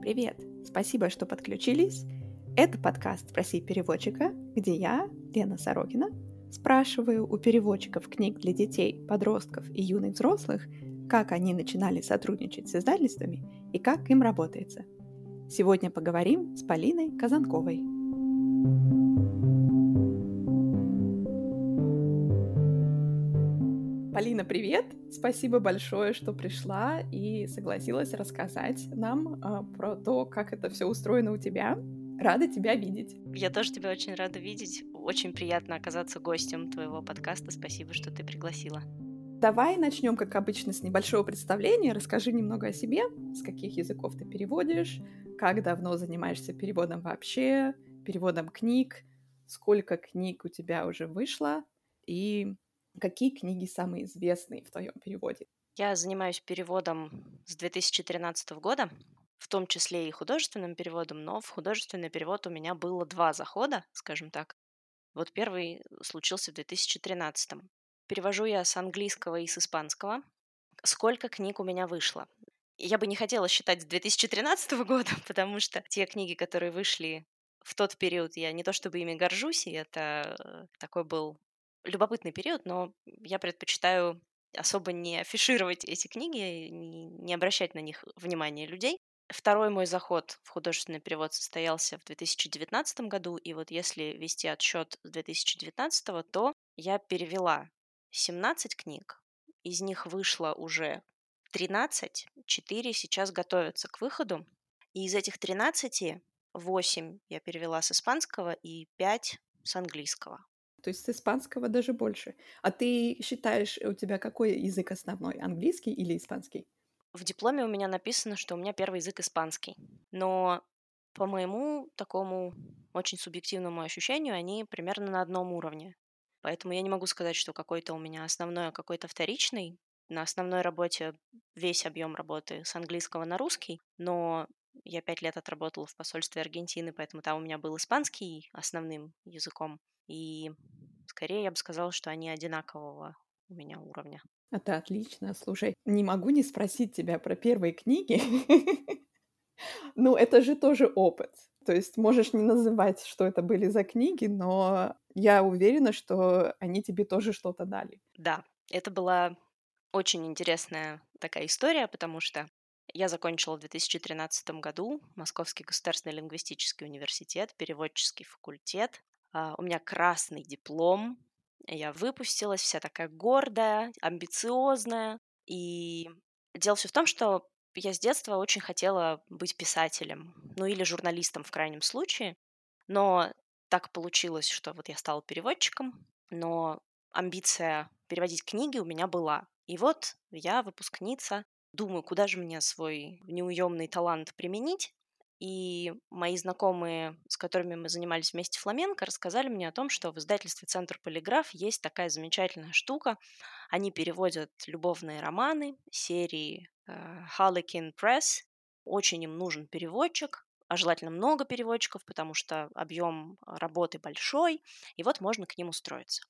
Привет! Спасибо, что подключились. Это подкаст «Спроси переводчика», где я, Лена Сорокина, спрашиваю у переводчиков книг для детей, подростков и юных взрослых, как они начинали сотрудничать с издательствами и как им работается. Сегодня поговорим с Полиной Казанковой. Полина, привет! Спасибо большое, что пришла и согласилась рассказать нам а, про то, как это все устроено у тебя. Рада тебя видеть. Я тоже тебя очень рада видеть. Очень приятно оказаться гостем твоего подкаста. Спасибо, что ты пригласила. Давай начнем, как обычно, с небольшого представления. Расскажи немного о себе, с каких языков ты переводишь, как давно занимаешься переводом вообще, переводом книг, сколько книг у тебя уже вышло и какие книги самые известные в твоем переводе. Я занимаюсь переводом с 2013 года, в том числе и художественным переводом, но в художественный перевод у меня было два захода, скажем так. Вот первый случился в 2013. Перевожу я с английского и с испанского. Сколько книг у меня вышло? Я бы не хотела считать с 2013 года, потому что те книги, которые вышли в тот период, я не то чтобы ими горжусь, и это э, такой был любопытный период, но я предпочитаю особо не афишировать эти книги, не обращать на них внимания людей. Второй мой заход в художественный перевод состоялся в 2019 году, и вот если вести отсчет с 2019, то я перевела 17 книг, из них вышло уже 13, 4 сейчас готовятся к выходу, и из этих 13 8 я перевела с испанского и 5 с английского. То есть с испанского даже больше. А ты считаешь, у тебя какой язык основной? Английский или испанский? В дипломе у меня написано, что у меня первый язык испанский. Но по моему такому очень субъективному ощущению, они примерно на одном уровне. Поэтому я не могу сказать, что какой-то у меня основной, а какой-то вторичный. На основной работе весь объем работы с английского на русский, но я пять лет отработала в посольстве Аргентины, поэтому там у меня был испанский основным языком. И скорее я бы сказала, что они одинакового у меня уровня. Это отлично. Слушай, не могу не спросить тебя про первые книги. Ну, это же тоже опыт. То есть можешь не называть, что это были за книги, но я уверена, что они тебе тоже что-то дали. Да, это была очень интересная такая история, потому что я закончила в 2013 году Московский государственный лингвистический университет, переводческий факультет. А, у меня красный диплом. Я выпустилась, вся такая гордая, амбициозная. И дело все в том, что я с детства очень хотела быть писателем, ну или журналистом в крайнем случае. Но так получилось, что вот я стала переводчиком, но амбиция переводить книги у меня была. И вот я выпускница, думаю, куда же мне свой неуемный талант применить. И мои знакомые, с которыми мы занимались вместе фламенко, рассказали мне о том, что в издательстве «Центр Полиграф» есть такая замечательная штука. Они переводят любовные романы серии э, Harlequin Press. Очень им нужен переводчик, а желательно много переводчиков, потому что объем работы большой, и вот можно к ним устроиться.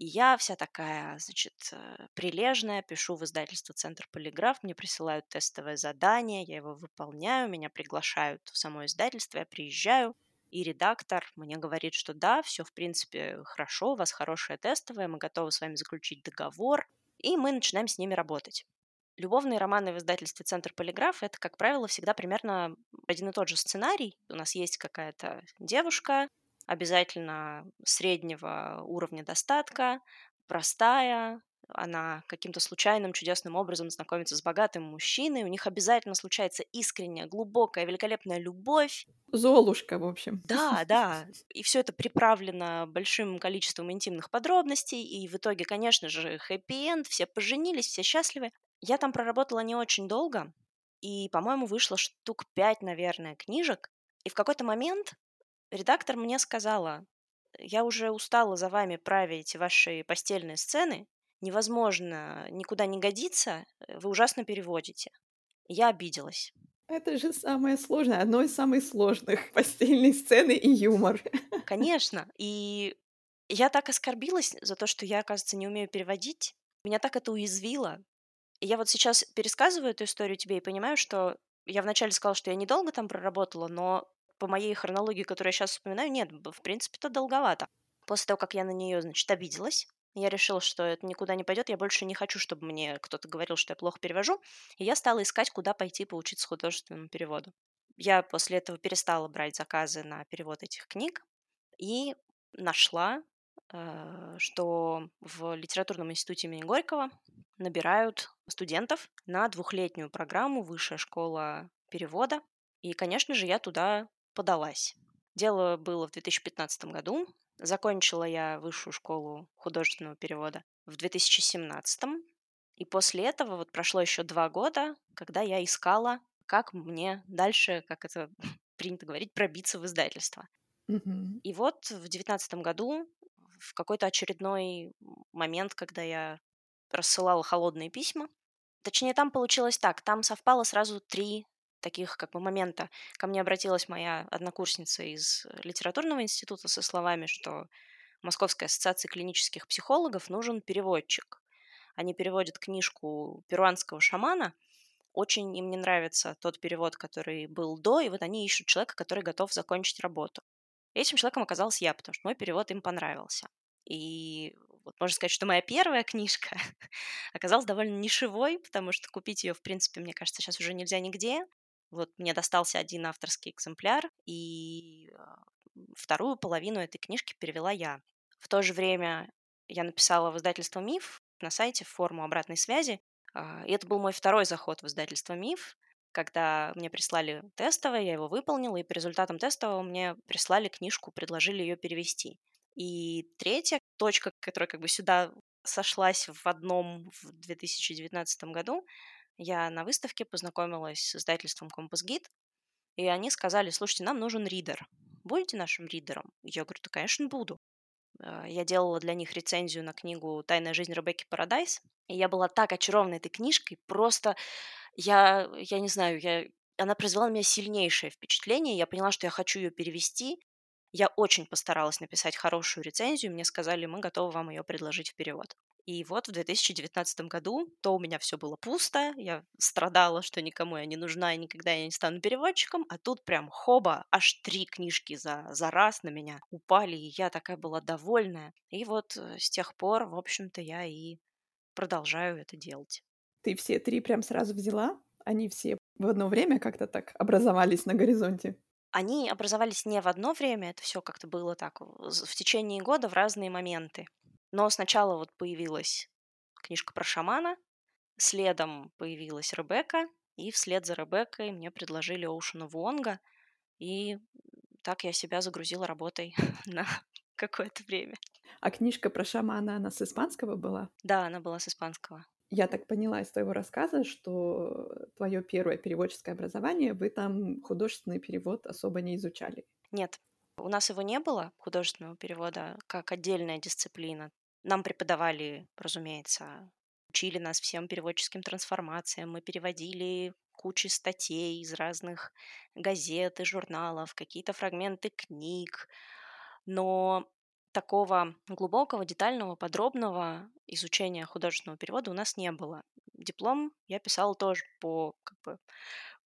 И я вся такая, значит, э, прилежная, пишу в издательство «Центр Полиграф», мне присылают тестовое задание, я его выполняю, меня приглашают в само издательство, я приезжаю, и редактор мне говорит, что да, все в принципе хорошо, у вас хорошее тестовое, мы готовы с вами заключить договор, и мы начинаем с ними работать. Любовные романы в издательстве «Центр Полиграф» — это, как правило, всегда примерно один и тот же сценарий. У нас есть какая-то девушка, обязательно среднего уровня достатка, простая, она каким-то случайным, чудесным образом знакомится с богатым мужчиной, у них обязательно случается искренняя, глубокая, великолепная любовь. Золушка, в общем. Да, да. И все это приправлено большим количеством интимных подробностей, и в итоге, конечно же, хэппи-энд, все поженились, все счастливы. Я там проработала не очень долго, и, по-моему, вышло штук пять, наверное, книжек. И в какой-то момент редактор мне сказала, я уже устала за вами править ваши постельные сцены, невозможно, никуда не годится, э, вы ужасно переводите. Я обиделась. Это же самое сложное, одно из самых сложных постельные сцены и юмор. Конечно. И я так оскорбилась за то, что я, оказывается, не умею переводить. Меня так это уязвило. И я вот сейчас пересказываю эту историю тебе и понимаю, что я вначале сказала, что я недолго там проработала, но по моей хронологии, которую я сейчас вспоминаю, нет, в принципе, это долговато. После того, как я на нее, значит, обиделась, я решила, что это никуда не пойдет, я больше не хочу, чтобы мне кто-то говорил, что я плохо перевожу, и я стала искать, куда пойти поучиться художественному переводу. Я после этого перестала брать заказы на перевод этих книг и нашла, э, что в литературном институте имени Горького набирают студентов на двухлетнюю программу «Высшая школа перевода». И, конечно же, я туда подалась. Дело было в 2015 году. Закончила я высшую школу художественного перевода в 2017. И после этого вот прошло еще два года, когда я искала, как мне дальше, как это принято говорить, пробиться в издательство. Мгм. И вот в 2019 году, в какой-то очередной момент, когда я рассылала холодные письма, точнее, там получилось так, там совпало сразу три таких как бы момента. Ко мне обратилась моя однокурсница из литературного института со словами, что Московской ассоциации клинических психологов нужен переводчик. Они переводят книжку перуанского шамана. Очень им не нравится тот перевод, который был до, и вот они ищут человека, который готов закончить работу. Этим человеком оказался я, потому что мой перевод им понравился. И вот можно сказать, что моя первая книжка оказалась довольно нишевой, потому что купить ее, в принципе, мне кажется, сейчас уже нельзя нигде. Вот мне достался один авторский экземпляр, и а, вторую половину этой книжки перевела я. В то же время я написала в издательство «Миф» на сайте форму обратной связи, а, и это был мой второй заход в издательство «Миф», когда мне прислали тестовое, я его выполнила, и по результатам тестового мне прислали книжку, предложили ее перевести. И третья точка, которая как бы сюда сошлась в одном в 2019 году, я на выставке познакомилась с издательством Компас Гид, и они сказали, слушайте, нам нужен ридер. Будете нашим ридером? Я говорю, да, конечно, буду. Э, я делала для них рецензию на книгу «Тайная жизнь Ребекки Парадайс», и я была так очарована этой книжкой, просто я, я не знаю, я, она произвела на меня сильнейшее впечатление, я поняла, что я хочу ее перевести, я очень постаралась написать хорошую рецензию, мне сказали, мы готовы вам ее предложить в перевод. И вот в 2019 году то у меня все было пусто, я страдала, что никому я не нужна и никогда я не стану переводчиком, а тут прям хоба, аж три книжки за, за раз на меня упали, и я такая была довольная. И вот э, с тех пор, в общем-то, я и продолжаю это делать. Ты все три прям сразу взяла? Они все в одно время как-то так образовались на горизонте? Они образовались не в одно время, это все как-то было так в течение года в разные моменты. Но сначала вот появилась книжка про шамана, следом появилась Ребекка, и вслед за Ребеккой мне предложили Оушена Вонга, и так я себя загрузила работой на какое-то время. А книжка про шамана, она с испанского была? Да, она была с испанского. Я так поняла из твоего рассказа, что твое первое переводческое образование, вы там художественный перевод особо не изучали. Нет, у нас его не было, художественного перевода, как отдельная дисциплина. Нам преподавали, разумеется, учили нас всем переводческим трансформациям. Мы переводили кучу статей из разных газет и журналов, какие-то фрагменты книг. Но такого глубокого, детального, подробного изучения художественного перевода у нас не было. Диплом я писала тоже по, как бы,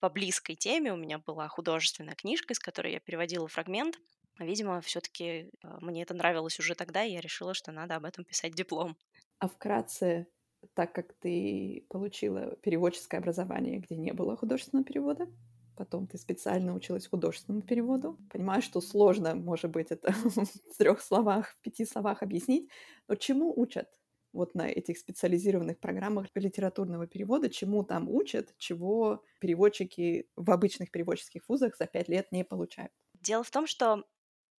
по близкой теме. У меня была художественная книжка, из которой я переводила фрагмент. Видимо, все-таки э, мне это нравилось уже тогда, и я решила, что надо об этом писать диплом. А вкратце, так как ты получила переводческое образование, где не было художественного перевода, потом ты специально училась художественному переводу. Понимаю, что сложно, может быть, это в трех словах, в пяти словах объяснить, но чему учат вот на этих специализированных программах литературного перевода, чему там учат, чего переводчики в обычных переводческих вузах за пять лет не получают? Дело в том, что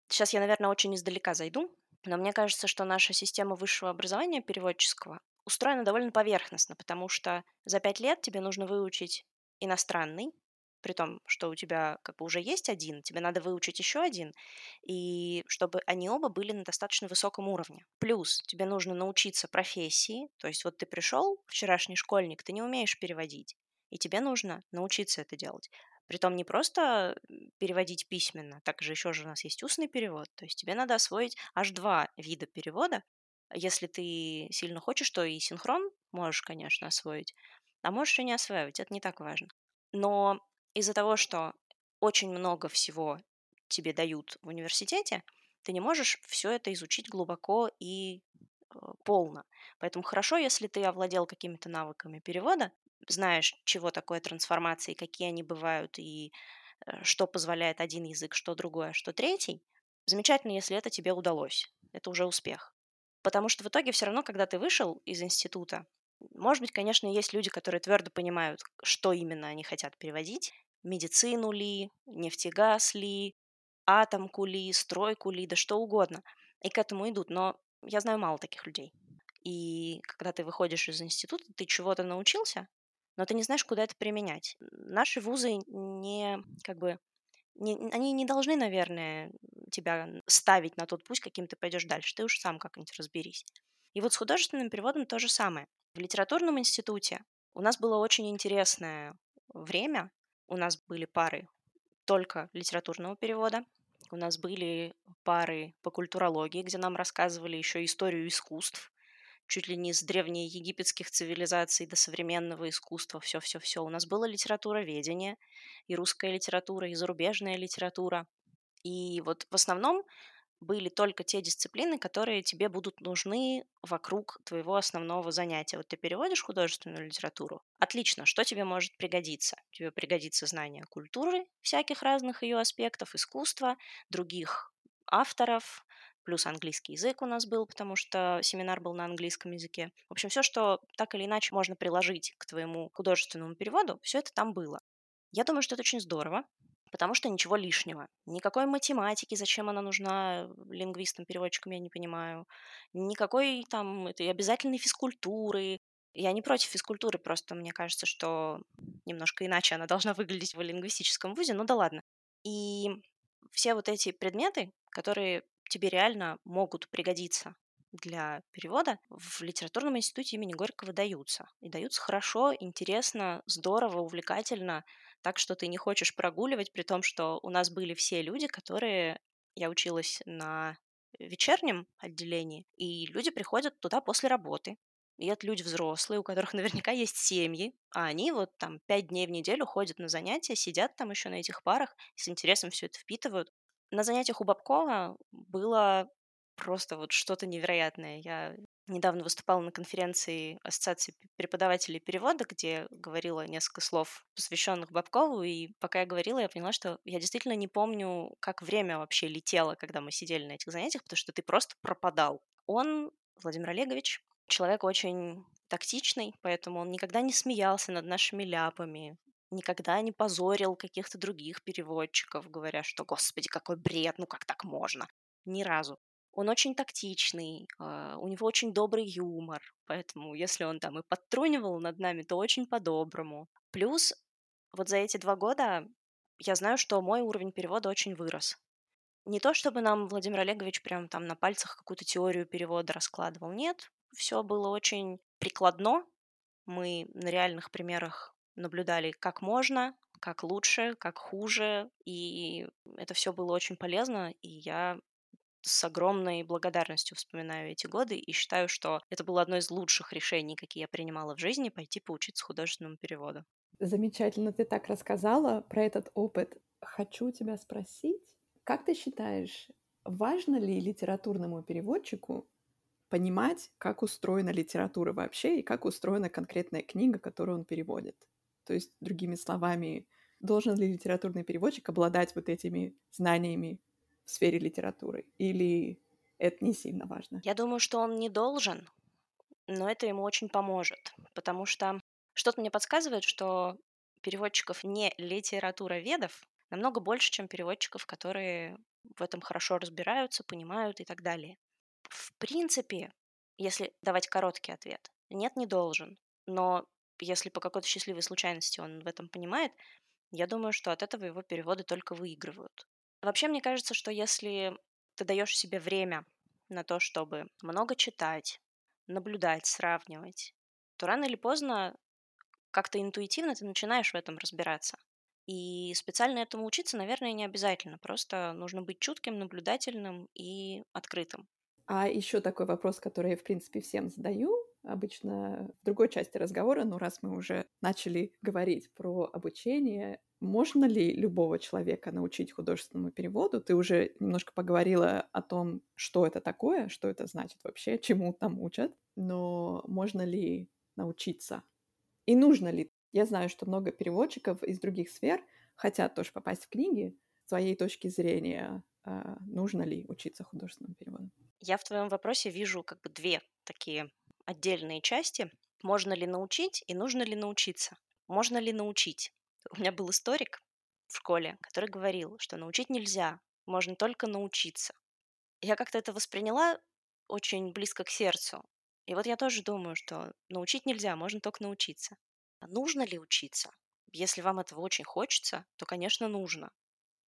сейчас я, наверное, очень издалека зайду, но мне кажется, что наша система высшего образования переводческого устроена довольно поверхностно, потому что за пять лет тебе нужно выучить иностранный, при том, что у тебя как бы уже есть один, тебе надо выучить еще один, и чтобы они оба были на достаточно высоком уровне. Плюс тебе нужно научиться профессии, то есть вот ты пришел, вчерашний школьник, ты не умеешь переводить, и тебе нужно научиться это делать. Притом не просто переводить письменно, также еще же у нас есть устный перевод, то есть тебе надо освоить аж два вида перевода, Если ты сильно хочешь, то и синхрон можешь, конечно, освоить, а можешь и не осваивать, это не так важно. Но из-за того, что очень много всего тебе дают в университете, ты не можешь все это изучить глубоко и э, полно. Поэтому хорошо, если ты овладел какими-то навыками перевода, знаешь, чего такое трансформация, и какие они бывают, и э, что позволяет один язык, что другой, а что третий. Замечательно, если это тебе удалось. Это уже успех. Потому что в итоге все равно, когда ты вышел из института, может быть, конечно, есть люди, которые твердо понимают, что именно они хотят переводить. Медицину ли, нефтегаз ли, атомку ли, стройку ли, да что угодно. И к этому идут. Но я знаю мало таких людей. И когда ты выходишь из института, ты чего-то научился, но ты не знаешь, куда это применять. Наши вузы не, как бы, не, они не должны, наверное, тебя ставить на тот путь, каким ты пойдешь дальше. Ты уж сам как-нибудь разберись. И вот с художественным переводом то же самое. В литературном институте у нас было очень интересное время. У нас были пары только литературного перевода. У нас были пары по культурологии, где нам рассказывали еще историю искусств, чуть ли не с древнеегипетских цивилизаций до современного искусства, все-все-все. У нас было литературоведение, и русская литература, и зарубежная литература. И вот в основном были только те дисциплины, которые тебе будут нужны вокруг твоего основного занятия. Вот ты переводишь художественную литературу. Отлично, что тебе может пригодиться? Тебе пригодится знание культуры, всяких разных ее аспектов, искусства, других авторов, плюс английский язык у нас был, потому что семинар был на английском языке. В общем, все, что так или иначе можно приложить к твоему художественному переводу, все это там было. Я думаю, что это очень здорово, потому что ничего лишнего. Никакой математики, зачем она нужна лингвистам, переводчикам, я не понимаю. Никакой там этой обязательной физкультуры. Я не против физкультуры, просто мне кажется, что немножко иначе она должна выглядеть в лингвистическом вузе, ну да ладно. И все вот эти предметы, которые тебе реально могут пригодиться для перевода, в литературном институте имени Горького даются. И даются хорошо, интересно, здорово, увлекательно, так что ты не хочешь прогуливать, при том, что у нас были все люди, которые... Я училась на вечернем отделении, и люди приходят туда после работы. И это люди взрослые, у которых наверняка есть семьи, а они вот там пять дней в неделю ходят на занятия, сидят там еще на этих парах, с интересом все это впитывают. На занятиях у Бабкова было просто вот что-то невероятное. Я недавно выступала на конференции Ассоциации преподавателей перевода, где говорила несколько слов, посвященных Бабкову, и пока я говорила, я поняла, что я действительно не помню, как время вообще летело, когда мы сидели на этих занятиях, потому что ты просто пропадал. Он, Владимир Олегович, человек очень тактичный, поэтому он никогда не смеялся над нашими ляпами, никогда не позорил каких-то других переводчиков, говоря, что «Господи, какой бред, ну как так можно?» Ни разу. Он очень тактичный, а, у него очень добрый юмор, поэтому если он там и подтрунивал над нами, то очень по-доброму. Плюс вот за эти два года я знаю, что мой уровень перевода очень вырос. Не то, чтобы нам Владимир Олегович прям там на пальцах какую-то теорию перевода раскладывал. Нет, все было очень прикладно. Мы на реальных примерах наблюдали, как можно, как лучше, как хуже, и это все было очень полезно, и я с огромной благодарностью вспоминаю эти годы и считаю, что это было одно из лучших решений, какие я принимала в жизни, пойти поучиться художественному переводу. Замечательно ты так рассказала про этот опыт. Хочу тебя спросить, как ты считаешь, важно ли литературному переводчику понимать, как устроена литература вообще и как устроена конкретная книга, которую он переводит? То есть, другими словами, должен ли литературный переводчик обладать вот этими знаниями в сфере литературы? Или это не сильно важно? Я думаю, что он не должен, но это ему очень поможет, потому что что-то мне подсказывает, что переводчиков не литературоведов намного больше, чем переводчиков, которые в этом хорошо разбираются, понимают и так далее. В принципе, если давать короткий ответ, нет, не должен. Но если по какой-то счастливой случайности он в этом понимает, я думаю, что от этого его переводы только выигрывают. Вообще, мне кажется, что если ты даешь себе время на то, чтобы много читать, наблюдать, сравнивать, то рано или поздно как-то интуитивно ты начинаешь в этом разбираться. И специально этому учиться, наверное, не обязательно. Просто нужно быть чутким, наблюдательным и открытым. А еще такой вопрос, который я, в принципе, всем задаю, обычно в другой части разговора, но раз мы уже начали говорить про обучение, можно ли любого человека научить художественному переводу? Ты уже немножко поговорила о том, что это такое, что это значит вообще, чему там учат, но можно ли научиться? И нужно ли? Я знаю, что много переводчиков из других сфер хотят тоже попасть в книги. С твоей точки зрения, а, нужно ли учиться художественному переводу? Я в твоем вопросе вижу как бы две такие отдельные части. Можно ли научить и нужно ли научиться? Можно ли научить? У меня был историк в школе, который говорил, что научить нельзя, можно только научиться. Я как-то это восприняла очень близко к сердцу. И вот я тоже думаю, что научить нельзя, можно только научиться. А нужно ли учиться? Если вам этого очень хочется, то, конечно, нужно.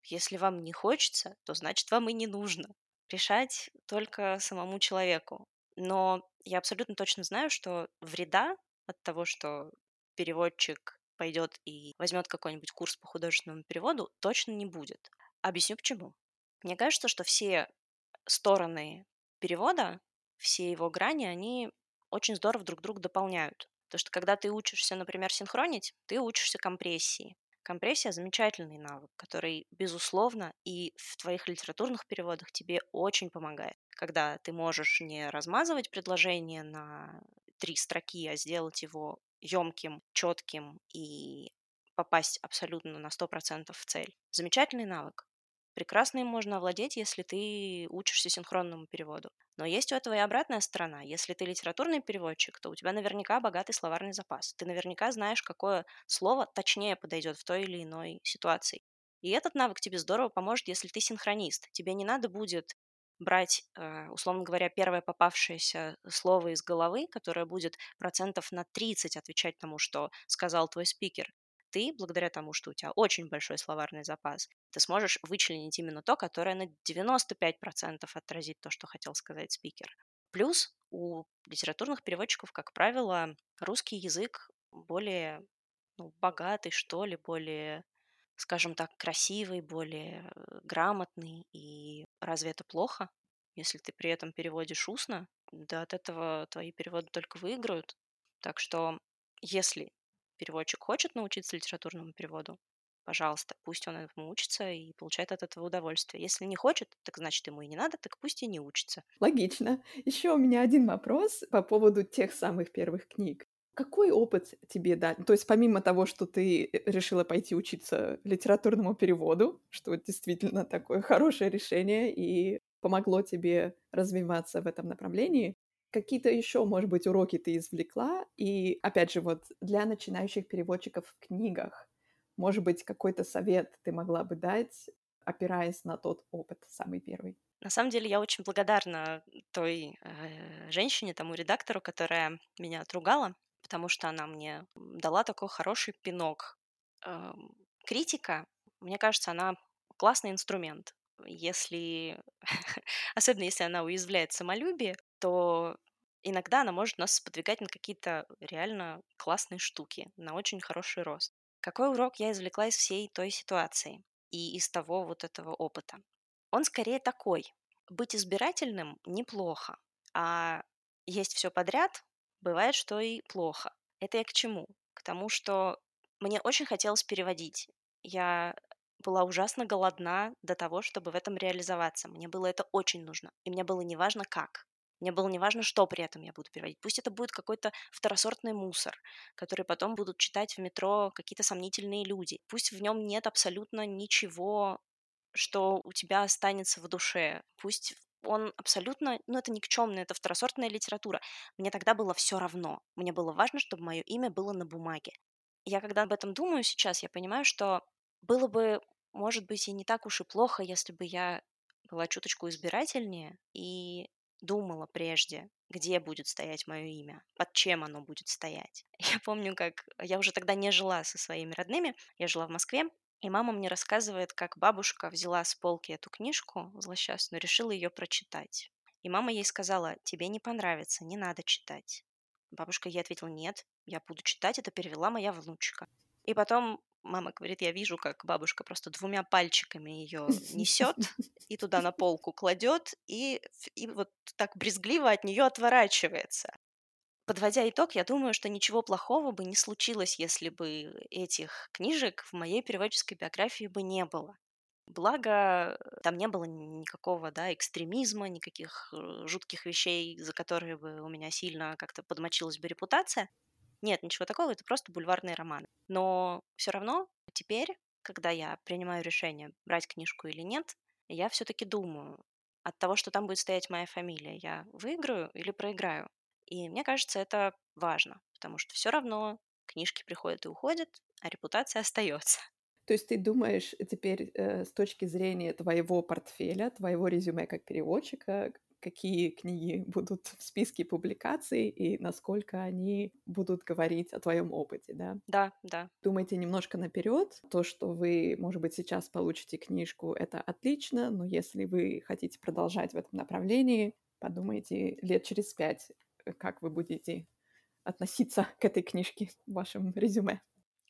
Если вам не хочется, то значит вам и не нужно. Решать только самому человеку. Но я абсолютно точно знаю, что вреда от того, что переводчик пойдет и возьмет какой-нибудь курс по художественному переводу, точно не будет. Объясню почему. Мне кажется, что все стороны перевода, все его грани, они очень здорово друг друга дополняют. Потому что когда ты учишься, например, синхронить, ты учишься компрессии. Компрессия – замечательный навык, который, безусловно, и в твоих литературных переводах тебе очень помогает. Когда ты можешь не размазывать предложение на три строки, а сделать его емким, четким и попасть абсолютно на 100% в цель. Замечательный навык. Прекрасно им можно овладеть, если ты учишься синхронному переводу. Но есть у этого и обратная сторона. Если ты литературный переводчик, то у тебя наверняка богатый словарный запас. Ты наверняка знаешь, какое слово точнее подойдет в той или иной ситуации. И этот навык тебе здорово поможет, если ты синхронист. Тебе не надо будет брать, э, условно говоря, первое попавшееся слово из головы, которое будет процентов на 30 отвечать тому, что сказал твой спикер. Ты, благодаря тому, что у тебя очень большой словарный запас, ты сможешь вычленить именно то, которое на 95% отразит то, что хотел сказать спикер. Плюс у литературных переводчиков, как правило, русский язык более ну, богатый, что ли, более скажем так, красивый, более э, грамотный. И разве это плохо, если ты при этом переводишь устно? Да от этого твои переводы только выиграют. Так что, если переводчик хочет научиться литературному переводу, пожалуйста, пусть он этому учится и получает от этого удовольствие. Если не хочет, так значит ему и не надо, так пусть и не учится. Логично. Еще у меня один вопрос по поводу тех самых первых книг. Какой опыт тебе дать? То есть помимо того, что ты э, решила пойти учиться литературному переводу, что действительно такое хорошее решение и помогло тебе развиваться в этом направлении, какие-то еще, может быть, уроки ты извлекла? И, опять же, вот для начинающих переводчиков в книгах, может быть, какой-то совет ты могла бы дать, опираясь на тот опыт, самый первый? На самом деле я очень благодарна той э, женщине, тому редактору, которая меня отругала потому что она мне дала такой хороший пинок. Эм, критика, мне кажется, она классный инструмент. Если, особенно если она уязвляет самолюбие, то иногда она может нас сподвигать на какие-то реально классные штуки, на очень хороший рост. Какой урок я извлекла из всей той ситуации и из того вот этого опыта? Он скорее такой. Быть избирательным неплохо, а есть все подряд бывает, что и плохо. Это я к чему? К тому, что мне очень хотелось переводить. Я была ужасно голодна до того, чтобы в этом реализоваться. Мне было это очень нужно. И мне было неважно как. Мне было неважно, что при этом я буду переводить. Пусть это будет какой-то второсортный мусор, который потом будут читать в метро какие-то сомнительные люди. Пусть в нем нет абсолютно ничего, что у тебя останется в душе. Пусть он абсолютно, ну, это никчемная, это второсортная литература. Мне тогда было все равно. Мне было важно, чтобы мое имя было на бумаге. Я когда об этом думаю сейчас, я понимаю, что было бы, может быть, и не так уж и плохо, если бы я была чуточку избирательнее и думала прежде, где будет стоять мое имя, под чем оно будет стоять. Я помню, как я уже тогда не жила со своими родными, я жила в Москве, и мама мне рассказывает, как бабушка взяла с полки эту книжку злосчастную, решила ее прочитать. И мама ей сказала, тебе не понравится, не надо читать. Бабушка ей ответила, нет, я буду читать, это перевела моя внучка. И потом мама говорит, я вижу, как бабушка просто двумя пальчиками ее несет и туда на полку кладет, и, и вот так брезгливо от нее отворачивается. Подводя итог, я думаю, что ничего плохого бы не случилось, если бы этих книжек в моей переводческой биографии бы не было. Благо, там не было никакого да, экстремизма, никаких э, жутких вещей, за которые бы у меня сильно как-то подмочилась бы репутация. Нет, ничего такого, это просто бульварные романы. Но все равно теперь, когда я принимаю решение, брать книжку или нет, я все-таки думаю, от того, что там будет стоять моя фамилия, я выиграю или проиграю. И мне кажется, это важно, потому что все равно книжки приходят и уходят, а репутация остается. То есть ты думаешь теперь э, с точки зрения твоего портфеля, твоего резюме как переводчика, какие книги будут в списке публикаций и насколько они будут говорить о твоем опыте, да? Да, да. Думайте немножко наперед. То, что вы, может быть, сейчас получите книжку, это отлично, но если вы хотите продолжать в этом направлении, подумайте лет через пять, э, как вы будете относиться к этой книжке в вашем резюме.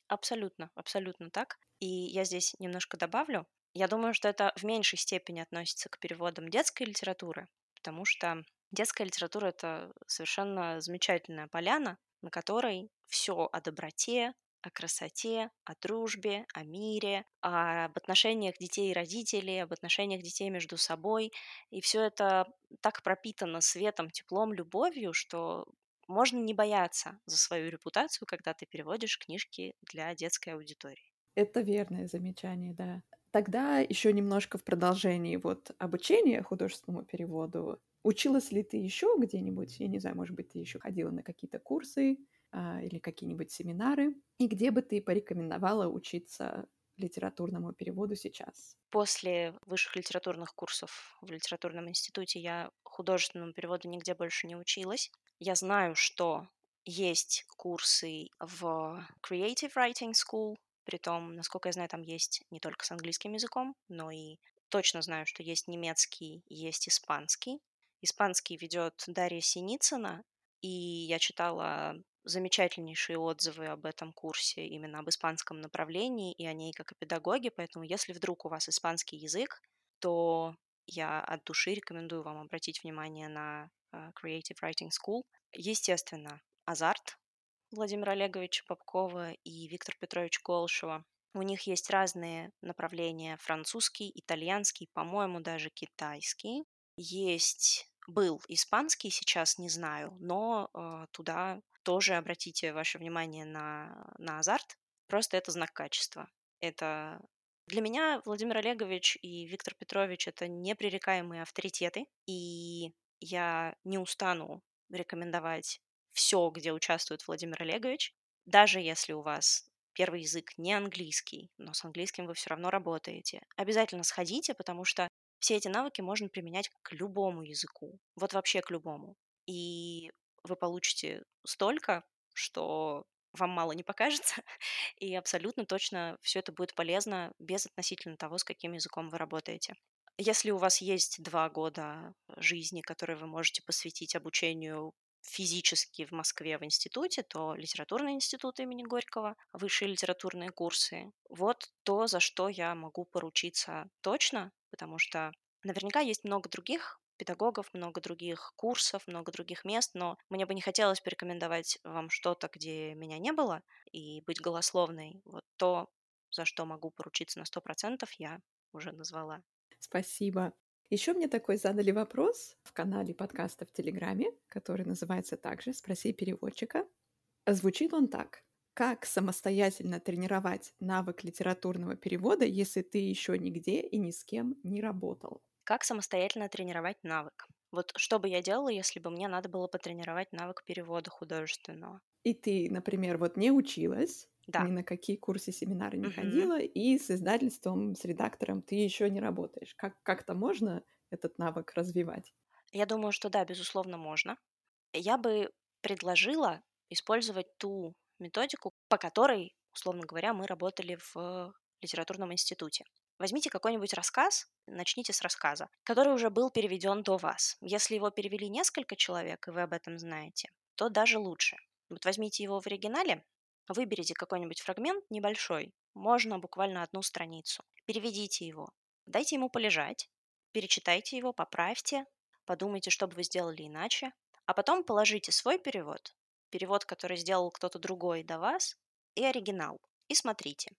Абсолютно, абсолютно так. И я здесь немножко добавлю. Я думаю, что это в меньшей степени относится к переводам детской литературы, потому что детская литература — это совершенно замечательная поляна, на которой все о доброте, о красоте, о дружбе, о мире, об отношениях детей и родителей, об отношениях детей между собой. И все это так пропитано светом, теплом, любовью, что можно не бояться за свою репутацию, когда ты переводишь книжки для детской аудитории. Это верное замечание, да. Тогда еще немножко в продолжении вот обучения художественному переводу. Училась ли ты еще где-нибудь? Я не знаю, может быть, ты еще ходила на какие-то курсы а, или какие-нибудь семинары? И где бы ты порекомендовала учиться литературному переводу сейчас? После высших литературных курсов в литературном институте я художественному переводу нигде больше не училась. Я знаю, что есть курсы в Creative Writing School, притом, насколько я знаю, там есть не только с английским языком, но и точно знаю, что есть немецкий, есть испанский. Испанский ведет Дарья Синицына, и я читала замечательнейшие отзывы об этом курсе, именно об испанском направлении и о ней как о педагоге, поэтому если вдруг у вас испанский язык, то я от души рекомендую вам обратить внимание на uh, Creative Writing School. Естественно, Азарт Владимира Олеговича Попкова и Виктора Петровича Голшева. У них есть разные направления – французский, итальянский, по-моему, даже китайский. Есть был испанский, сейчас не знаю, но э, туда тоже обратите ваше внимание на, на азарт. Просто это знак качества. Это для меня Владимир Олегович и Виктор Петрович это непререкаемые авторитеты, и я не устану рекомендовать все, где участвует Владимир Олегович, даже если у вас первый язык не английский, но с английским вы все равно работаете. Обязательно сходите, потому что все эти навыки можно применять к любому языку, вот вообще к любому. И вы получите столько, что вам мало не покажется, и абсолютно точно все это будет полезно без относительно того, с каким языком вы работаете. Если у вас есть два года жизни, которые вы можете посвятить обучению физически в Москве в институте, то литературный институт имени Горького, высшие литературные курсы. Вот то, за что я могу поручиться точно, потому что наверняка есть много других педагогов, много других курсов, много других мест, но мне бы не хотелось порекомендовать вам что-то, где меня не было, и быть голословной. Вот то, за что могу поручиться на сто процентов, я уже назвала. Спасибо. Еще мне такой задали вопрос в канале подкаста в Телеграме, который называется также «Спроси переводчика». Звучит он так. Как самостоятельно тренировать навык литературного перевода, если ты еще нигде и ни с кем не работал? Как самостоятельно тренировать навык? Вот что бы я делала, если бы мне надо было потренировать навык перевода художественного? И ты, например, вот не училась, да. ни на какие курсы, семинары не угу. ходила, и с издательством, с редактором ты еще не работаешь. Как как-то можно этот навык развивать? Я думаю, что да, безусловно, можно. Я бы предложила использовать ту методику, по которой, условно говоря, мы работали в литературном институте. Возьмите какой-нибудь рассказ, начните с рассказа, который уже был переведен до вас. Если его перевели несколько человек, и вы об этом знаете, то даже лучше. Вот возьмите его в оригинале, Выберите какой-нибудь фрагмент небольшой, можно буквально одну страницу. Переведите его. Дайте ему полежать, перечитайте его, поправьте, подумайте, что бы вы сделали иначе, а потом положите свой перевод, перевод, который сделал кто-то другой до вас, и оригинал, и смотрите.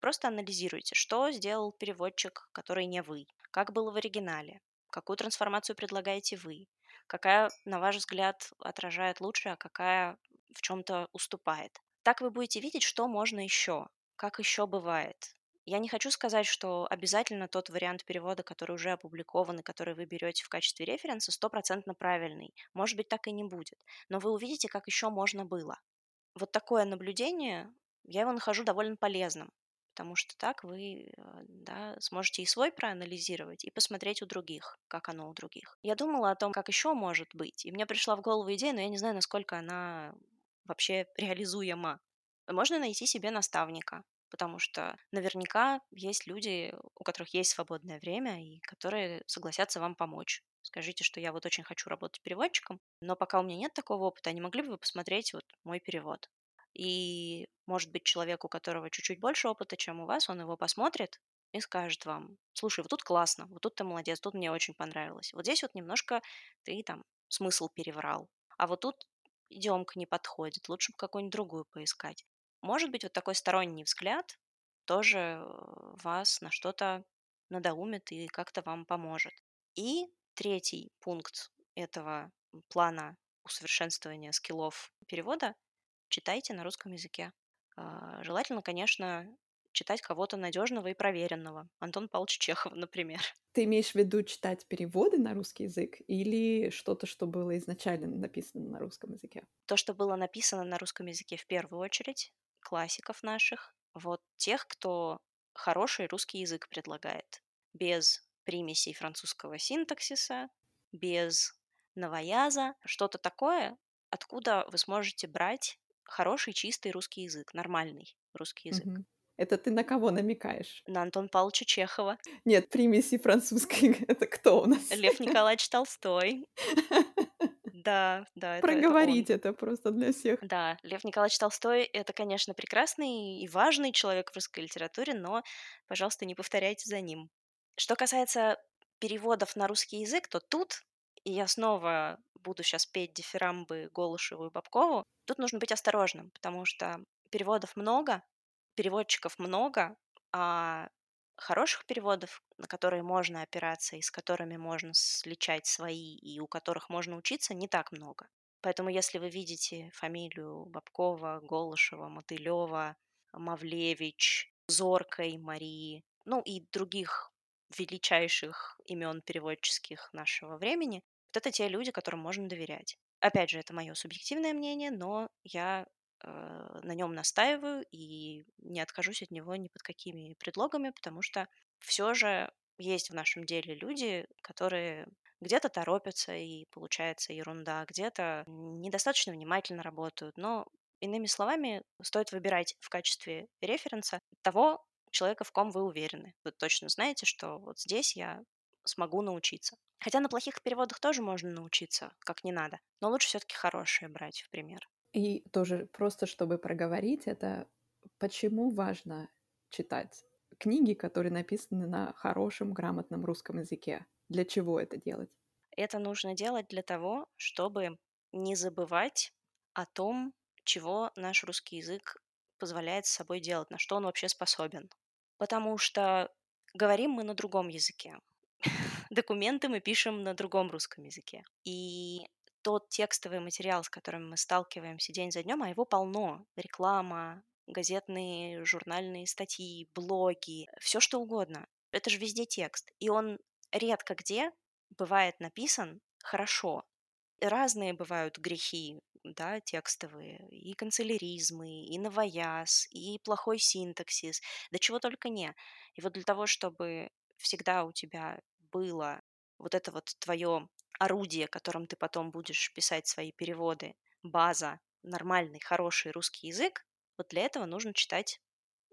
Просто анализируйте, что сделал переводчик, который не вы, как было в оригинале, какую трансформацию предлагаете вы, какая, на ваш взгляд, отражает лучше, а какая в чем-то уступает. Так вы будете видеть, что можно еще, как еще бывает. Я не хочу сказать, что обязательно тот вариант перевода, который уже опубликован и который вы берете в качестве референса, стопроцентно правильный. Может быть, так и не будет. Но вы увидите, как еще можно было. Вот такое наблюдение, я его нахожу довольно полезным, потому что так вы э, да, сможете и свой проанализировать, и посмотреть у других, как оно у других. Я думала о том, как еще может быть, и мне пришла в голову идея, но я не знаю, насколько она вообще реализуема. Можно найти себе наставника, потому что наверняка есть люди, у которых есть свободное время и которые согласятся вам помочь. Скажите, что я вот очень хочу работать переводчиком, но пока у меня нет такого опыта, не могли бы вы посмотреть вот мой перевод? И, может быть, человек, у которого чуть-чуть больше опыта, чем у вас, он его посмотрит и скажет вам, слушай, вот тут классно, вот тут ты молодец, тут мне очень понравилось. Вот здесь вот немножко ты там смысл переврал. А вот тут идемка не подходит, лучше бы какую-нибудь другую поискать. Может быть, вот такой сторонний взгляд тоже э, вас на что-то надоумит и как-то вам поможет. И третий пункт этого плана усовершенствования скиллов перевода – читайте на русском языке. А, желательно, конечно, читать кого-то надежного и проверенного. Антон Павлович Чехов, например. Ты имеешь в виду читать переводы на русский язык или что-то, что было изначально написано на русском языке? То, что было написано на русском языке в первую очередь, классиков наших, вот тех, кто хороший русский язык предлагает, без примесей французского синтаксиса, без новояза, что-то такое, откуда вы сможете брать хороший чистый русский язык, нормальный русский язык. Угу. Это ты на кого намекаешь? На Антон Павловича Чехова. Нет, примеси французской. Это кто у нас? Лев Николаевич Толстой. Да, да. Это, Проговорить это, это просто для всех. Да, Лев Николаевич Толстой — это, конечно, прекрасный и важный человек в русской литературе, но, пожалуйста, не повторяйте за ним. Что касается переводов на русский язык, то тут, и я снова буду сейчас петь дифирамбы Голышеву и Бабкову, тут нужно быть осторожным, потому что переводов много, переводчиков много, а хороших переводов, на которые можно опираться и с которыми можно сличать свои и у которых можно учиться, не так много. Поэтому если вы видите фамилию Бабкова, Голышева, Мотылева, Мавлевич, Зоркой Марии, ну и других величайших имен переводческих нашего времени, вот это те люди, которым можно доверять. Опять же, это мое субъективное мнение, но я на нем настаиваю и не откажусь от него ни под какими предлогами, потому что все же есть в нашем деле люди, которые где-то торопятся и получается ерунда, где-то недостаточно внимательно работают, но Иными словами, стоит выбирать в качестве референса того человека, в ком вы уверены. Вы точно знаете, что вот здесь я смогу научиться. Хотя на плохих переводах тоже можно научиться, как не надо. Но лучше все-таки хорошие брать в пример. И тоже просто, чтобы проговорить это, почему важно читать книги, которые написаны на хорошем, грамотном русском языке. Для чего это делать? Это нужно делать для того, чтобы не забывать о том, чего наш русский язык позволяет с собой делать, на что он вообще способен. Потому что говорим мы на другом языке. Документы мы пишем на другом русском языке. И тот текстовый материал, с которым мы сталкиваемся день за днем, а его полно. Реклама, газетные, журнальные статьи, блоги, все что угодно. Это же везде текст. И он редко где бывает написан хорошо. Разные бывают грехи, да, текстовые, и канцеляризмы, и новояз, и плохой синтаксис, да чего только не. И вот для того, чтобы всегда у тебя было вот это вот твое орудие, которым ты потом будешь писать свои переводы, база, нормальный, хороший русский язык, вот для этого нужно читать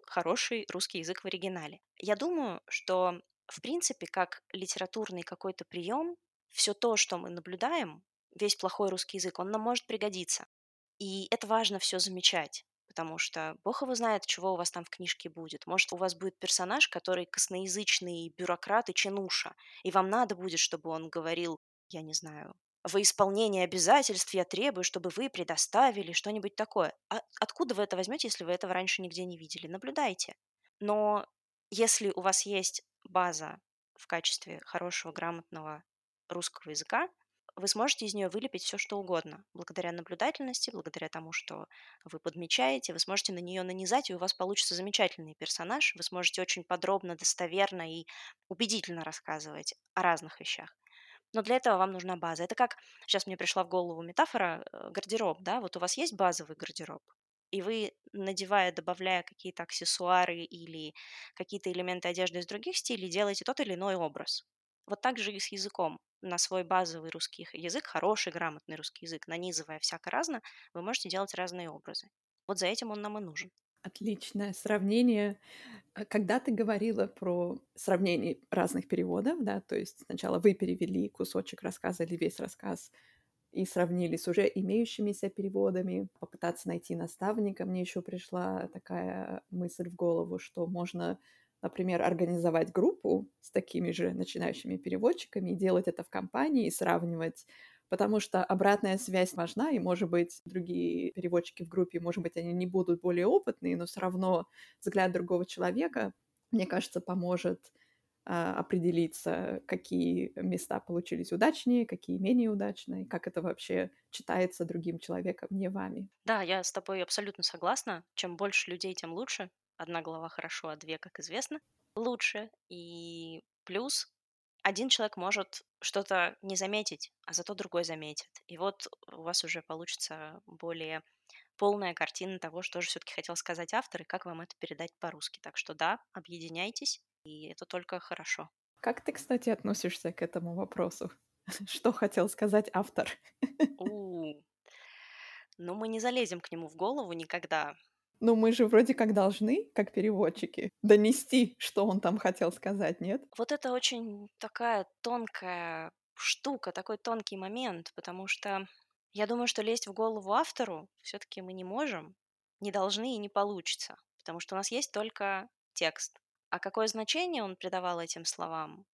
хороший русский язык в оригинале. Я думаю, что в принципе, как литературный какой-то прием, все то, что мы наблюдаем, весь плохой русский язык, он нам может пригодиться. И это важно все замечать, потому что бог его знает, чего у вас там в книжке будет. Может, у вас будет персонаж, который косноязычный бюрократ и чинуша, и вам надо будет, чтобы он говорил, я не знаю, во исполнение обязательств я требую, чтобы вы предоставили что-нибудь такое. А откуда вы это возьмете, если вы этого раньше нигде не видели? Наблюдайте. Но если у вас есть база в качестве хорошего, грамотного русского языка, вы сможете из нее вылепить все, что угодно. Благодаря наблюдательности, благодаря тому, что вы подмечаете, вы сможете на нее нанизать, и у вас получится замечательный персонаж. Вы сможете очень подробно, достоверно и убедительно рассказывать о разных вещах. Но для этого вам нужна база. Это как, сейчас мне пришла в голову метафора, э, гардероб, да, вот у вас есть базовый гардероб, и вы, надевая, добавляя какие-то аксессуары или какие-то элементы одежды из других стилей, делаете тот или иной образ. Вот так же и с языком. На свой базовый русский язык, хороший, грамотный русский язык, нанизывая всяко разно, вы можете делать разные образы. Вот за этим он нам и нужен. Отличное сравнение. А когда ты говорила про сравнение разных переводов, да, то есть сначала вы перевели кусочек рассказа или весь рассказ и сравнили с уже имеющимися переводами, попытаться найти наставника, мне еще пришла такая мысль в голову, что можно например, организовать группу с такими же начинающими переводчиками и делать это в компании и сравнивать потому что обратная связь важна, и, может быть, другие переводчики в группе, может быть, они не будут более опытные, но все равно взгляд другого человека, мне кажется, поможет а, определиться, какие места получились удачнее, какие менее удачные, как это вообще читается другим человеком, не вами. Да, я с тобой абсолютно согласна. Чем больше людей, тем лучше. Одна глава хорошо, а две, как известно, лучше. И плюс один человек может что-то не заметить, а зато другой заметит. И вот у вас уже получится более полная картина того, что же все-таки хотел сказать автор и как вам это передать по-русски. Так что да, объединяйтесь, и это только хорошо. Как ты, кстати, относишься к этому вопросу? Что хотел сказать автор? Ну, мы не залезем к нему в голову никогда. Ну, мы же вроде как должны, как переводчики, донести, что он там хотел сказать, нет? Вот это очень такая тонкая штука, такой тонкий момент, потому что я думаю, что лезть в голову автору все-таки мы не можем, не должны и не получится, потому что у нас есть только текст. А какое значение он придавал этим словам?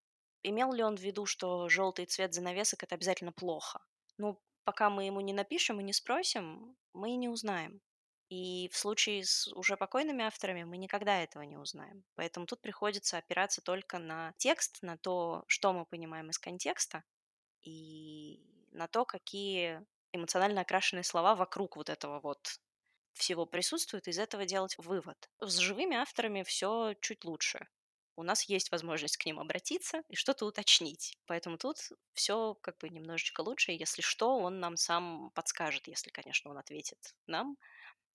Имел ли он в виду, что желтый цвет занавесок это обязательно плохо? Ну, пока мы ему не напишем и не спросим, мы и не узнаем. И в случае с уже покойными авторами мы никогда этого не узнаем. Поэтому тут приходится опираться только на текст, на то, что мы понимаем из контекста, и на то, какие эмоционально окрашенные слова вокруг вот этого вот всего присутствуют, из этого делать вывод. С живыми авторами все чуть лучше. У нас есть возможность к ним обратиться и что-то уточнить. Поэтому тут все как бы немножечко лучше. Если что, он нам сам подскажет, если, конечно, он ответит нам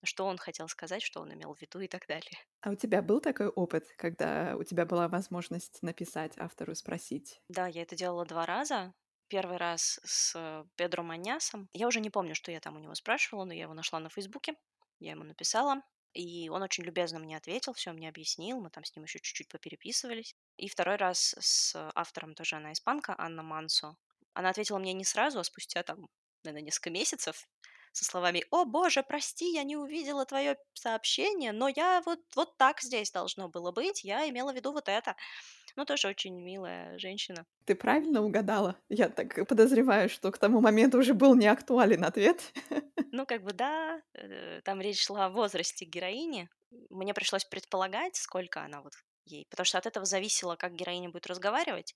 что он хотел сказать, что он имел в виду и так далее. А у тебя был такой опыт, когда у тебя была возможность написать автору, спросить? Да, я это делала два раза. Первый раз с Педро Манясом. Я уже не помню, что я там у него спрашивала, но я его нашла на Фейсбуке. Я ему написала. И он очень любезно мне ответил, все мне объяснил, мы там с ним еще чуть-чуть попереписывались. И второй раз с автором тоже она испанка, Анна Мансо. Она ответила мне не сразу, а спустя там, наверное, несколько месяцев со словами «О, боже, прости, я не увидела твое сообщение, но я вот, вот так здесь должно было быть, я имела в виду вот это». Ну, тоже очень милая женщина. Ты правильно угадала? Я так подозреваю, что к тому моменту уже был не актуален ответ. Ну, как бы да, э, там речь шла о возрасте героини. Мне пришлось предполагать, сколько она вот ей, потому что от этого зависело, как героиня будет разговаривать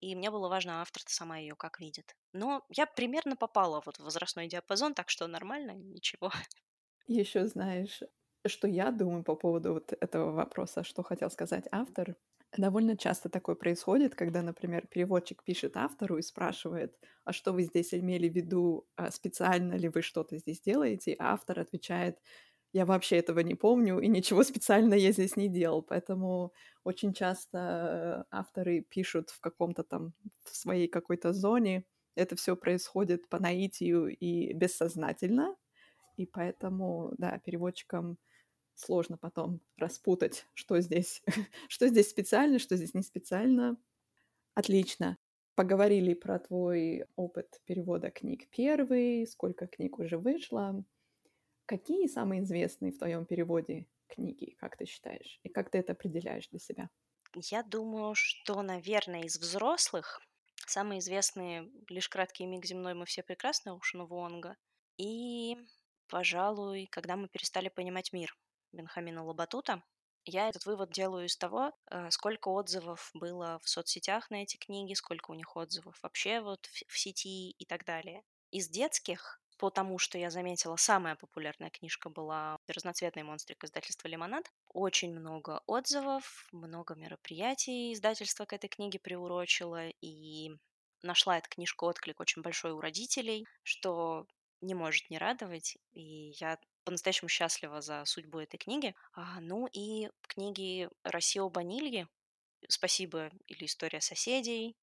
и мне было важно, автор-то сама ее как видит. Но я примерно попала вот в возрастной диапазон, так что нормально, ничего. Еще знаешь, что я думаю по поводу вот этого вопроса, что хотел сказать автор. Довольно часто такое происходит, когда, например, переводчик пишет автору и спрашивает, а что вы здесь имели в виду, а специально ли вы что-то здесь делаете, а автор отвечает, я вообще этого не помню, и ничего специально я здесь не делал. Поэтому очень часто авторы пишут в каком-то там, в своей какой-то зоне. Это все происходит по наитию и бессознательно. И поэтому, да, переводчикам сложно потом распутать, что здесь, что здесь специально, что здесь не специально. Отлично. Поговорили про твой опыт перевода книг первый, сколько книг уже вышло. Какие самые известные в твоем переводе книги, как ты считаешь? И как ты это определяешь для себя? Я думаю, что, наверное, из взрослых самые известные «Лишь краткий миг земной мы все прекрасны» Оушена Вонга и, пожалуй, «Когда мы перестали понимать мир» Бенхамина Лабатута. Я этот вывод делаю из того, э, сколько отзывов было в соцсетях на эти книги, сколько у них отзывов вообще вот в сети и так далее. Из детских потому что я заметила, самая популярная книжка была «Разноцветный монстрик» издательства «Лимонад». Очень много отзывов, много мероприятий издательство к этой книге приурочило, и нашла эта книжка отклик очень большой у родителей, что не может не радовать, и я по-настоящему счастлива за судьбу этой книги. А, ну и книги Рассио Банильи «Спасибо» или «История соседей»,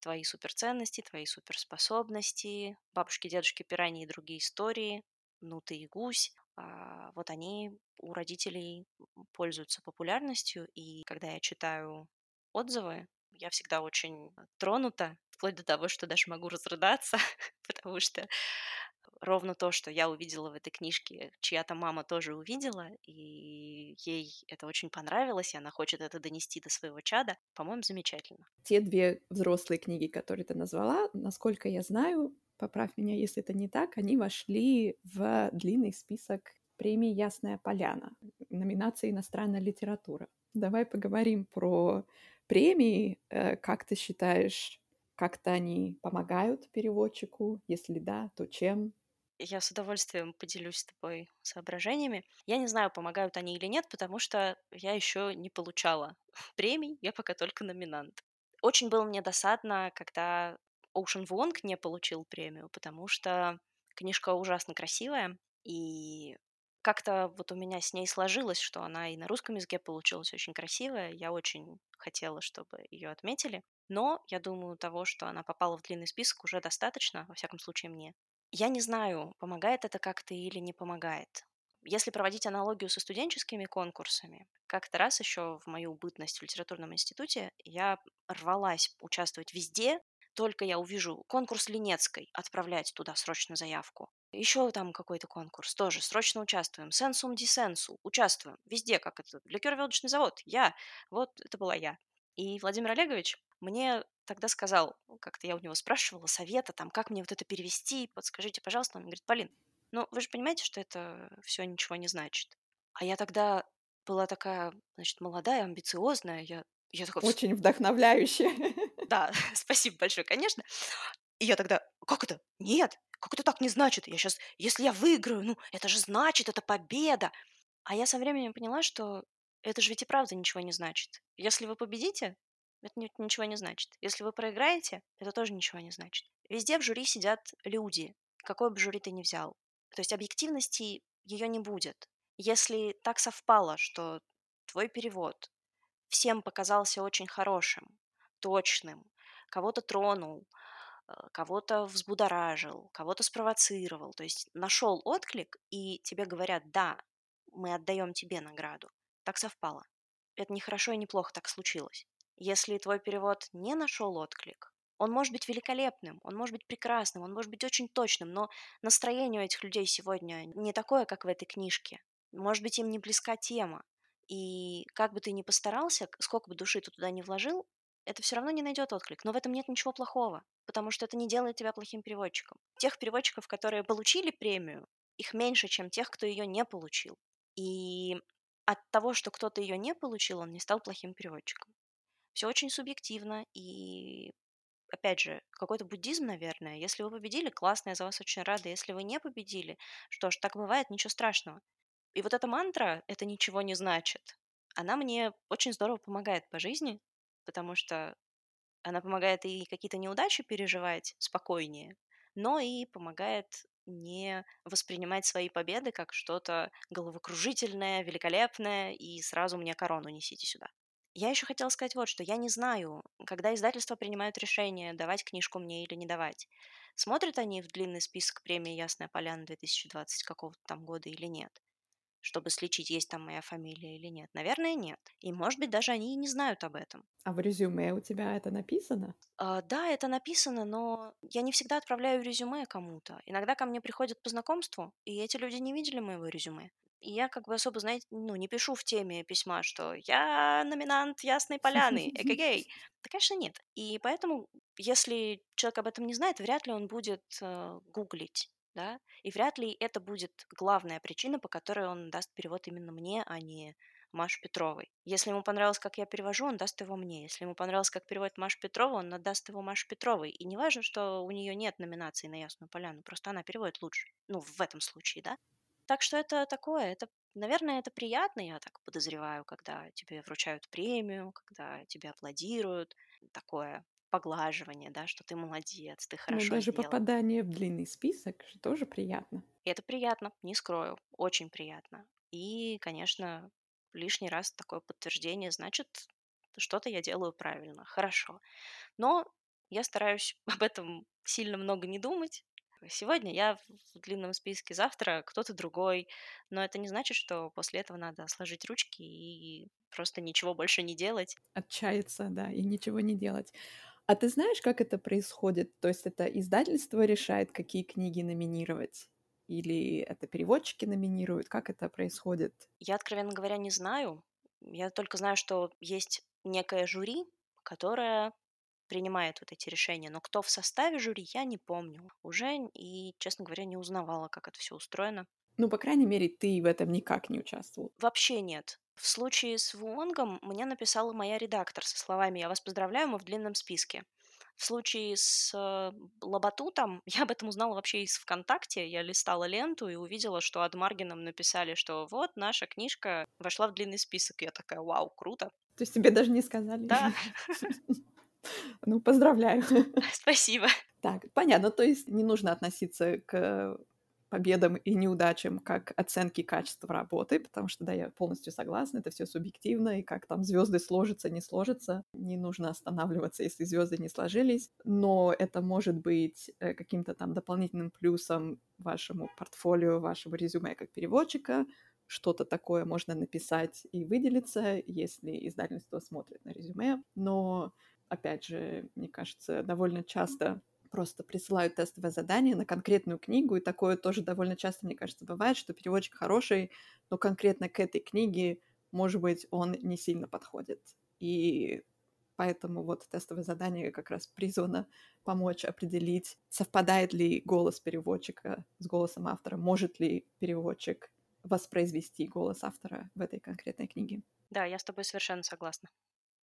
твои суперценности, твои суперспособности, бабушки, дедушки, пираньи и другие истории, ну ты и гусь, а, вот они у родителей пользуются популярностью, и когда я читаю отзывы, я всегда очень тронута, вплоть до того, что даже могу разрыдаться, потому что ровно то, что я увидела в этой книжке, чья-то мама тоже увидела, и ей это очень понравилось, и она хочет это донести до своего чада. По-моему, замечательно. Те две взрослые книги, которые ты назвала, насколько я знаю, поправь меня, если это не так, они вошли в длинный список премии «Ясная поляна», номинации «Иностранная литература». Давай поговорим про премии. Э, как ты считаешь, как-то они помогают переводчику? Если да, то чем? я с удовольствием поделюсь с тобой соображениями. Я не знаю, помогают они или нет, потому что я еще не получала премий, я пока только номинант. Очень было мне досадно, когда Ocean Wong не получил премию, потому что книжка ужасно красивая, и как-то вот у меня с ней сложилось, что она и на русском языке получилась очень красивая. Я очень хотела, чтобы ее отметили. Но я думаю, того, что она попала в длинный список, уже достаточно, во всяком случае мне. Я не знаю, помогает это как-то или не помогает. Если проводить аналогию со студенческими конкурсами, как-то раз еще в мою бытность в литературном институте я рвалась участвовать везде, только я увижу конкурс Ленецкой, отправлять туда срочно заявку. Еще там какой-то конкурс, тоже срочно участвуем. Сенсум ди сенсу, участвуем. Везде, как это, ликер-водочный завод, я. Вот это была я. И Владимир Олегович мне тогда сказал, как-то я у него спрашивала совета, там, как мне вот это перевести, подскажите, пожалуйста. Он говорит, Полин, ну вы же понимаете, что это все ничего не значит. А я тогда была такая, значит, молодая, амбициозная, я, я такая... Очень вдохновляющая. Да, спасибо большое, конечно. И я тогда, как это? Нет, как это так не значит? Я сейчас, если я выиграю, ну, это же значит, это победа. А я со временем поняла, что это же ведь и правда ничего не значит. Если вы победите, это ничего не значит. Если вы проиграете, это тоже ничего не значит. Везде в жюри сидят люди, какой бы жюри ты ни взял. То есть объективности ее не будет. Если так совпало, что твой перевод всем показался очень хорошим, точным, кого-то тронул, э, кого-то взбудоражил, кого-то спровоцировал, то есть нашел отклик, и тебе говорят, да, мы отдаем тебе награду. Так совпало. Это не хорошо и не плохо, так случилось. Если твой перевод не нашел отклик, он может быть великолепным, он может быть прекрасным, он может быть очень точным, но настроение у этих людей сегодня не такое, как в этой книжке. Может быть, им не близка тема. И как бы ты ни постарался, сколько бы души ты туда не вложил, это все равно не найдет отклик. Но в этом нет ничего плохого, потому что это не делает тебя плохим переводчиком. Тех переводчиков, которые получили премию, их меньше, чем тех, кто ее не получил. И от того, что кто-то ее не получил, он не стал плохим переводчиком. Все очень субъективно, и опять же, какой-то буддизм, наверное. Если вы победили, классно, я за вас очень рада. Если вы не победили, что ж, так бывает, ничего страшного. И вот эта мантра «это ничего не значит», она мне очень здорово помогает по жизни, потому что она помогает и какие-то неудачи переживать спокойнее, но и помогает не воспринимать свои победы как что-то головокружительное, великолепное, и сразу мне корону несите сюда. Я еще хотела сказать вот что. Я не знаю, когда издательства принимают решение, давать книжку мне или не давать. Смотрят они в длинный список премии «Ясная поляна» 2020 какого-то там года или нет. чтобы сличить, есть там моя фамилия или нет? Наверное, нет. И, может быть, даже они и не знают об этом. А в резюме у тебя это написано? А, да, это написано, но я не всегда отправляю резюме кому-то. Иногда ко мне приходят по знакомству, и эти люди не видели моего резюме. И я как бы особо, знаете, ну, не пишу в теме письма, что я номинант Ясной Поляны, эгегей. Да, конечно, нет. И поэтому, если человек об этом не знает, вряд ли он будет э, гуглить, да, и вряд ли это будет главная причина, по которой он даст перевод именно мне, а не Маше Петровой. Если ему понравилось, как я перевожу, он даст его мне. Если ему понравилось, как переводит Маша Петрова, он отдаст его Маше Петровой. И не важно, что у нее нет номинации на Ясную Поляну, просто она переводит лучше. Ну, в этом случае, да. Так что это такое, это, наверное, это приятно, я так подозреваю, когда тебе вручают премию, когда тебе аплодируют, такое поглаживание, да, что ты молодец, ты Ну, хорошо даже сделал. попадание в длинный список же тоже приятно. Это приятно, не скрою, очень приятно. И, конечно, лишний раз такое подтверждение, значит, что-то я делаю правильно, хорошо. Но я стараюсь об этом сильно много не думать. Сегодня я в длинном списке, завтра кто-то другой. Но это не значит, что после этого надо сложить ручки и просто ничего больше не делать. Отчаяться, да, и ничего не делать. А ты знаешь, как это происходит? То есть это издательство решает, какие книги номинировать? Или это переводчики номинируют? Как это происходит? Я, откровенно говоря, не знаю. Я только знаю, что есть некое жюри, которое принимает вот эти решения. Но кто в составе жюри, я не помню уже. И, честно говоря, не узнавала, как это все устроено. Ну, по крайней мере, ты в этом никак не участвовал. Вообще нет. В случае с Вуонгом мне написала моя редактор со словами «Я вас поздравляю, мы в длинном списке». В случае с э, Лабатутом я об этом узнала вообще из ВКонтакте. Я листала ленту и увидела, что от Маргином написали, что вот наша книжка вошла в длинный список. Я такая, вау, круто. То есть тебе даже не сказали? Да. Ну, поздравляю. Спасибо. Так, понятно. То есть не нужно относиться к победам и неудачам как оценки качества работы, потому что, да, я полностью согласна, это все субъективно, и как там звезды сложатся, не сложатся, не нужно останавливаться, если звезды не сложились, но это может быть э, каким-то там дополнительным плюсом вашему портфолио, вашего резюме как переводчика, что-то такое можно написать и выделиться, если издательство смотрит на резюме, но опять же, мне кажется, довольно часто просто присылают тестовое задание на конкретную книгу, и такое тоже довольно часто, мне кажется, бывает, что переводчик хороший, но конкретно к этой книге, может быть, он не сильно подходит. И поэтому вот тестовое задание как раз призвано помочь определить, совпадает ли голос переводчика с голосом автора, может ли переводчик воспроизвести голос автора в этой конкретной книге. Да, я с тобой совершенно согласна.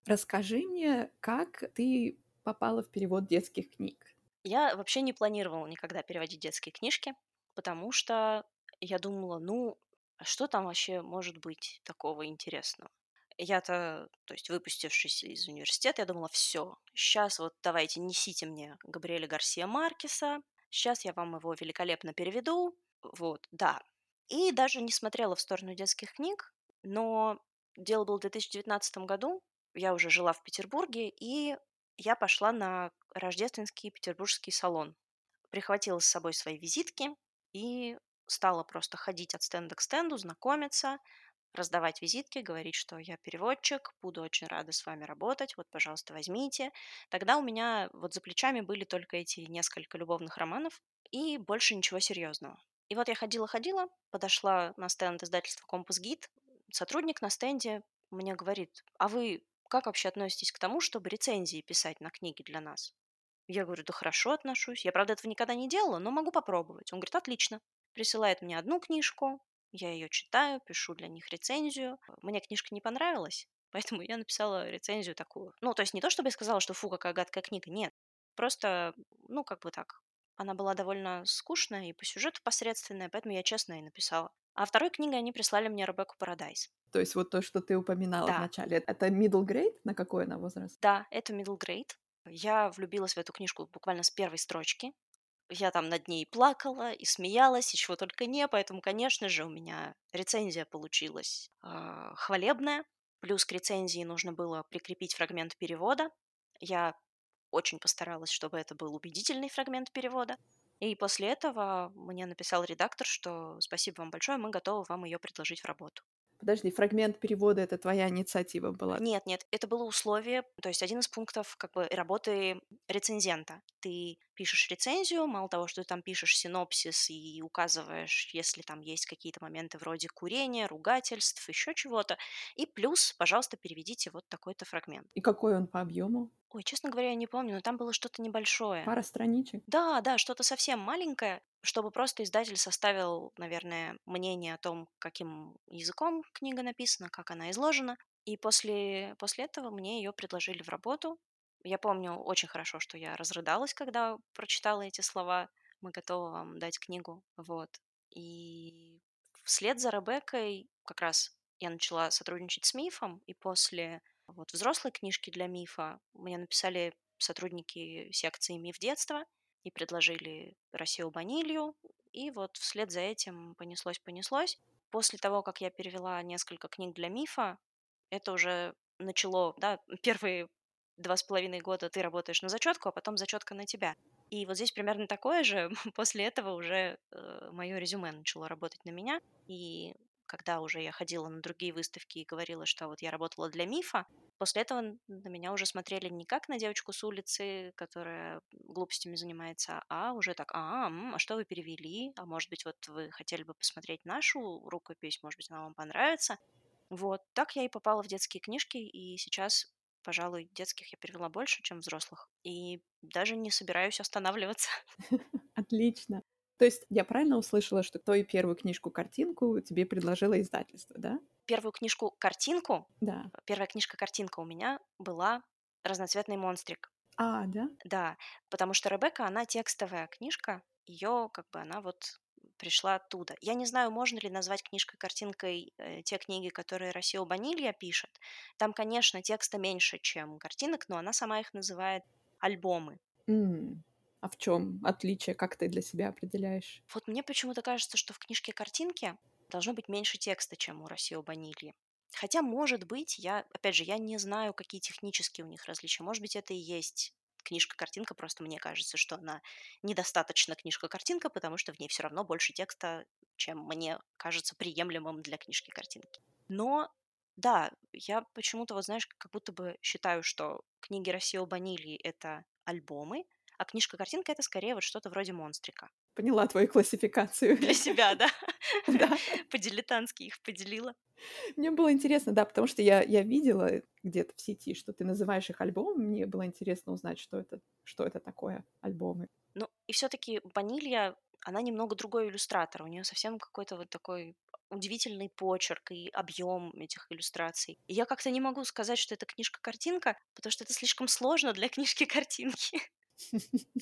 Расскажи мне, как ты попала в перевод детских книг? Я вообще не планировала никогда переводить детские книжки, потому что я думала, ну, а что там вообще может быть такого интересного? Я-то, то есть выпустившись из университета, я думала, все, сейчас вот давайте несите мне Габриэля Гарсия Маркеса, сейчас я вам его великолепно переведу, вот, да. И даже не смотрела в сторону детских книг, но дело было в 2019 году, я уже жила в Петербурге, и я пошла на рождественский петербургский салон. Прихватила с собой свои визитки и стала просто ходить от стенда к стенду, знакомиться, раздавать визитки, говорить, что я переводчик, буду очень рада с вами работать, вот, пожалуйста, возьмите. Тогда у меня вот за плечами были только эти несколько любовных романов и больше ничего серьезного. И вот я ходила-ходила, подошла на стенд издательства «Компас Гид», сотрудник на стенде мне говорит, а вы как вообще относитесь к тому, чтобы рецензии писать на книги для нас? Я говорю, да хорошо отношусь. Я, правда, этого никогда не делала, но могу попробовать. Он говорит, отлично. Присылает мне одну книжку, я ее читаю, пишу для них рецензию. Мне книжка не понравилась, поэтому я написала рецензию такую. Ну, то есть не то, чтобы я сказала, что фу, какая гадкая книга, нет. Просто, ну, как бы так. Она была довольно скучная и по сюжету посредственная, поэтому я честно и написала. А второй книгой они прислали мне Ребекку Парадайз. То есть вот то, что ты упоминала Да. вначале, это middle grade? На какой она возраст? Да, это middle grade. Я влюбилась в эту книжку буквально с первой строчки. Я там над ней плакала и смеялась, и чего только не, поэтому, конечно же, у меня рецензия получилась э, хвалебная. Плюс к рецензии нужно было прикрепить фрагмент перевода. Я очень постаралась, чтобы это был убедительный фрагмент перевода. И после этого мне написал редактор, что спасибо вам большое, мы готовы вам ее предложить в работу. Подожди, фрагмент перевода это твоя инициатива была? Нет, нет, это было условие, то есть один из пунктов как бы работы рецензента. Ты пишешь рецензию, мало того, что ты там пишешь синопсис и указываешь, если там есть какие-то моменты вроде курения, ругательств, еще чего-то, и плюс, пожалуйста, переведите вот такой-то фрагмент. И какой он по объему? Ой, честно говоря, я не помню, но там было что-то небольшое. Пара страничек? Да, да, что-то совсем маленькое, чтобы просто издатель составил, наверное, мнение о том, каким языком книга написана, как она изложена. И после, после этого мне ее предложили в работу. Я помню очень хорошо, что я разрыдалась, когда прочитала эти слова. Мы готовы вам дать книгу. Вот. И вслед за Ребеккой как раз я начала сотрудничать с Мифом, и после вот взрослой книжки для Мифа мне написали сотрудники секции Миф детства и предложили Россию Банилью, и вот вслед за этим понеслось-понеслось. После того, как я перевела несколько книг для Мифа, это уже начало, да, первые два с половиной года ты работаешь на зачетку, а потом зачетка на тебя. И вот здесь примерно такое же. После этого уже э, мое резюме начало работать на меня. И когда уже я ходила на другие выставки и говорила, что вот я работала для мифа, после этого на меня уже смотрели не как на девочку с улицы, которая глупостями занимается, а уже так, а, а что вы перевели? А может быть, вот вы хотели бы посмотреть нашу рукопись, может быть, она вам понравится. Вот, так я и попала в детские книжки, и сейчас, пожалуй, детских я перевела больше, чем взрослых. И даже не собираюсь останавливаться. Отлично. То есть я правильно услышала, что твою первую книжку-картинку тебе предложило издательство, да? Первую книжку-картинку? Да. Первая книжка-картинка у меня была «Разноцветный монстрик». А, да? Да, потому что Ребекка, она текстовая книжка, ее как бы она вот пришла оттуда. Я не знаю, можно ли назвать книжкой-картинкой э, те книги, которые Россия Банилья пишет. Там, конечно, текста меньше, чем картинок, но она сама их называет альбомы. Mm. А в чем отличие, как ты для себя определяешь? Вот мне почему-то кажется, что в книжке картинки должно быть меньше текста, чем у России Банильи. Хотя, может быть, я, опять же, я не знаю, какие технические у них различия. Может быть, это и есть книжка-картинка, просто мне кажется, что она недостаточно книжка-картинка, потому что в ней все равно больше текста, чем мне кажется приемлемым для книжки-картинки. Но да, я почему-то, вот знаешь, как будто бы считаю, что книги России Банильи — это альбомы, а книжка-картинка — это скорее вот что-то вроде монстрика. Поняла твою классификацию. Для себя, да? Да. По-дилетантски их поделила. Мне было интересно, да, потому что я, я видела где-то в сети, что ты называешь их альбомами. Мне было интересно узнать, что это, что это такое альбомы. Ну, и все таки Ванилья, она немного другой иллюстратор. У нее совсем какой-то вот такой удивительный почерк и объем этих иллюстраций. И я как-то не могу сказать, что это книжка-картинка, потому что это слишком сложно для книжки-картинки.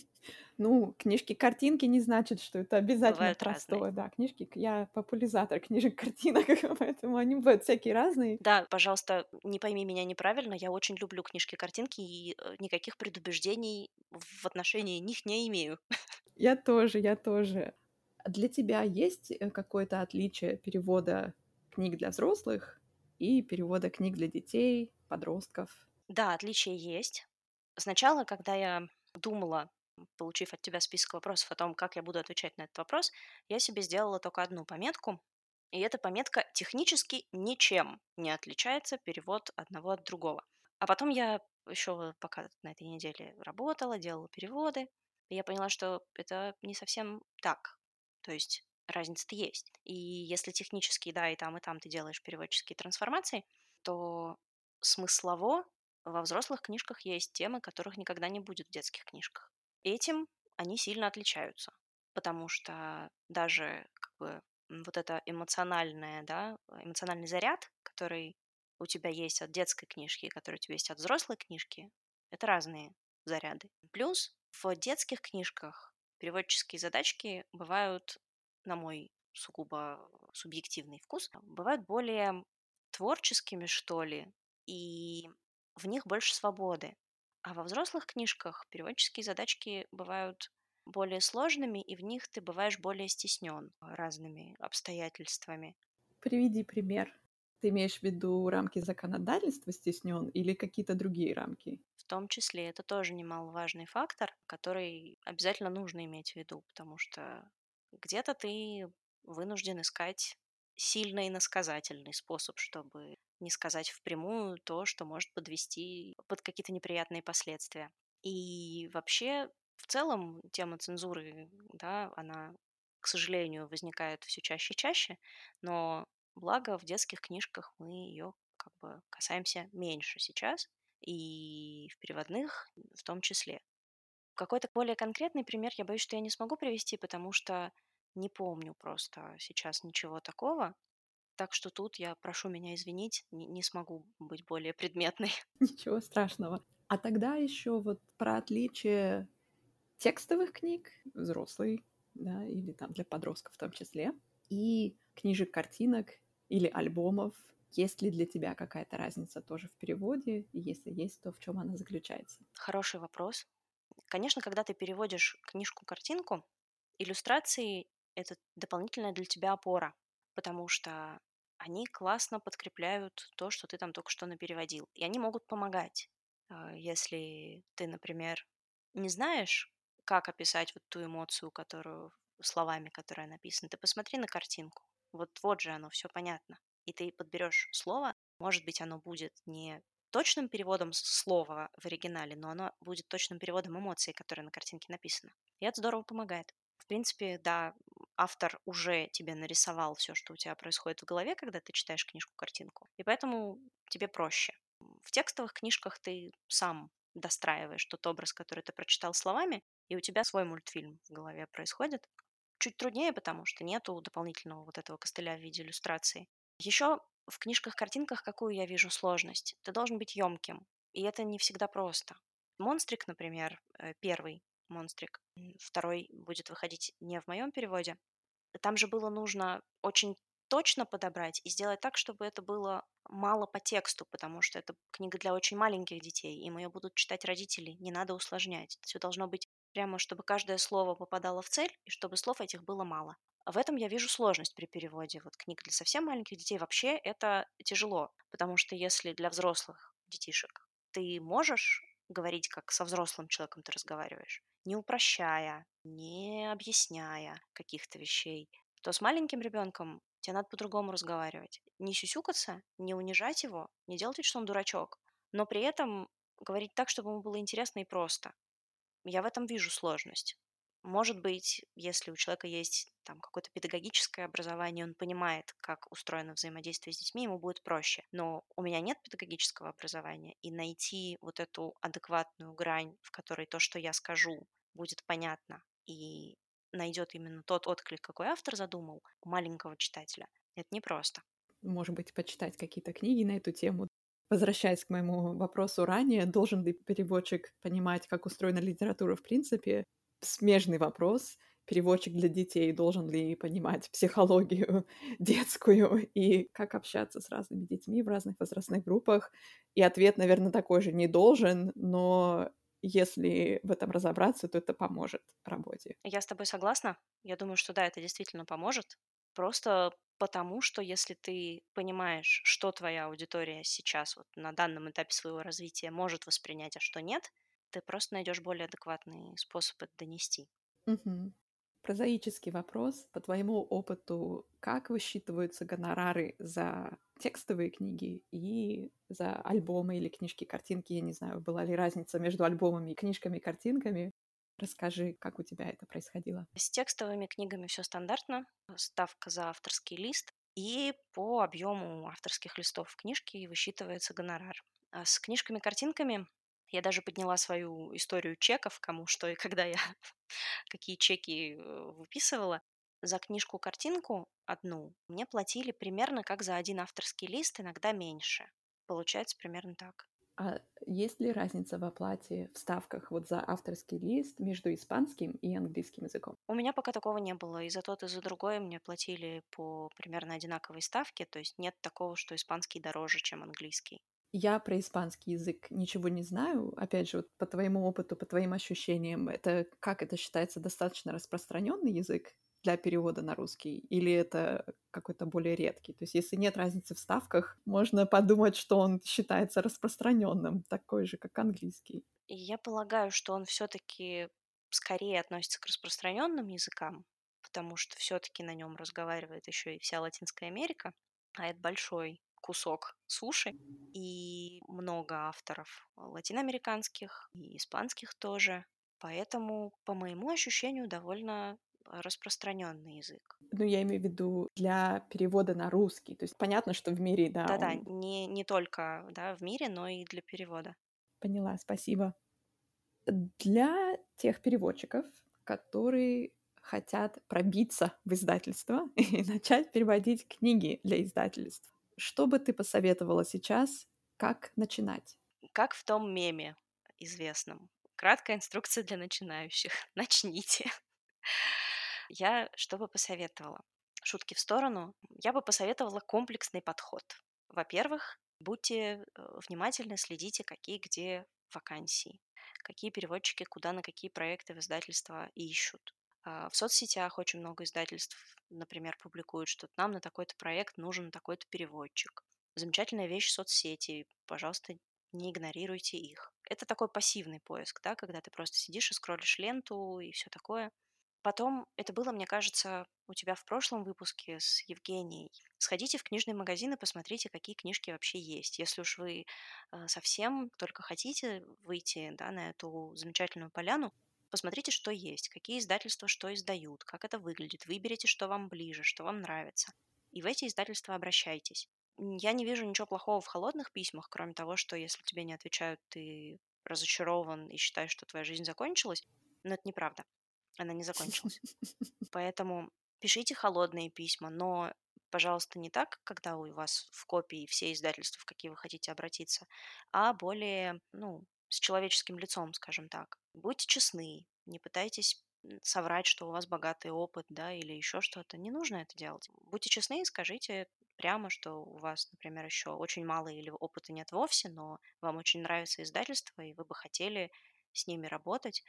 Ну, книжки-картинки не значит, что это обязательно Бывают простое. разные. Да, книжки, я популяризатор книжек-картинок, поэтому они бывают всякие разные. Да, пожалуйста, не пойми меня неправильно, я очень люблю книжки-картинки и э, никаких предубеждений в отношении них не имею. Я тоже, я тоже. Для тебя есть э, какое-то отличие перевода книг для взрослых и перевода книг для детей, подростков? Да, отличие есть. Сначала, когда я думала, получив от тебя список вопросов о том, как я буду отвечать на этот вопрос, я себе сделала только одну пометку. И эта пометка технически ничем не отличается перевод одного от другого. А потом я еще пока на этой неделе работала, делала переводы, и я поняла, что это не совсем так. То есть разница-то есть. И если технически, да, и там, и там ты делаешь переводческие трансформации, то смыслово во взрослых книжках есть темы, которых никогда не будет в детских книжках. Этим они сильно отличаются, потому что даже как бы вот это эмоциональное, да, эмоциональный заряд, который у тебя есть от детской книжки, который у тебя есть от взрослой книжки, это разные заряды. Плюс в детских книжках переводческие задачки бывают, на мой сугубо субъективный вкус, бывают более творческими, что ли, и в них больше свободы. А во взрослых книжках переводческие задачки бывают более сложными, и в них ты бываешь более стеснен разными обстоятельствами. Приведи пример. Ты имеешь в виду рамки законодательства стеснен или какие-то другие рамки? В том числе это тоже немаловажный фактор, который обязательно нужно иметь в виду, потому что где-то ты вынужден искать сильный иносказательный способ, чтобы не сказать впрямую то, что может подвести под какие-то неприятные последствия. И вообще, в целом, тема цензуры, да, она, к сожалению, возникает все чаще и чаще, но благо в детских книжках мы ее как бы касаемся меньше сейчас, и в переводных в том числе. Какой-то более конкретный пример я боюсь, что я не смогу привести, потому что не помню просто сейчас ничего такого. Так что тут я прошу меня извинить, не, не смогу быть более предметной. Ничего страшного. А тогда еще вот про отличие текстовых книг, взрослый, да, или там для подростков в том числе, и книжек, картинок или альбомов. Есть ли для тебя какая-то разница тоже в переводе? И если есть, то в чем она заключается? Хороший вопрос. Конечно, когда ты переводишь книжку-картинку, иллюстрации — это дополнительная для тебя опора, потому что они классно подкрепляют то, что ты там только что напереводил. И они могут помогать. А, если ты, например, не знаешь, как описать вот ту эмоцию, которую словами, которая написана, ты посмотри на картинку. Вот вот же оно, все понятно. И ты подберешь слово, может быть, оно будет не точным переводом слова в оригинале, но оно будет точным переводом эмоций, которые на картинке написаны. И это здорово помогает. В принципе, да, автор уже тебе нарисовал все, что у тебя происходит в голове, когда ты читаешь книжку-картинку. И поэтому тебе проще. В текстовых книжках ты сам достраиваешь тот образ, который ты прочитал словами, и у тебя свой мультфильм в голове происходит. Чуть труднее, потому что нету дополнительного вот этого костыля в виде иллюстрации. Еще в книжках-картинках какую я вижу сложность? Ты должен быть емким, и это не всегда просто. Монстрик, например, э, первый монстрик, второй будет выходить не в моем переводе. Там же было нужно очень точно подобрать и сделать так, чтобы это было мало по тексту, потому что это книга для очень маленьких детей, им ее будут читать родители, не надо усложнять. Все должно быть прямо, чтобы каждое слово попадало в цель, и чтобы слов этих было мало. В этом я вижу сложность при переводе. Вот книг для совсем маленьких детей вообще это тяжело, потому что если для взрослых детишек ты можешь говорить, как со взрослым человеком ты разговариваешь, не упрощая, не объясняя каких-то вещей, то с маленьким ребенком тебе надо по-другому разговаривать. Не сюсюкаться, не унижать его, не делать вид, что он дурачок, но при этом говорить так, чтобы ему было интересно и просто. Я в этом вижу сложность. Может быть, если у человека есть там какое-то педагогическое образование, он понимает, как устроено взаимодействие с детьми, ему будет проще. Но у меня нет педагогического образования, и найти вот эту адекватную грань, в которой то, что я скажу, будет понятно и найдет именно тот отклик, какой автор задумал у маленького читателя, это непросто. Может быть, почитать какие-то книги на эту тему. Возвращаясь к моему вопросу ранее, должен ли переводчик понимать, как устроена литература в принципе? Смежный вопрос. Переводчик для детей должен ли понимать психологию детскую и как общаться с разными детьми в разных возрастных группах? И ответ, наверное, такой же не должен, но если в этом разобраться, то это поможет работе. Я с тобой согласна. Я думаю, что да, это действительно поможет. Просто потому, что если ты понимаешь, что твоя аудитория сейчас вот на данном этапе своего развития может воспринять, а что нет, ты просто найдешь более адекватный способ это донести. Угу. Прозаический вопрос. По твоему опыту, как высчитываются гонорары за текстовые книги и за альбомы или книжки-картинки? Я не знаю, была ли разница между альбомами, книжками, картинками. Расскажи, как у тебя это происходило. С текстовыми книгами все стандартно. Ставка за авторский лист. И по объему авторских листов в книжке высчитывается гонорар. А с книжками-картинками я даже подняла свою историю чеков, кому что и когда я какие чеки э, выписывала. За книжку-картинку одну мне платили примерно как за один авторский лист, иногда меньше. Получается примерно так. А есть ли разница в оплате в ставках вот за авторский лист между испанским и английским языком? У меня пока такого не было. И за тот, и за другой мне платили по примерно одинаковой ставке. То есть нет такого, что испанский дороже, чем английский. Я про испанский язык ничего не знаю. Опять же, вот по твоему опыту, по твоим ощущениям, это как это считается достаточно распространенный язык для перевода на русский? Или это какой-то более редкий? То есть если нет разницы в ставках, можно подумать, что он считается распространенным, такой же, как английский. Я полагаю, что он все-таки скорее относится к распространенным языкам, потому что все-таки на нем разговаривает еще и вся Латинская Америка, а это большой кусок суши, и много авторов латиноамериканских и испанских тоже. Поэтому, по моему ощущению, довольно распространенный язык. Ну, я имею в виду для перевода на русский. То есть понятно, что в мире, да. Да-да, он... не, не только да, в мире, но и для перевода. Поняла, спасибо. Для тех переводчиков, которые хотят пробиться в издательство и начать переводить книги для издательств. Что бы ты посоветовала сейчас, как начинать? Как в том меме известном. Краткая инструкция для начинающих. Начните. Я что бы посоветовала? Шутки в сторону. Я бы посоветовала комплексный подход. Во-первых, будьте э, внимательны, следите, какие где вакансии, какие переводчики куда на какие проекты в издательства ищут. А, в соцсетях очень много издательств, например, публикуют, что нам на такой-то проект нужен такой-то переводчик. Замечательная вещь соцсети. Пожалуйста, не игнорируйте их. Это такой пассивный поиск, да, когда ты просто сидишь и скроллишь ленту и все такое. Потом, это было, мне кажется, у тебя в прошлом выпуске с Евгенией. Сходите в книжный магазин и посмотрите, какие книжки вообще есть. Если уж вы э, совсем только хотите выйти да, на эту замечательную поляну, посмотрите, что есть, какие издательства что издают, как это выглядит, выберите, что вам ближе, что вам нравится. И в эти издательства обращайтесь. Я не вижу ничего плохого в холодных письмах, кроме того, что если тебе не отвечают, ты разочарован и считаешь, что твоя жизнь закончилась. Но это неправда. Она не закончилась. Поэтому пишите холодные письма, но, пожалуйста, не так, когда у вас в копии все издательства, в какие вы хотите обратиться, а более, ну, с человеческим лицом, скажем так. Будьте честны, не пытайтесь соврать, что у вас богатый опыт, да, или еще что-то. Не нужно это делать. Будьте честны и скажите прямо, что у вас, например, еще очень мало или опыта нет вовсе, но вам очень нравится издательство, и вы бы хотели с ними работать.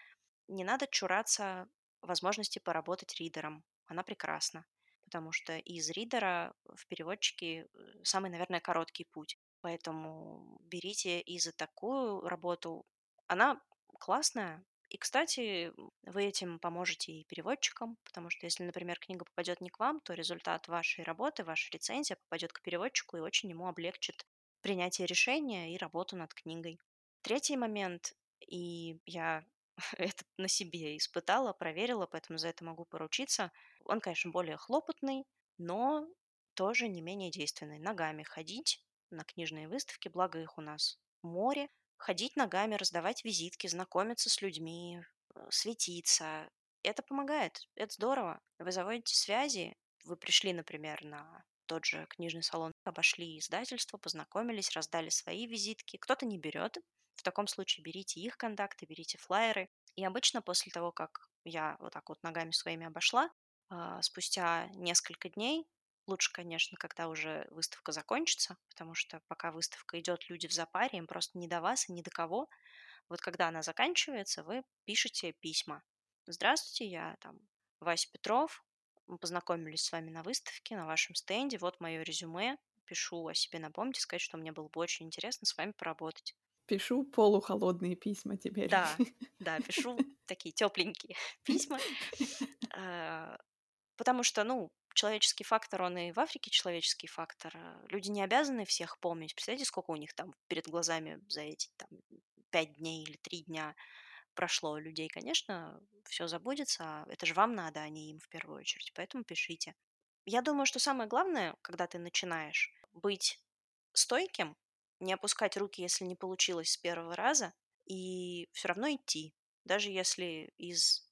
Не надо чураться возможности поработать ридером. Она прекрасна, потому что из ридера в переводчике э, самый, наверное, короткий путь. Поэтому берите и за такую работу. Она классная, и, кстати, вы этим поможете и переводчикам, потому что если, например, книга попадет не к вам, то результат вашей работы, ваша рецензия попадет к переводчику и очень ему облегчит принятие решения и работу над книгой. Третий момент, и я это на себе испытала, проверила, поэтому за это могу поручиться. Он, конечно, более хлопотный, но тоже не менее действенный. Ногами ходить на книжные выставки, благо их у нас море, ходить ногами, раздавать визитки, знакомиться с людьми, э, светиться. Это помогает, это здорово. Вы заводите связи, вы пришли, например, на тот же книжный салон, обошли издательство, познакомились, раздали свои визитки. Кто-то не берет. В таком случае берите их контакты, берите флайеры. И обычно после того, как я вот так вот ногами своими обошла, а, спустя несколько дней Лучше, конечно, когда уже выставка закончится, потому что пока выставка идет, люди в запаре, им просто не до вас и не до кого. Вот когда она заканчивается, вы пишете письма. Здравствуйте, я там Вася Петров, мы познакомились с вами на выставке, на вашем стенде, вот мое резюме, пишу о себе напомните, сказать, что мне было бы очень интересно с вами поработать. Пишу полухолодные письма теперь. Да, да, пишу такие тепленькие письма, а, потому что, ну, человеческий фактор, он и в Африке человеческий фактор. Э, люди не обязаны всех помнить. Представляете, сколько у них там перед глазами за эти там, пять дней или три дня прошло людей, конечно, все забудется. А это же вам надо, а не им в первую очередь. Поэтому пишите. Я думаю, что самое главное, когда ты начинаешь, быть стойким, не опускать руки, если не получилось с первого раза, и все равно идти. Даже если из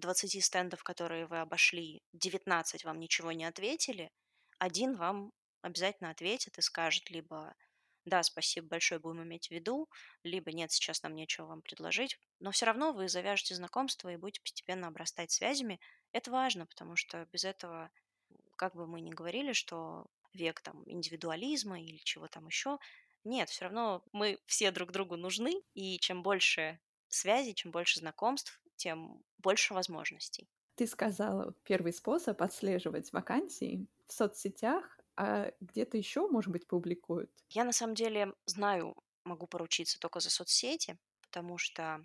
20 стендов, которые вы обошли, 19 вам ничего не ответили, один вам обязательно ответит и скажет либо да, спасибо большое, будем иметь в виду, либо нет, сейчас нам нечего вам предложить, но все равно вы завяжете знакомство и будете постепенно обрастать связями. Это важно, потому что без этого, как бы мы ни говорили, что век там индивидуализма или чего там еще, нет, все равно мы все друг другу нужны, и чем больше связей, чем больше знакомств, тем больше возможностей. Ты сказала, первый способ отслеживать вакансии в соцсетях, а где-то еще, может быть, публикуют? Я на самом деле знаю, могу поручиться только за соцсети, потому что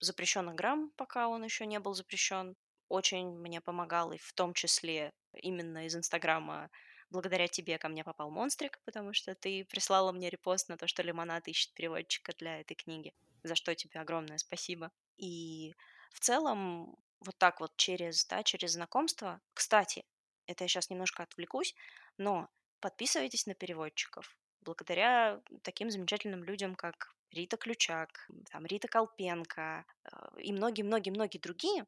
запрещенный грамм, пока он еще не был запрещен, очень мне помогал, и в том числе именно из Инстаграма благодаря тебе ко мне попал монстрик, потому что ты прислала мне репост на то, что Лимонад ищет переводчика для этой книги, за что тебе огромное спасибо. И в целом вот так вот через, да, через знакомство. Кстати, это я сейчас немножко отвлекусь, но подписывайтесь на переводчиков. Благодаря таким замечательным людям, как Рита Ключак, там, Рита Колпенко э, и многие-многие-многие другие,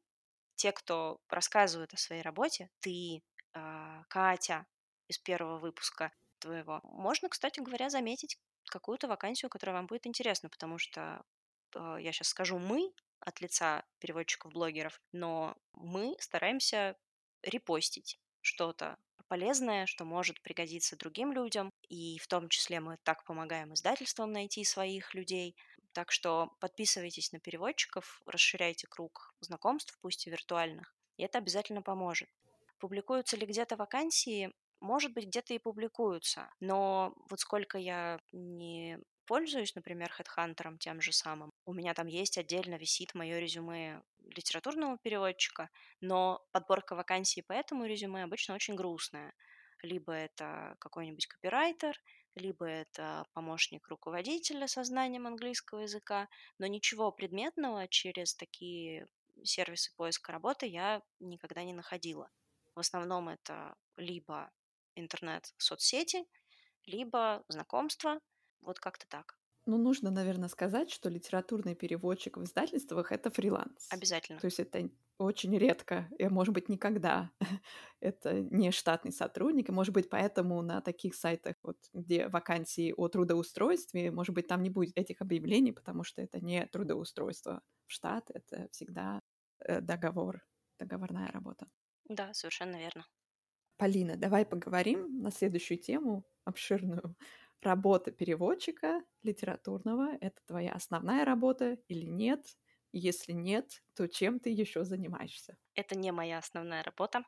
те, кто рассказывают о своей работе, ты, э, Катя из первого выпуска твоего, можно, кстати говоря, заметить какую-то вакансию, которая вам будет интересна, потому что э, я сейчас скажу мы от лица переводчиков-блогеров, но мы стараемся репостить что-то полезное, что может пригодиться другим людям, и в том числе мы так помогаем издательствам найти своих людей. Так что подписывайтесь на переводчиков, расширяйте круг знакомств, пусть и виртуальных, и это обязательно поможет. Публикуются ли где-то вакансии? Может быть, где-то и публикуются, но вот сколько я не пользуюсь, например, HeadHunter тем же самым, у меня там есть отдельно висит мое резюме литературного переводчика, но подборка вакансий по этому резюме обычно очень грустная. Либо это какой-нибудь копирайтер, либо это помощник руководителя со знанием английского языка, но ничего предметного через такие сервисы поиска работы я никогда не находила. В основном это либо интернет-соцсети, либо знакомства, вот как-то так. Ну, нужно, наверное, сказать, что литературный переводчик в издательствах — это фриланс. Обязательно. То есть это очень редко, и, может быть, никогда. это не штатный сотрудник, и, может быть, поэтому на таких сайтах, вот, где вакансии о трудоустройстве, может быть, там не будет этих объявлений, потому что это не трудоустройство в штат, это всегда э, договор, договорная работа. Да, совершенно верно. Полина, давай поговорим на следующую тему, обширную работа переводчика литературного — это твоя основная работа или нет? Если нет, то чем ты еще занимаешься? Это не моя основная работа.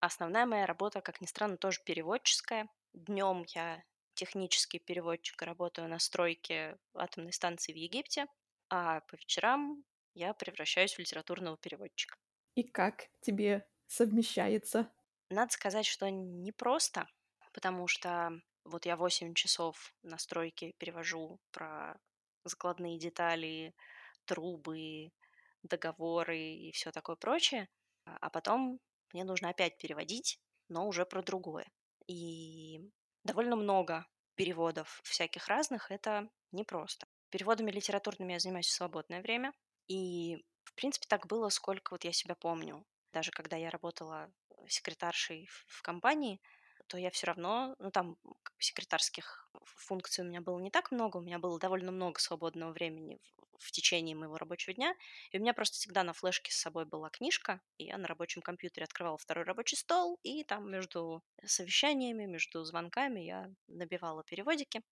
Основная моя работа, как ни странно, тоже переводческая. Днем я технический переводчик, работаю на стройке атомной станции в Египте, а по вечерам я превращаюсь в литературного переводчика. И как тебе совмещается? Надо сказать, что непросто, потому что вот я 8 часов на стройке перевожу про закладные детали, трубы, договоры и все такое прочее, а, а потом мне нужно опять переводить, но уже про другое. И довольно много переводов всяких разных, это непросто. Переводами литературными я занимаюсь в свободное время, и, в принципе, так было, сколько вот я себя помню. Даже когда я работала секретаршей в компании, то я все равно, ну там секретарских функций у меня было не так много, у меня было довольно много свободного времени в, в течение моего рабочего дня, и у меня просто всегда на флешке с собой была книжка, и я на рабочем компьютере открывала второй рабочий стол, и там между совещаниями, между звонками я набивала переводики.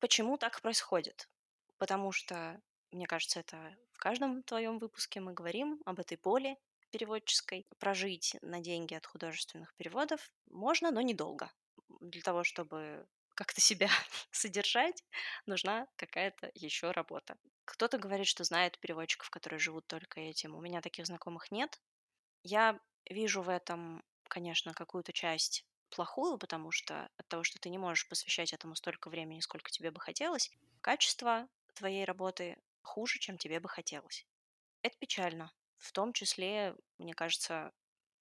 Почему так происходит? Потому что, мне кажется, это в каждом твоем выпуске мы говорим об этой боли, переводческой. Прожить на деньги от художественных переводов можно, но недолго. Для того, чтобы как-то себя содержать, нужна какая-то еще работа. Кто-то говорит, что знает переводчиков, которые живут только этим. У меня таких знакомых нет. Я вижу в этом, конечно, какую-то часть плохую, потому что от того, что ты не можешь посвящать этому столько времени, сколько тебе бы хотелось, качество твоей работы хуже, чем тебе бы хотелось. Это печально. В том числе, мне кажется,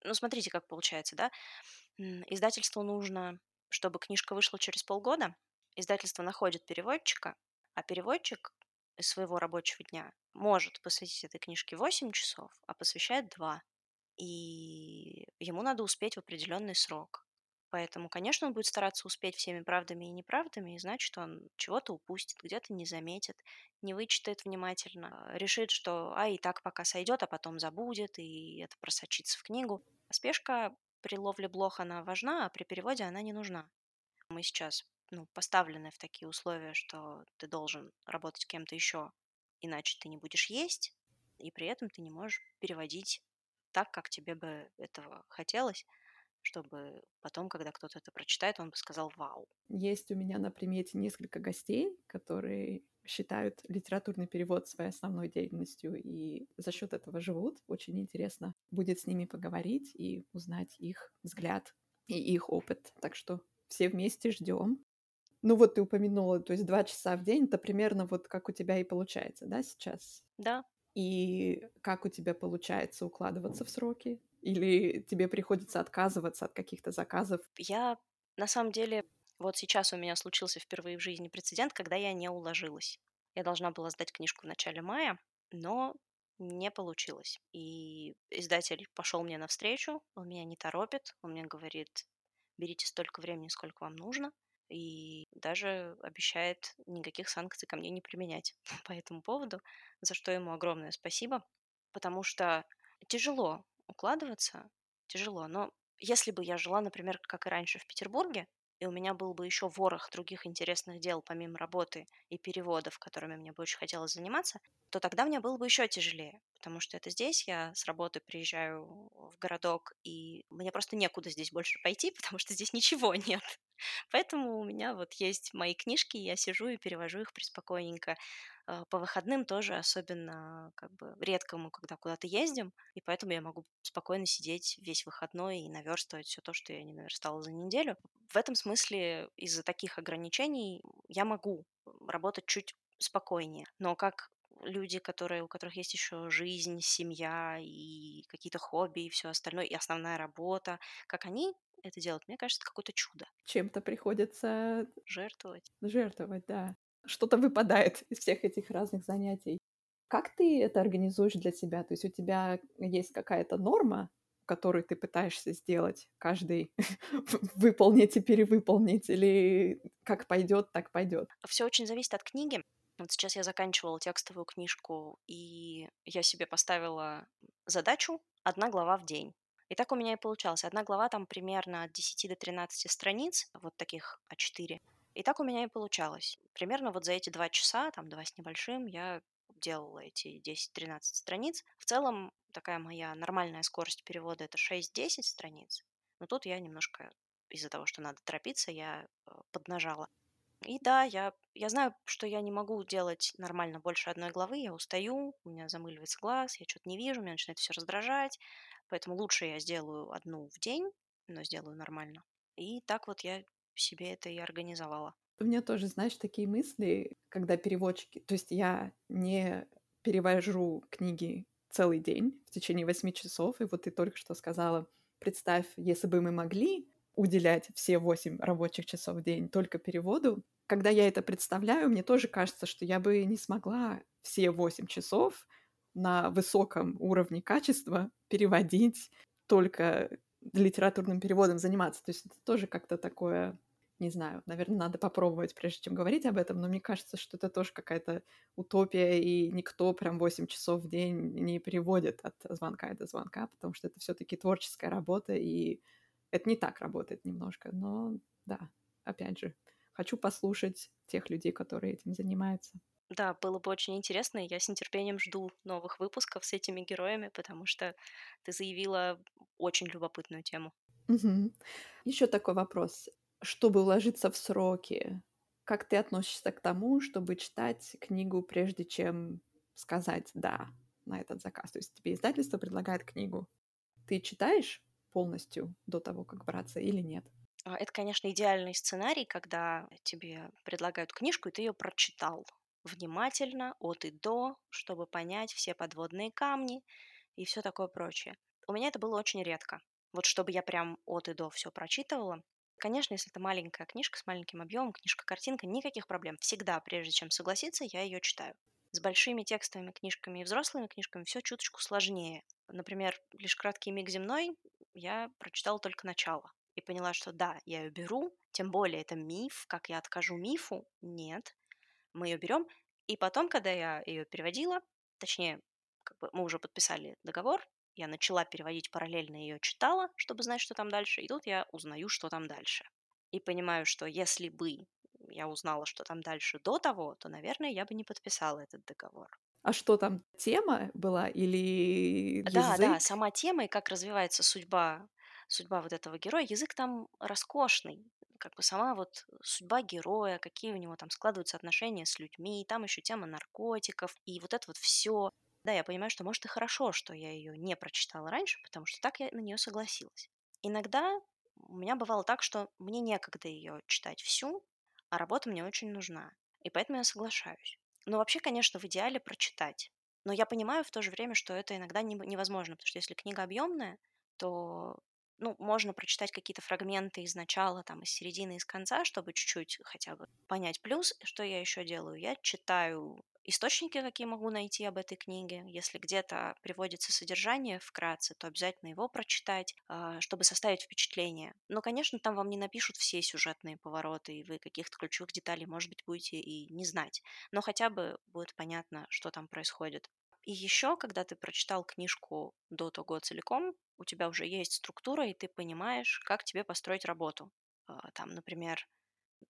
ну, смотрите, как получается, да? Издательству нужно, чтобы книжка вышла через полгода, издательство находит переводчика, а переводчик из своего рабочего дня может посвятить этой книжке 8 часов, а посвящает 2. И ему надо успеть в определенный срок. Поэтому, конечно, он будет стараться успеть всеми правдами и неправдами, и знать, что он чего-то упустит, где-то не заметит, не вычитает внимательно, решит, что а и так пока сойдет, а потом забудет, и это просочится в книгу. Спешка при ловле блох, она важна, а при переводе она не нужна. Мы сейчас ну, поставлены в такие условия, что ты должен работать кем-то еще, иначе ты не будешь есть, и при этом ты не можешь переводить так, как тебе бы этого хотелось, чтобы потом, когда кто-то это прочитает, он бы сказал «Вау». Есть у меня на примете несколько гостей, которые считают литературный перевод своей основной деятельностью и за счет этого живут. Очень интересно будет с ними поговорить и узнать их взгляд и их опыт. Так что все вместе ждем. Ну вот ты упомянула, то есть два часа в день, это примерно вот как у тебя и получается, да, сейчас? Да. И как у тебя получается укладываться в сроки? Или тебе приходится отказываться от каких-то заказов? Я, на самом деле, вот сейчас у меня случился впервые в жизни прецедент, когда я не уложилась. Я должна была сдать книжку в начале мая, но не получилось. И издатель пошел мне навстречу, он меня не торопит, он мне говорит, берите столько времени, сколько вам нужно, и даже обещает никаких санкций ко мне не применять по этому поводу, за что ему огромное спасибо, потому что тяжело укладываться, тяжело, но если бы я жила, например, как и раньше в Петербурге, и у меня был бы еще ворох других интересных дел, помимо работы и переводов, которыми мне бы очень хотелось заниматься, то тогда мне было бы еще тяжелее, потому что это здесь, я с работы приезжаю в городок, и мне просто некуда здесь больше пойти, потому что здесь ничего нет. Поэтому у меня вот есть мои книжки, я сижу и перевожу их приспокойненько. А, по выходным тоже особенно как бы редко мы когда куда-то ездим, и поэтому я могу спокойно сидеть весь выходной и наверстывать все то, что я не наверстала за неделю. В этом смысле из-за таких ограничений я могу работать чуть спокойнее. Но как люди, которые, у которых есть еще жизнь, семья и какие-то хобби и все остальное, и основная работа, как они это делают, мне кажется, это какое-то чудо. Чем-то приходится жертвовать. Жертвовать, да. Что-то выпадает из всех этих разных занятий. Как ты это организуешь для себя? То есть у тебя есть какая-то норма, которую ты пытаешься сделать каждый выполнить и перевыполнить, или как пойдет, так пойдет? Все очень зависит от книги. Вот сейчас я заканчивала текстовую книжку, и я себе поставила задачу одна глава в день. И так у меня и получалось. Одна глава там примерно от 10 до 13 страниц, вот таких А4. И так у меня и получалось. Примерно вот за эти два часа, там два с небольшим, я делала эти 10-13 страниц. В целом такая моя нормальная скорость перевода это 6-10 страниц. Но тут я немножко из-за того, что надо торопиться, я э, поднажала. И да, я, я знаю, что я не могу делать нормально больше одной главы, я устаю, у меня замыливается глаз, я что-то не вижу, меня начинает все раздражать, поэтому лучше я сделаю одну в день, но сделаю нормально. И так вот я себе это и организовала. У меня тоже, знаешь, такие мысли, когда переводчики... То есть я не перевожу книги целый день в течение восьми часов, и вот ты только что сказала, представь, если бы мы могли уделять все восемь рабочих часов в день только переводу, когда я это представляю, мне тоже кажется, что я бы не смогла все восемь часов на высоком уровне качества переводить только литературным переводом заниматься. То есть это тоже как-то такое, не знаю, наверное, надо попробовать, прежде чем говорить об этом, но мне кажется, что это тоже какая-то утопия, и никто прям 8 часов в день не переводит от звонка до звонка, потому что это все таки творческая работа, и это не так работает немножко. Но да, опять же, хочу послушать тех людей, которые этим занимаются. Да, было бы очень интересно, и я с нетерпением жду новых выпусков с этими героями, потому что ты заявила очень любопытную тему. Угу. Еще такой вопрос. Чтобы уложиться в сроки, как ты относишься к тому, чтобы читать книгу, прежде чем сказать «да» на этот заказ? То есть тебе издательство предлагает книгу. Ты читаешь полностью до того, как браться или нет? А, это, конечно, идеальный сценарий, когда тебе предлагают книжку, и ты ее прочитал внимательно от и до, чтобы понять все подводные камни и все такое прочее. У меня это было очень редко. Вот чтобы я прям от и до все прочитывала. Конечно, если это маленькая книжка с маленьким объемом, книжка-картинка, никаких проблем. Всегда, прежде чем согласиться, я ее читаю. С большими текстовыми книжками и взрослыми книжками все чуточку сложнее. Например, лишь краткий миг земной я прочитала только начало и поняла, что да, я ее беру, тем более это миф, как я откажу мифу, нет, мы ее берем, и потом, когда я ее переводила, точнее, как бы мы уже подписали договор, я начала переводить параллельно ее читала, чтобы знать, что там дальше, и тут я узнаю, что там дальше. И понимаю, что если бы я узнала, что там дальше до того, то, наверное, я бы не подписала этот договор. А что там, тема была или Да, да, язык? сама тема и как развивается судьба судьба вот этого героя. Язык там роскошный. Как бы сама вот судьба героя, какие у него там складываются отношения с людьми, там еще тема наркотиков, и вот это вот все. Да, я понимаю, что может и хорошо, что я ее не прочитала раньше, потому что так я на нее согласилась. Иногда у меня бывало так, что мне некогда ее читать всю, а работа мне очень нужна. И поэтому я соглашаюсь. Но вообще, конечно, в идеале прочитать. Но я понимаю в то же время, что это иногда не- невозможно, потому что если книга объемная, то ну, можно прочитать какие-то фрагменты из начала, там, из середины, из конца, чтобы чуть-чуть хотя бы понять. Плюс, что я еще делаю? Я читаю источники, какие могу найти об этой книге. Если где-то приводится содержание вкратце, то обязательно его прочитать, а, чтобы составить впечатление. Но, конечно, там вам не напишут все сюжетные повороты, и вы каких-то ключевых деталей, может быть, будете и не знать. Но хотя бы будет понятно, что там происходит. И еще, когда ты прочитал книжку до того целиком, у тебя уже есть структура, и ты понимаешь, как тебе построить работу. А, Там, например,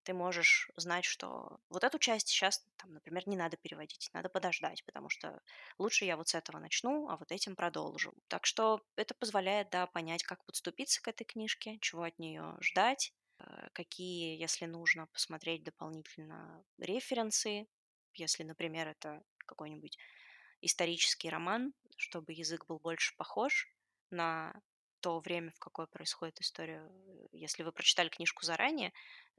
ты можешь знать, что вот эту часть сейчас, там, например, не надо переводить, надо подождать, потому что лучше я вот с этого начну, а вот этим продолжу. Так что это позволяет, да, понять, как подступиться к этой книжке, чего от нее ждать, э, какие, если нужно, посмотреть дополнительно референсы, если, например, это какой-нибудь исторический роман, чтобы язык был больше похож на то время, в какое происходит история. Если вы прочитали книжку заранее,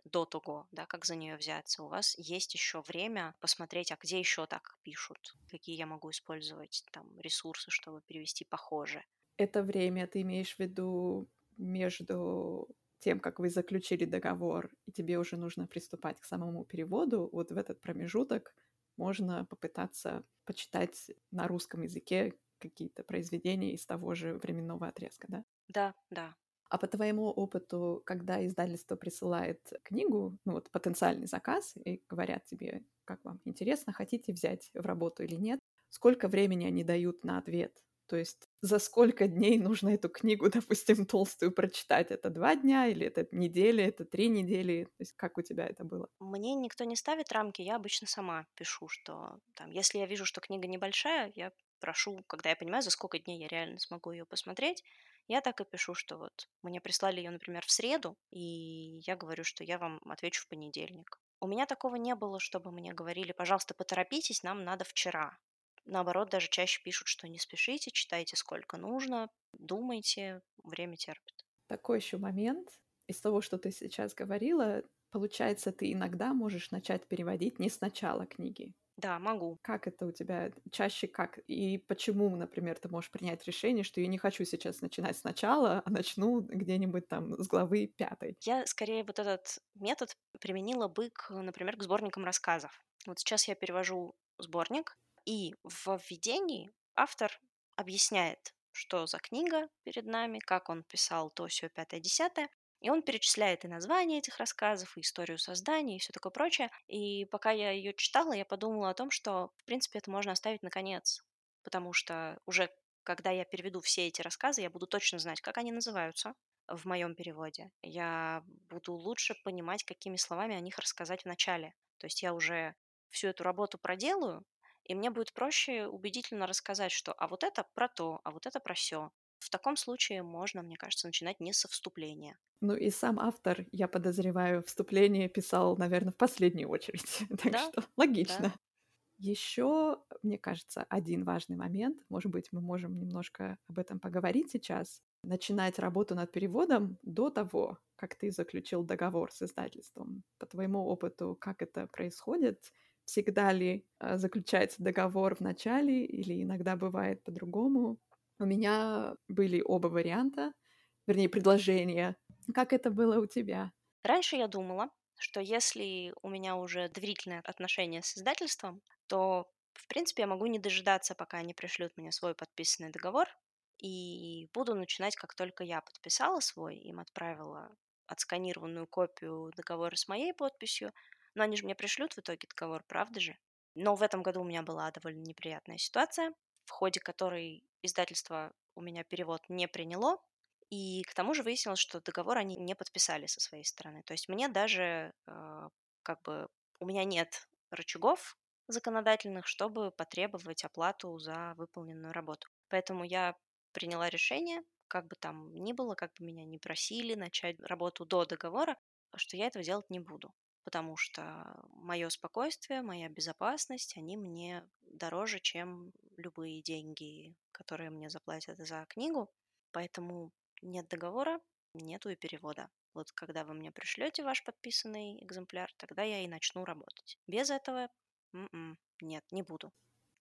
до того, да, как за нее взяться, у вас есть еще время посмотреть, а где еще так пишут, какие я могу использовать там ресурсы, чтобы перевести похоже. Это время ты имеешь в виду между тем, как вы заключили договор, и тебе уже нужно приступать к самому переводу, вот в этот промежуток можно попытаться почитать на русском языке какие-то произведения из того же временного отрезка, да? Да, да. А по твоему опыту, когда издательство присылает книгу, ну вот потенциальный заказ, и говорят тебе, как вам интересно, хотите взять в работу или нет, сколько времени они дают на ответ? То есть за сколько дней нужно эту книгу, допустим, толстую прочитать? Это два дня или это неделя, это три недели? То есть как у тебя это было? Мне никто не ставит рамки, я обычно сама пишу, что там, если я вижу, что книга небольшая, я прошу, когда я понимаю, за сколько дней я реально смогу ее посмотреть, я так и пишу, что вот мне прислали ее, например, в среду, и я говорю, что я вам отвечу в понедельник. У меня такого не было, чтобы мне говорили, пожалуйста, поторопитесь, нам надо вчера. Наоборот, даже чаще пишут, что не спешите, читайте сколько нужно, думайте, время терпит. Такой еще момент. Из того, что ты сейчас говорила, получается, ты иногда можешь начать переводить не с начала книги. Да, могу. Как это у тебя чаще как? И почему, например, ты можешь принять решение, что я не хочу сейчас начинать сначала, а начну где-нибудь там с главы пятой? Я скорее вот этот метод применила бы, к, например, к сборникам рассказов. Вот сейчас я перевожу сборник, и в введении автор объясняет, что за книга перед нами, как он писал то, все, пятое, десятое, и он перечисляет и название этих рассказов, и историю создания, и все такое прочее. И пока я ее читала, я подумала о том, что, в принципе, это можно оставить на конец, потому что уже когда я переведу все эти рассказы, я буду точно знать, как они называются в моем переводе. Я буду лучше понимать, какими словами о них рассказать в начале. То есть я уже всю эту работу проделаю, и мне будет проще убедительно рассказать, что а вот это про то, а вот это про все. В таком случае можно, мне кажется, начинать не со вступления. Ну и сам автор, я подозреваю, вступление писал, наверное, в последнюю очередь. так Да, что да. логично. Еще, мне кажется, один важный момент, может быть, мы можем немножко об этом поговорить сейчас, начинать работу над переводом до того, как ты заключил договор с издательством. По твоему опыту, как это происходит? Всегда ли э, заключается договор в начале или иногда бывает по-другому? У меня были оба варианта, вернее, предложения. Как это было у тебя? Раньше я думала, что если у меня уже доверительные отношения с издательством, то, в принципе, я могу не дожидаться, пока они пришлют мне свой подписанный договор, и буду начинать, как только я подписала свой, им отправила отсканированную копию договора с моей подписью, но они же мне пришлют в итоге договор, правда же? Но в этом году у меня была довольно неприятная ситуация, в ходе которой издательство у меня перевод не приняло, и к тому же выяснилось, что договор они не подписали со своей стороны. То есть мне даже э, как бы у меня нет рычагов законодательных, чтобы потребовать оплату за выполненную работу. Поэтому я приняла решение, как бы там ни было, как бы меня не просили начать работу до договора, что я этого делать не буду, потому что мое спокойствие, моя безопасность, они мне дороже, чем любые деньги, которые мне заплатят за книгу. Поэтому нет договора, нету и перевода. Вот когда вы мне пришлете ваш подписанный экземпляр, тогда я и начну работать. Без этого м-м, нет, не буду.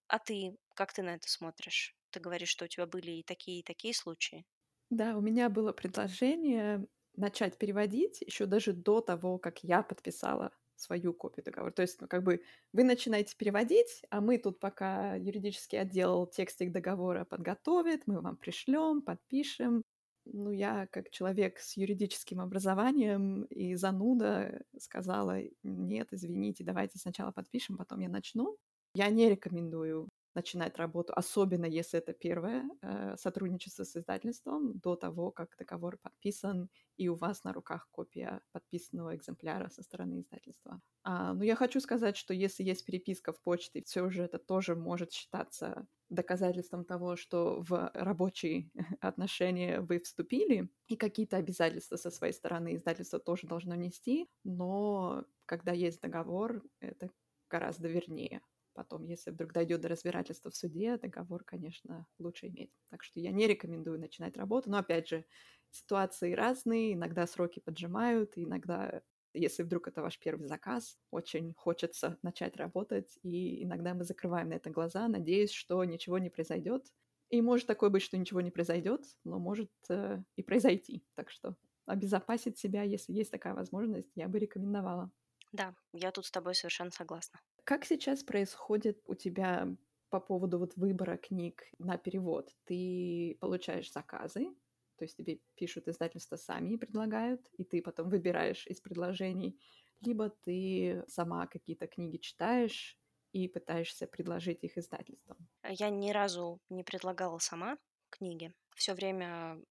А ты, как ты на это смотришь? Ты говоришь, что у тебя были и такие, и такие случаи. Да, у меня было предложение начать переводить еще даже до того, как я подписала свою копию договора. То есть, ну, как бы вы начинаете переводить, а мы тут пока юридический отдел текстик договора подготовит, мы вам пришлем, подпишем. Ну, я как человек с юридическим образованием и зануда сказала, нет, извините, давайте сначала подпишем, потом я начну. Я не рекомендую начинать работу, особенно если это первое э, сотрудничество с издательством, до того, как договор подписан, и у вас на руках копия подписанного экземпляра со стороны издательства. А, но я хочу сказать, что если есть переписка в почте, все же это тоже может считаться доказательством того, что в рабочие отношения вы вступили, и какие-то обязательства со своей стороны издательство тоже должно нести, но когда есть договор, это гораздо вернее потом, если вдруг дойдет до разбирательства в суде, договор, конечно, лучше иметь. Так что я не рекомендую начинать работу. Но, опять же, ситуации разные, иногда сроки поджимают, иногда, если вдруг это ваш первый заказ, очень хочется начать работать, и иногда мы закрываем на это глаза, надеясь, что ничего не произойдет. И может такое быть, что ничего не произойдет, но может э, и произойти. Так что обезопасить себя, если есть такая возможность, я бы рекомендовала. Да, я тут с тобой совершенно согласна. Как сейчас происходит у тебя по поводу вот выбора книг на перевод? Ты получаешь заказы, то есть тебе пишут издательства сами и предлагают, и ты потом выбираешь из предложений, либо ты сама какие-то книги читаешь и пытаешься предложить их издательствам. Я ни разу не предлагала сама книги. Все время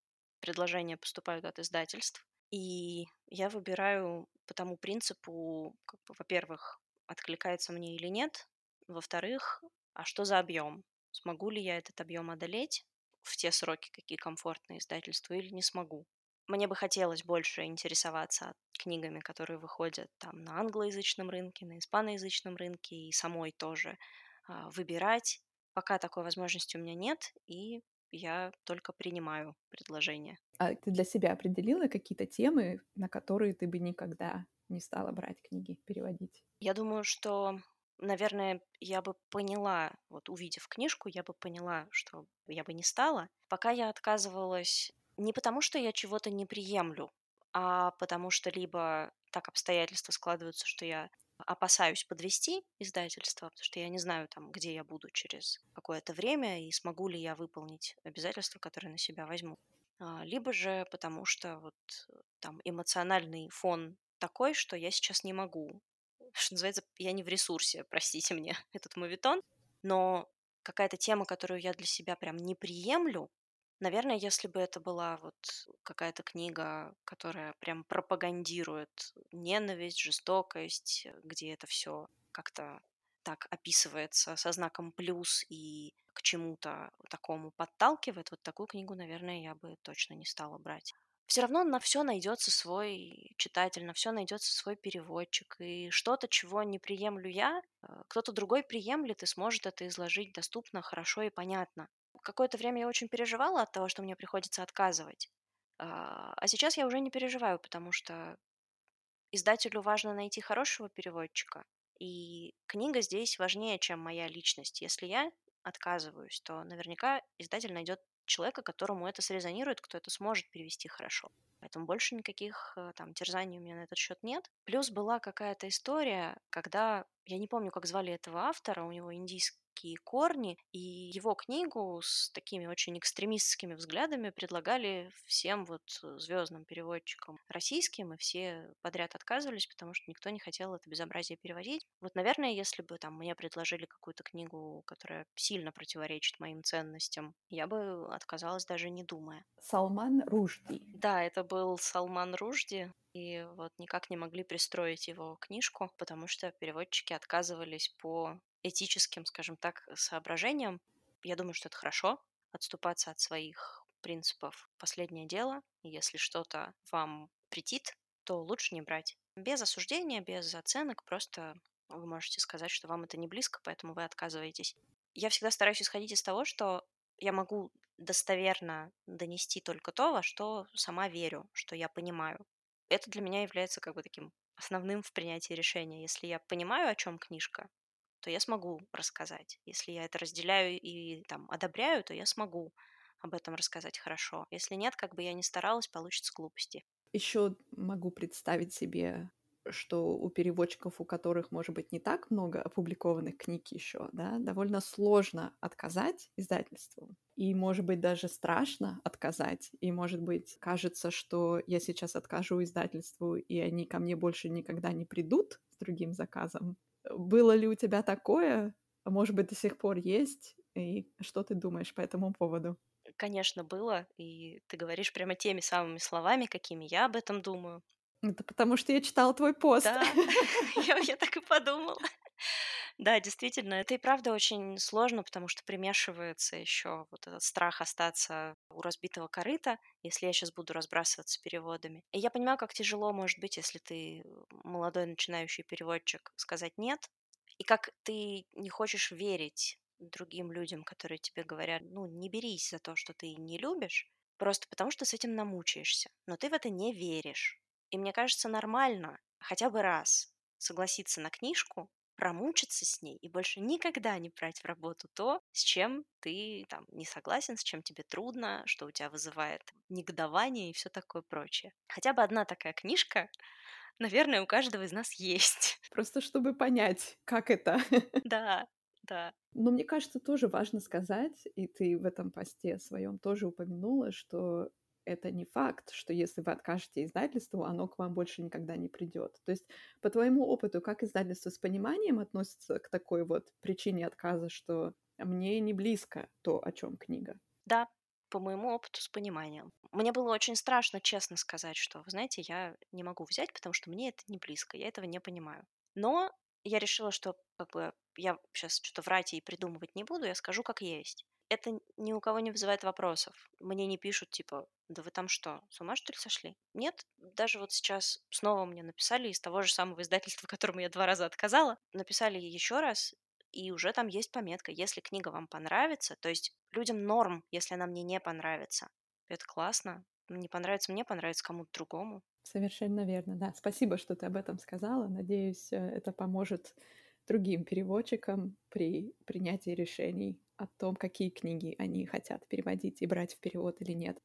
предложения поступают от издательств. И я выбираю по тому принципу, как бы, во-первых, откликается мне или нет. Во-вторых, а что за объем? Смогу ли я этот объем одолеть в те сроки, какие комфортны издательству, или не смогу? Мне бы хотелось больше интересоваться книгами, которые выходят там на англоязычном рынке, на испаноязычном рынке, и самой тоже а, выбирать. Пока такой возможности у меня нет, и я только принимаю предложения. А ты для себя определила какие-то темы, на которые ты бы никогда не стала брать книги, переводить? Я думаю, что, наверное, я бы поняла, вот увидев книжку, я бы поняла, что я бы не стала. Пока я отказывалась не потому, что я чего-то не приемлю, а потому что либо так обстоятельства складываются, что я опасаюсь подвести издательство, потому что я не знаю, там, где я буду через какое-то время и смогу ли я выполнить обязательства, которые на себя возьму. А, либо же потому что вот там эмоциональный фон такой, что я сейчас не могу. Что называется, я не в ресурсе, простите мне этот мовитон. Но какая-то тема, которую я для себя прям не приемлю, Наверное, если бы это была вот какая-то книга, которая прям пропагандирует ненависть, жестокость, где это все как-то так описывается со знаком плюс и к чему-то такому подталкивает, вот такую книгу, наверное, я бы точно не стала брать все равно на все найдется свой читатель, на все найдется свой переводчик. И что-то, чего не приемлю я, э, кто-то другой приемлет и сможет это изложить доступно, хорошо и понятно. Какое-то время я очень переживала от того, что мне приходится отказывать. А, а сейчас я уже не переживаю, потому что издателю важно найти хорошего переводчика, и книга здесь важнее, чем моя личность. Если я отказываюсь, то наверняка издатель найдет человека, которому это срезонирует, кто это сможет перевести хорошо. Поэтому больше никаких э, там терзаний у меня на этот счет нет. Плюс была какая-то история, когда, я не помню, как звали этого автора, у него индийский такие корни, и его книгу с такими очень экстремистскими взглядами предлагали всем вот звездным переводчикам российским, и все подряд отказывались, потому что никто не хотел это безобразие переводить. Вот, наверное, если бы там мне предложили какую-то книгу, которая сильно противоречит моим ценностям, я бы отказалась даже не думая. Салман Ружди. Да, это был Салман Ружди. И вот никак не могли пристроить его книжку, потому что переводчики отказывались по этическим, скажем так, соображениям. Я думаю, что это хорошо, отступаться от своих принципов – последнее дело. Если что-то вам претит, то лучше не брать. Без осуждения, без оценок, просто вы можете сказать, что вам это не близко, поэтому вы отказываетесь. Я всегда стараюсь исходить из того, что я могу достоверно донести только то, во что сама верю, что я понимаю. Это для меня является как бы таким основным в принятии решения. Если я понимаю, о чем книжка, то я смогу рассказать. Если я это разделяю и там одобряю, то я смогу об этом рассказать хорошо. Если нет, как бы я ни старалась, получится глупости. Еще могу представить себе что у переводчиков, у которых, может быть, не так много опубликованных книг еще, да, довольно сложно отказать издательству. И, может быть, даже страшно отказать. И, может быть, кажется, что я сейчас откажу издательству, и они ко мне больше никогда не придут с другим заказом. Было ли у тебя такое? Может быть, до сих пор есть? И что ты думаешь по этому поводу? Конечно, было, и ты говоришь прямо теми самыми словами, какими я об этом думаю. Это потому что я читала твой пост. Да, я, я так и подумала. Да, действительно, это и правда очень сложно, потому что примешивается еще вот этот страх остаться у разбитого корыта, если я сейчас буду разбрасываться переводами. И я понимаю, как тяжело может быть, если ты молодой начинающий переводчик, сказать нет, и как ты не хочешь верить другим людям, которые тебе говорят, ну, не берись за то, что ты не любишь, просто потому что с этим намучаешься. Но ты в это не веришь. И мне кажется, нормально хотя бы раз согласиться на книжку, промучиться с ней и больше никогда не брать в работу то, с чем ты там не согласен, с чем тебе трудно, что у тебя вызывает негодование и все такое прочее. Хотя бы одна такая книжка, наверное, у каждого из нас есть. Просто чтобы понять, как это. Да, да. Но мне кажется, тоже важно сказать, и ты в этом посте своем тоже упомянула, что это не факт, что если вы откажете издательству, оно к вам больше никогда не придет. То есть, по твоему опыту, как издательство с пониманием относится к такой вот причине отказа, что мне не близко то, о чем книга? Да, по моему опыту с пониманием. Мне было очень страшно, честно сказать, что, вы знаете, я не могу взять, потому что мне это не близко, я этого не понимаю. Но я решила, что как бы я сейчас что-то врать и придумывать не буду, я скажу как есть это ни у кого не вызывает вопросов. Мне не пишут, типа, да вы там что, с ума что ли сошли? Нет, даже вот сейчас снова мне написали из того же самого издательства, которому я два раза отказала, написали еще раз, и уже там есть пометка, если книга вам понравится, то есть людям норм, если она мне не понравится. Это классно. Не понравится мне, понравится кому-то другому. Совершенно верно, да. Спасибо, что ты об этом сказала. Надеюсь, э, это поможет другим переводчикам при принятии решений о том, какие книги они хотят переводить и брать в перевод или нет.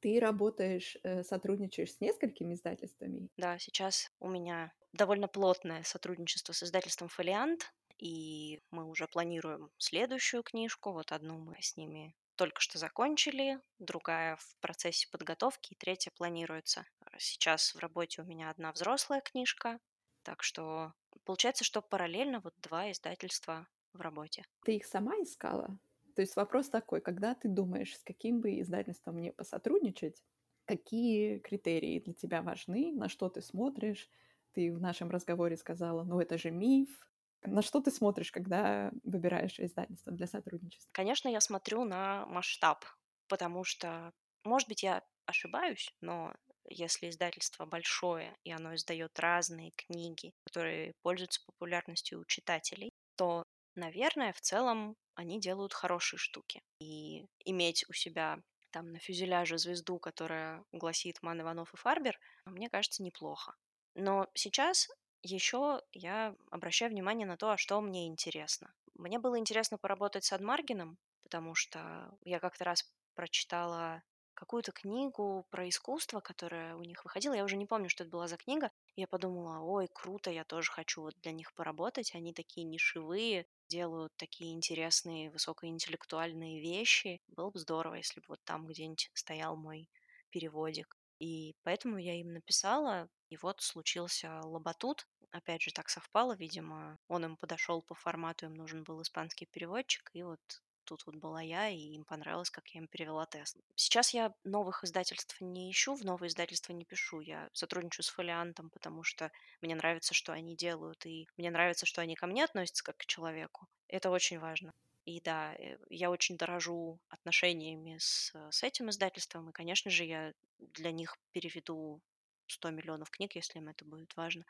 Ты работаешь, э, сотрудничаешь с несколькими издательствами? Да, сейчас у меня довольно плотное сотрудничество с издательством «Фолиант», и мы уже планируем следующую книжку. Вот одну мы с ними только что закончили, другая в процессе подготовки, и третья планируется. Сейчас в работе у меня одна взрослая книжка, так что получается, что параллельно вот два издательства в работе. Ты их сама искала? То есть вопрос такой, когда ты думаешь, с каким бы издательством мне посотрудничать, какие критерии для тебя важны, на что ты смотришь? Ты в нашем разговоре сказала, ну это же миф. На что ты смотришь, когда выбираешь издательство для сотрудничества? Конечно, я смотрю на масштаб, потому что, может быть, я ошибаюсь, но если издательство большое и оно издает разные книги, которые пользуются популярностью у читателей, то наверное, в целом они делают хорошие штуки. И иметь у себя там на фюзеляже звезду, которая гласит Ман Иванов и Фарбер, мне кажется, неплохо. Но сейчас еще я обращаю внимание на то, а что мне интересно. Мне было интересно поработать с Адмаргином, потому что я как-то раз прочитала какую-то книгу про искусство, которая у них выходила. Я уже не помню, что это была за книга. Я подумала, ой, круто, я тоже хочу вот для них поработать. Они такие нишевые, делают такие интересные высокоинтеллектуальные вещи. Было бы здорово, если бы вот там где-нибудь стоял мой переводик. И поэтому я им написала, и вот случился лоботут. Опять же, так совпало, видимо, он им подошел по формату, им нужен был испанский переводчик, и вот тут вот была я, и им понравилось, как я им перевела тест. Сейчас я новых издательств не ищу, в новые издательства не пишу. Я сотрудничаю с фолиантом, потому что мне нравится, что они делают, и мне нравится, что они ко мне относятся как к человеку. Это очень важно. И да, э, я очень дорожу отношениями с, с этим издательством, и, конечно же, я для них переведу 100 миллионов книг, если им это будет важно.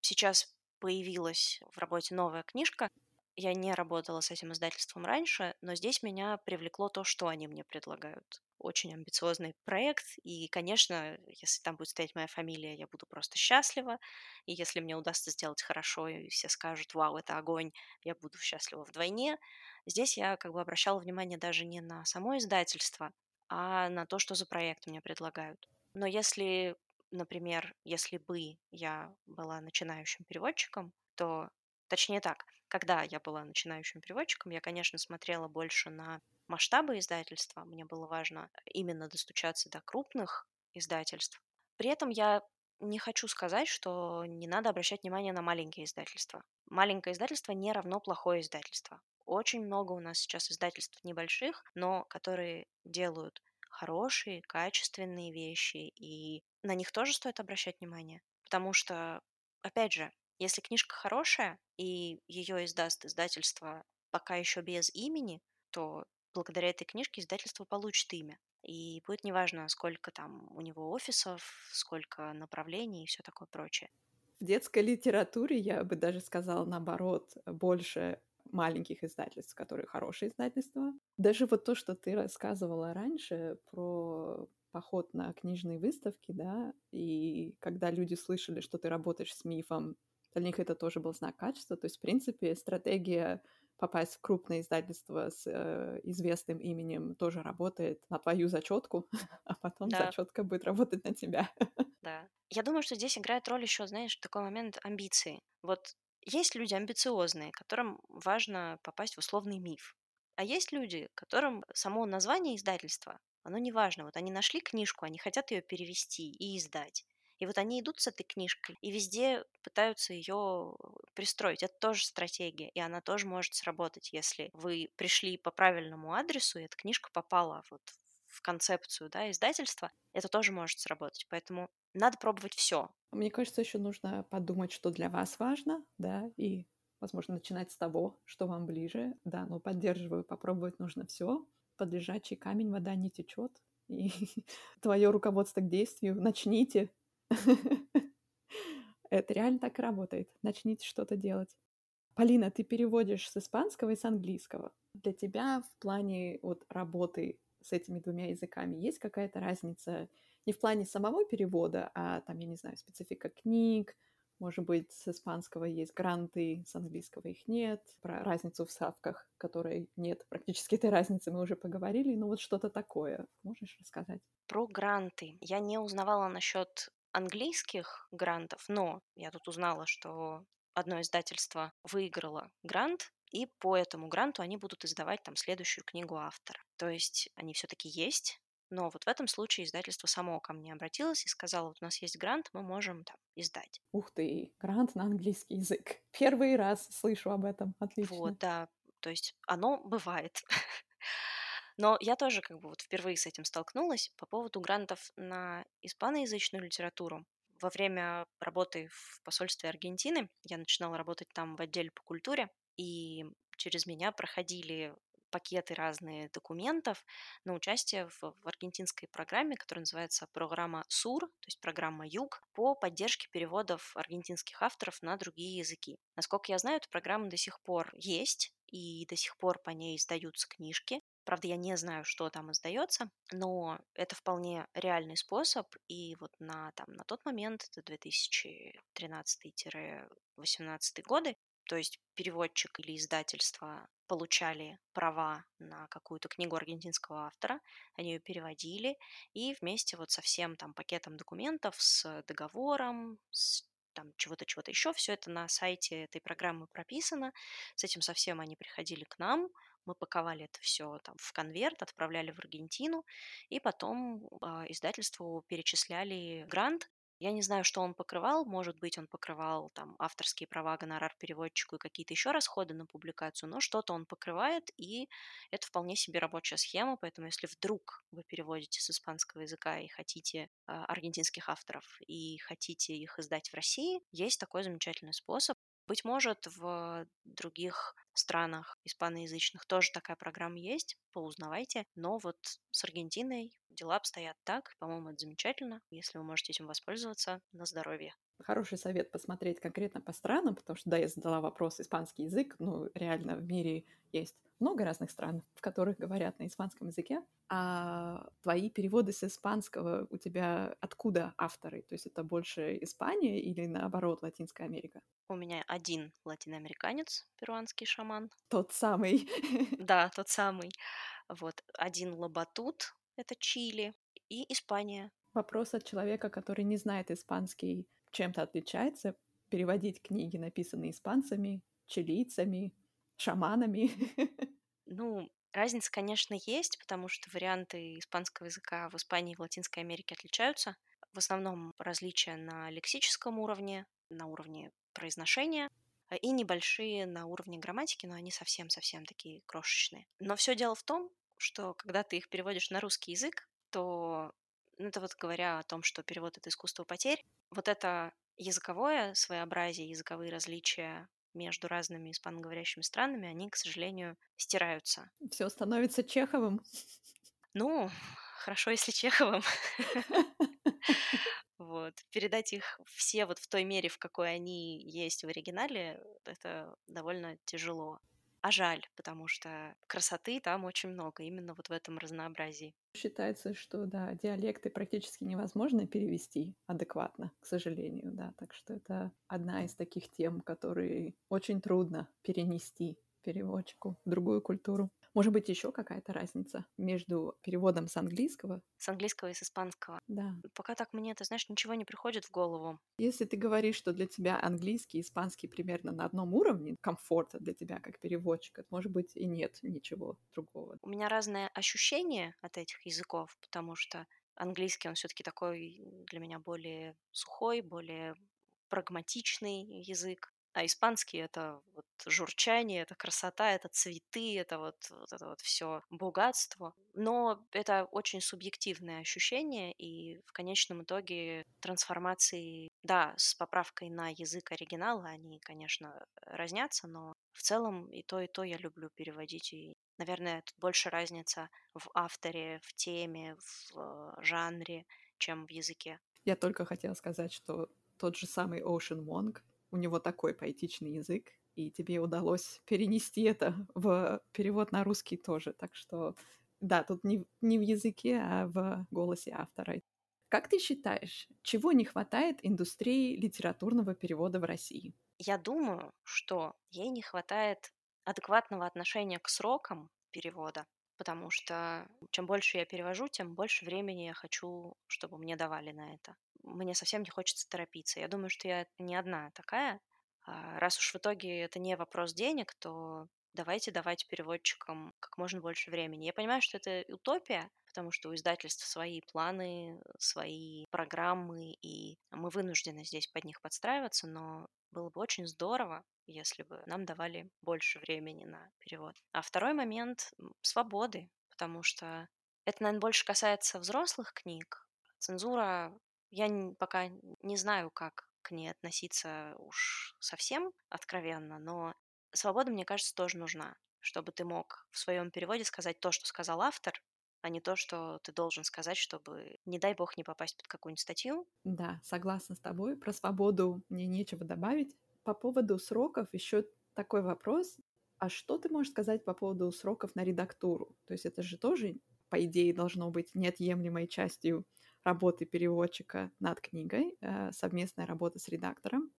Сейчас появилась в работе новая книжка. Я не работала с этим издательством раньше, но здесь меня привлекло то, что они мне предлагают. Очень амбициозный проект, и, конечно, если там будет стоять моя фамилия, я буду просто счастлива. И если мне удастся сделать хорошо, и все скажут, вау, это огонь, я буду счастлива вдвойне. Здесь я как бы обращала внимание даже не на само издательство, а на то, что за проект мне предлагают. Но если например, если бы я была начинающим переводчиком, то, точнее так, когда я была начинающим переводчиком, я, конечно, смотрела больше на масштабы издательства. Мне было важно именно достучаться до крупных издательств. При этом я не хочу сказать, что не надо обращать внимание на маленькие издательства. Маленькое издательство не равно плохое издательство. Очень много у нас сейчас издательств небольших, но которые делают хорошие, качественные вещи, и на них тоже стоит обращать внимание. Потому что, опять же, если книжка хорошая, и ее издаст издательство пока еще без имени, то благодаря этой книжке издательство получит имя. И будет неважно, сколько там у него офисов, сколько направлений и все такое прочее. В детской литературе я бы даже сказала наоборот, больше маленьких издательств, которые хорошие издательства. Даже вот то, что ты рассказывала раньше про поход на книжные выставки, да, и когда люди слышали, что ты работаешь с мифом, для них это тоже был знак качества. То есть, в принципе, стратегия попасть в крупное издательство с э, известным именем тоже работает на твою зачетку, а потом да. зачетка будет работать на тебя. Да. Я думаю, что здесь играет роль еще, знаешь, такой момент амбиции. Вот есть люди амбициозные, которым важно попасть в условный миф. А есть люди, которым само название издательства, оно не важно. Вот они нашли книжку, они хотят ее перевести и издать. И вот они идут с этой книжкой и везде пытаются ее пристроить. Это тоже стратегия, и она тоже может сработать, если вы пришли по правильному адресу, и эта книжка попала вот в концепцию да, издательства, это тоже может сработать. Поэтому надо пробовать все. Мне кажется, еще нужно подумать, что для вас важно, да, и, возможно, начинать с того, что вам ближе, да, но поддерживаю, попробовать нужно все. Под лежачий камень вода не течет, и твое руководство к действию начните. Это реально так работает. Начните что-то делать. Полина, ты переводишь с испанского и с английского. Для тебя в плане вот работы с этими двумя языками есть какая-то разница не в плане самого перевода, а там, я не знаю, специфика книг, может быть, с испанского есть гранты, с английского их нет. Про разницу в ставках, которой нет практически этой разницы, мы уже поговорили. Но вот что-то такое можешь рассказать? Про гранты. Я не узнавала насчет английских грантов, но я тут узнала, что одно издательство выиграло грант, и по этому гранту они будут издавать там следующую книгу автора. То есть они все-таки есть, но вот в этом случае издательство само ко мне обратилось и сказало, вот у нас есть грант, мы можем там издать. Ух ты, грант на английский язык. Первый раз слышу об этом. Отлично. Вот, да. То есть оно бывает. Но я тоже как бы вот впервые с этим столкнулась по поводу грантов на испаноязычную литературу. Во время работы в посольстве Аргентины я начинала работать там в отделе по культуре, и через меня проходили пакеты разные документов на участие в, в аргентинской программе, которая называется программа СУР, то есть программа Юг, по поддержке переводов аргентинских авторов на другие языки. Насколько я знаю, эта программа до сих пор есть, и до сих пор по ней издаются книжки. Правда, я не знаю, что там издается, но это вполне реальный способ. И вот на, там, на тот момент, это 2013-2018 годы, то есть переводчик или издательство получали права на какую-то книгу аргентинского автора, они ее переводили, и вместе вот со всем там пакетом документов, с договором, с там чего-то, чего-то еще, все это на сайте этой программы прописано, с этим совсем они приходили к нам, мы паковали это все там в конверт, отправляли в Аргентину, и потом э, издательству перечисляли грант, Я не знаю, что он покрывал. Может быть, он покрывал там авторские права, гонорар переводчику и какие-то еще расходы на публикацию, но что-то он покрывает, и это вполне себе рабочая схема. Поэтому, если вдруг вы переводите с испанского языка и хотите э, аргентинских авторов и хотите их издать в России, есть такой замечательный способ. Быть может, в других странах испаноязычных тоже такая программа есть, поузнавайте. Но вот с Аргентиной дела обстоят так. По-моему, это замечательно. Если вы можете этим воспользоваться, на здоровье. Хороший совет посмотреть конкретно по странам, потому что, да, я задала вопрос испанский язык, ну, реально в мире есть много разных стран, в которых говорят на испанском языке. А твои переводы с испанского у тебя откуда авторы? То есть это больше Испания или наоборот Латинская Америка? У меня один латиноамериканец, перуанский шаман. Тот самый. Да, тот самый. Вот один лабатут, это Чили, и Испания. Вопрос от человека, который не знает испанский, чем-то отличается переводить книги, написанные испанцами, чилийцами, шаманами? Ну, разница, конечно, есть, потому что варианты испанского языка в Испании и в Латинской Америке отличаются. В основном различия на лексическом уровне, на уровне произношения, и небольшие на уровне грамматики, но они совсем-совсем такие крошечные. Но все дело в том, что когда ты их переводишь на русский язык, то ну, это вот говоря о том, что перевод — это искусство потерь, вот это языковое своеобразие, языковые различия между разными испаноговорящими странами, они, к сожалению, стираются. Все становится Чеховым. Ну, хорошо, если Чеховым. Вот. Передать их все вот в той мере, в какой они есть в оригинале, это довольно тяжело. А жаль, потому что красоты там очень много, именно вот в этом разнообразии. Считается, что, да, диалекты практически невозможно перевести адекватно, к сожалению, да. Так что это одна из таких тем, которые очень трудно перенести переводчику в другую культуру. Может быть, еще какая-то разница между переводом с английского? С английского и с испанского. Да. Пока так мне, ты знаешь, ничего не приходит в голову. Если ты говоришь, что для тебя английский и испанский примерно на одном уровне комфорта для тебя как переводчика, может быть, и нет ничего другого. У меня разное ощущение от этих языков, потому что английский, он все-таки такой для меня более сухой, более прагматичный язык а испанский это вот журчание, это красота, это цветы, это вот, вот это вот все богатство. Но это очень субъективное ощущение, и в конечном итоге трансформации, да, с поправкой на язык оригинала, они, конечно, разнятся, но в целом и то, и то я люблю переводить. И, наверное, тут больше разница в авторе, в теме, в э, жанре, чем в языке. Я только хотела сказать, что тот же самый Ocean Wong у него такой поэтичный язык, и тебе удалось перенести это в перевод на русский тоже. Так что, да, тут не, не в языке, а в голосе автора. Как ты считаешь, чего не хватает индустрии литературного перевода в России? Я думаю, что ей не хватает адекватного отношения к срокам перевода, потому что чем больше я перевожу, тем больше времени я хочу, чтобы мне давали на это мне совсем не хочется торопиться. Я думаю, что я не одна такая. А, раз уж в итоге это не вопрос денег, то давайте давать переводчикам как можно больше времени. Я понимаю, что это утопия, потому что у издательств свои планы, свои программы, и мы вынуждены здесь под них подстраиваться, но было бы очень здорово, если бы нам давали больше времени на перевод. А второй момент — свободы, потому что это, наверное, больше касается взрослых книг. Цензура я пока не знаю, как к ней относиться уж совсем откровенно, но свобода, мне кажется, тоже нужна, чтобы ты мог в своем переводе сказать то, что сказал автор, а не то, что ты должен сказать, чтобы, не дай бог, не попасть под какую-нибудь статью. Да, согласна с тобой. Про свободу мне нечего добавить. По поводу сроков еще такой вопрос. А что ты можешь сказать по поводу сроков на редактуру? То есть это же тоже, по идее, должно быть неотъемлемой частью работы переводчика над книгой, э, совместная работа с редактором.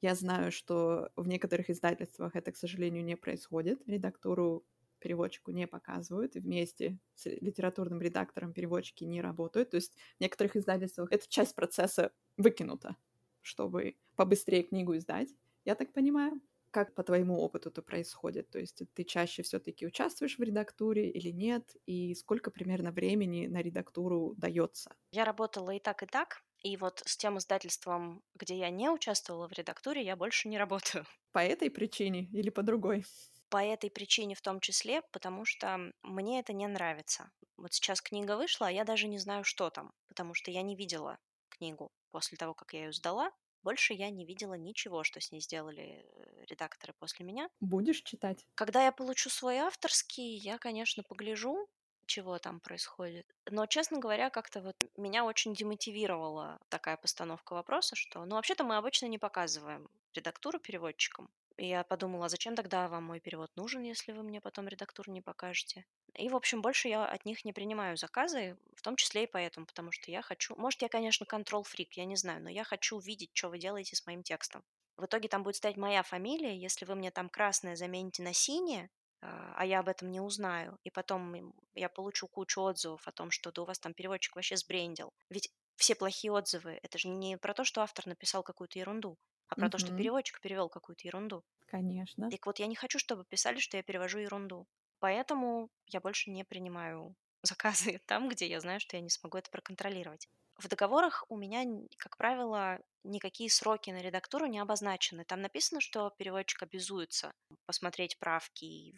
Я знаю, что в некоторых издательствах это, к сожалению, не происходит. Редактуру переводчику не показывают, вместе с литературным редактором переводчики не работают. То есть в некоторых издательствах эта часть процесса выкинута, чтобы побыстрее книгу издать, я так понимаю. Как по твоему опыту это происходит? То есть ты чаще все-таки участвуешь в редактуре или нет? И сколько примерно времени на редактуру дается? Я работала и так, и так. И вот с тем издательством, где я не участвовала в редактуре, я больше не работаю. По этой причине или по другой? По этой причине в том числе, потому что мне это не нравится. Вот сейчас книга вышла, а я даже не знаю, что там, потому что я не видела книгу после того, как я ее сдала. Больше я не видела ничего, что с ней сделали э, редакторы после меня. Будешь читать? Когда я получу свой авторский, я, конечно, погляжу, чего там происходит. Но, честно говоря, как-то вот меня очень демотивировала такая постановка вопроса, что, ну, вообще-то мы обычно не показываем редактуру переводчикам. И я подумала, зачем тогда вам мой перевод нужен, если вы мне потом редактуру не покажете? И, в общем, больше я от них не принимаю заказы, в том числе и поэтому, потому что я хочу... Может, я, конечно, контрол-фрик, я не знаю, но я хочу видеть, что вы делаете с моим текстом. В итоге там будет стоять моя фамилия, если вы мне там красное замените на синее, а, а я об этом не узнаю, и потом я получу кучу отзывов о том, что да у вас там переводчик вообще сбрендил. Ведь все плохие отзывы, это же не про то, что автор написал какую-то ерунду, а про то, что переводчик перевел какую-то ерунду. Конечно. Так вот, я не хочу, чтобы писали, что я перевожу ерунду. Поэтому я больше не принимаю заказы там, где я знаю, что я не смогу это проконтролировать. В договорах у меня, как правило, никакие сроки на редактуру не обозначены. Там написано, что переводчик обязуется посмотреть правки,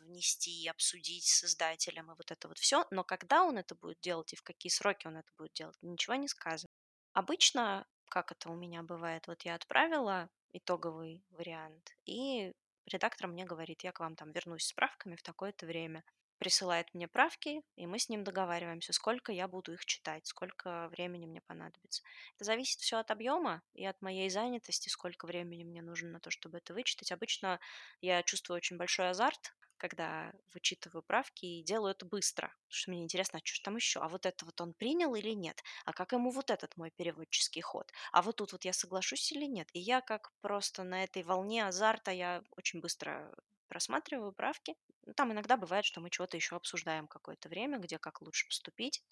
внести, обсудить с издателем и вот это вот все. Но когда он это будет делать и в какие сроки он это будет делать, ничего не сказано. Обычно, как это у меня бывает, вот я отправила итоговый вариант, и редактор мне говорит, я к вам там вернусь с правками в такое-то время присылает мне правки, и мы с ним договариваемся, сколько я буду их читать, сколько времени мне понадобится. Это зависит все от объема и от моей занятости, сколько времени мне нужно на то, чтобы это вычитать. Обычно я чувствую очень большой азарт, когда вычитываю правки и делаю это быстро, потому что мне интересно, а что ж там еще? А вот это вот он принял или нет? А как ему вот этот мой переводческий ход? А вот тут вот я соглашусь или нет? И я как просто на этой волне азарта, я очень быстро просматриваю правки. Ну, там иногда бывает, что мы чего-то еще обсуждаем какое-то время, где как лучше поступить.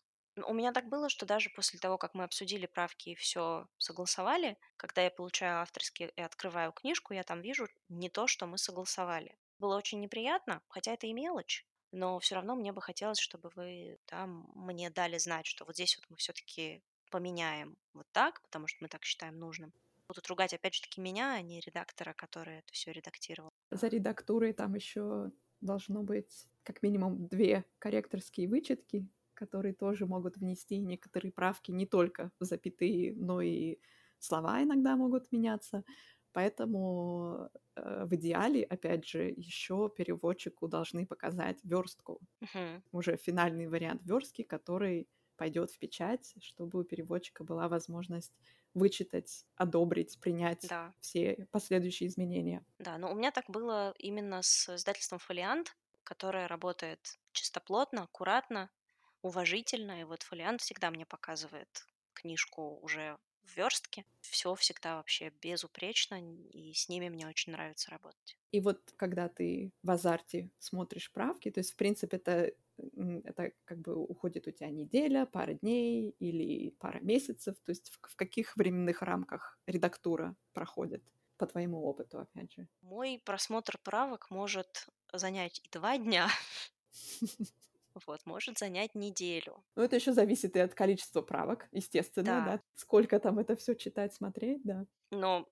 У меня так было, что даже после того, как мы обсудили правки и все согласовали, когда я получаю авторский и открываю книжку, я там вижу не то, что мы согласовали. Было очень неприятно, хотя это и мелочь, но все равно мне бы хотелось, чтобы вы там мне дали знать, что вот здесь вот мы все-таки поменяем вот так, потому что мы так считаем нужным будут ругать опять же таки меня, а не редактора, который это все редактировал. За редактурой там еще должно быть как минимум две корректорские вычетки, которые тоже могут внести некоторые правки не только запятые, но и слова иногда могут меняться. Поэтому в идеале, опять же, еще переводчику должны показать верстку, uh-huh. уже финальный вариант верстки, который пойдет в печать, чтобы у переводчика была возможность вычитать, одобрить, принять да. все последующие изменения. Да, но у меня так было именно с издательством «Фолиант», которое работает чистоплотно, аккуратно, уважительно. И вот «Фолиант» всегда мне показывает книжку уже в верстке. Все всегда вообще безупречно, и с ними мне очень нравится работать. И вот когда ты в азарте смотришь правки, то есть, в принципе, это это как бы уходит у тебя неделя, пара дней или пара месяцев, то есть в, в каких временных рамках редактура проходит, по твоему опыту, опять же? Мой просмотр правок может занять и два дня, вот, может занять неделю. Ну, это еще зависит и от количества правок, естественно, да. да. Сколько там это все читать, смотреть, да. Но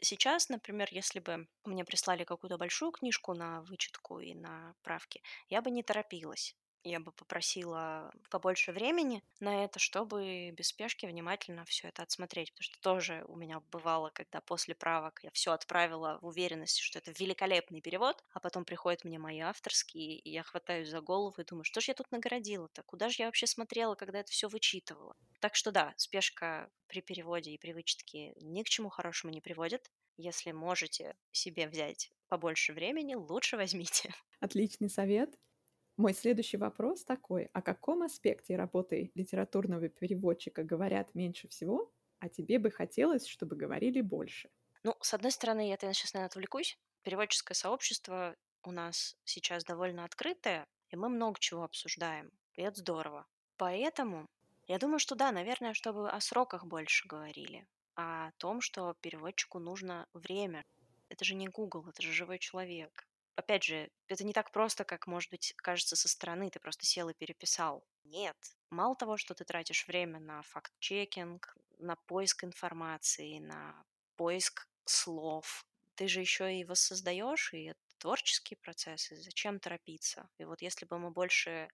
сейчас, например, если бы мне прислали какую-то большую книжку на вычетку и на правки, я бы не торопилась я бы попросила побольше времени на это, чтобы без спешки внимательно все это отсмотреть. Потому что тоже у меня бывало, когда после правок я все отправила в уверенности, что это великолепный перевод, а потом приходят мне мои авторские, и я хватаюсь за голову и думаю, что же я тут нагородила-то? Куда же я вообще смотрела, когда это все вычитывала? Так что да, спешка при переводе и при вычетке ни к чему хорошему не приводит. Если можете себе взять побольше времени, лучше возьмите. Отличный совет. Мой следующий вопрос такой. О каком аспекте работы литературного переводчика говорят меньше всего, а тебе бы хотелось, чтобы говорили больше? Ну, с одной стороны, я сейчас, наверное, отвлекусь. Переводческое сообщество у нас сейчас довольно открытое, и мы много чего обсуждаем, и это здорово. Поэтому я думаю, что да, наверное, чтобы о сроках больше говорили, о том, что переводчику нужно время. Это же не Google, это же живой человек опять же, это не так просто, как, может быть, кажется со стороны, ты просто сел и переписал. Нет. Мало того, что ты тратишь время на факт-чекинг, на поиск информации, на поиск слов. Ты же еще и воссоздаешь, и это творческие процессы. Зачем торопиться? И вот если бы мы больше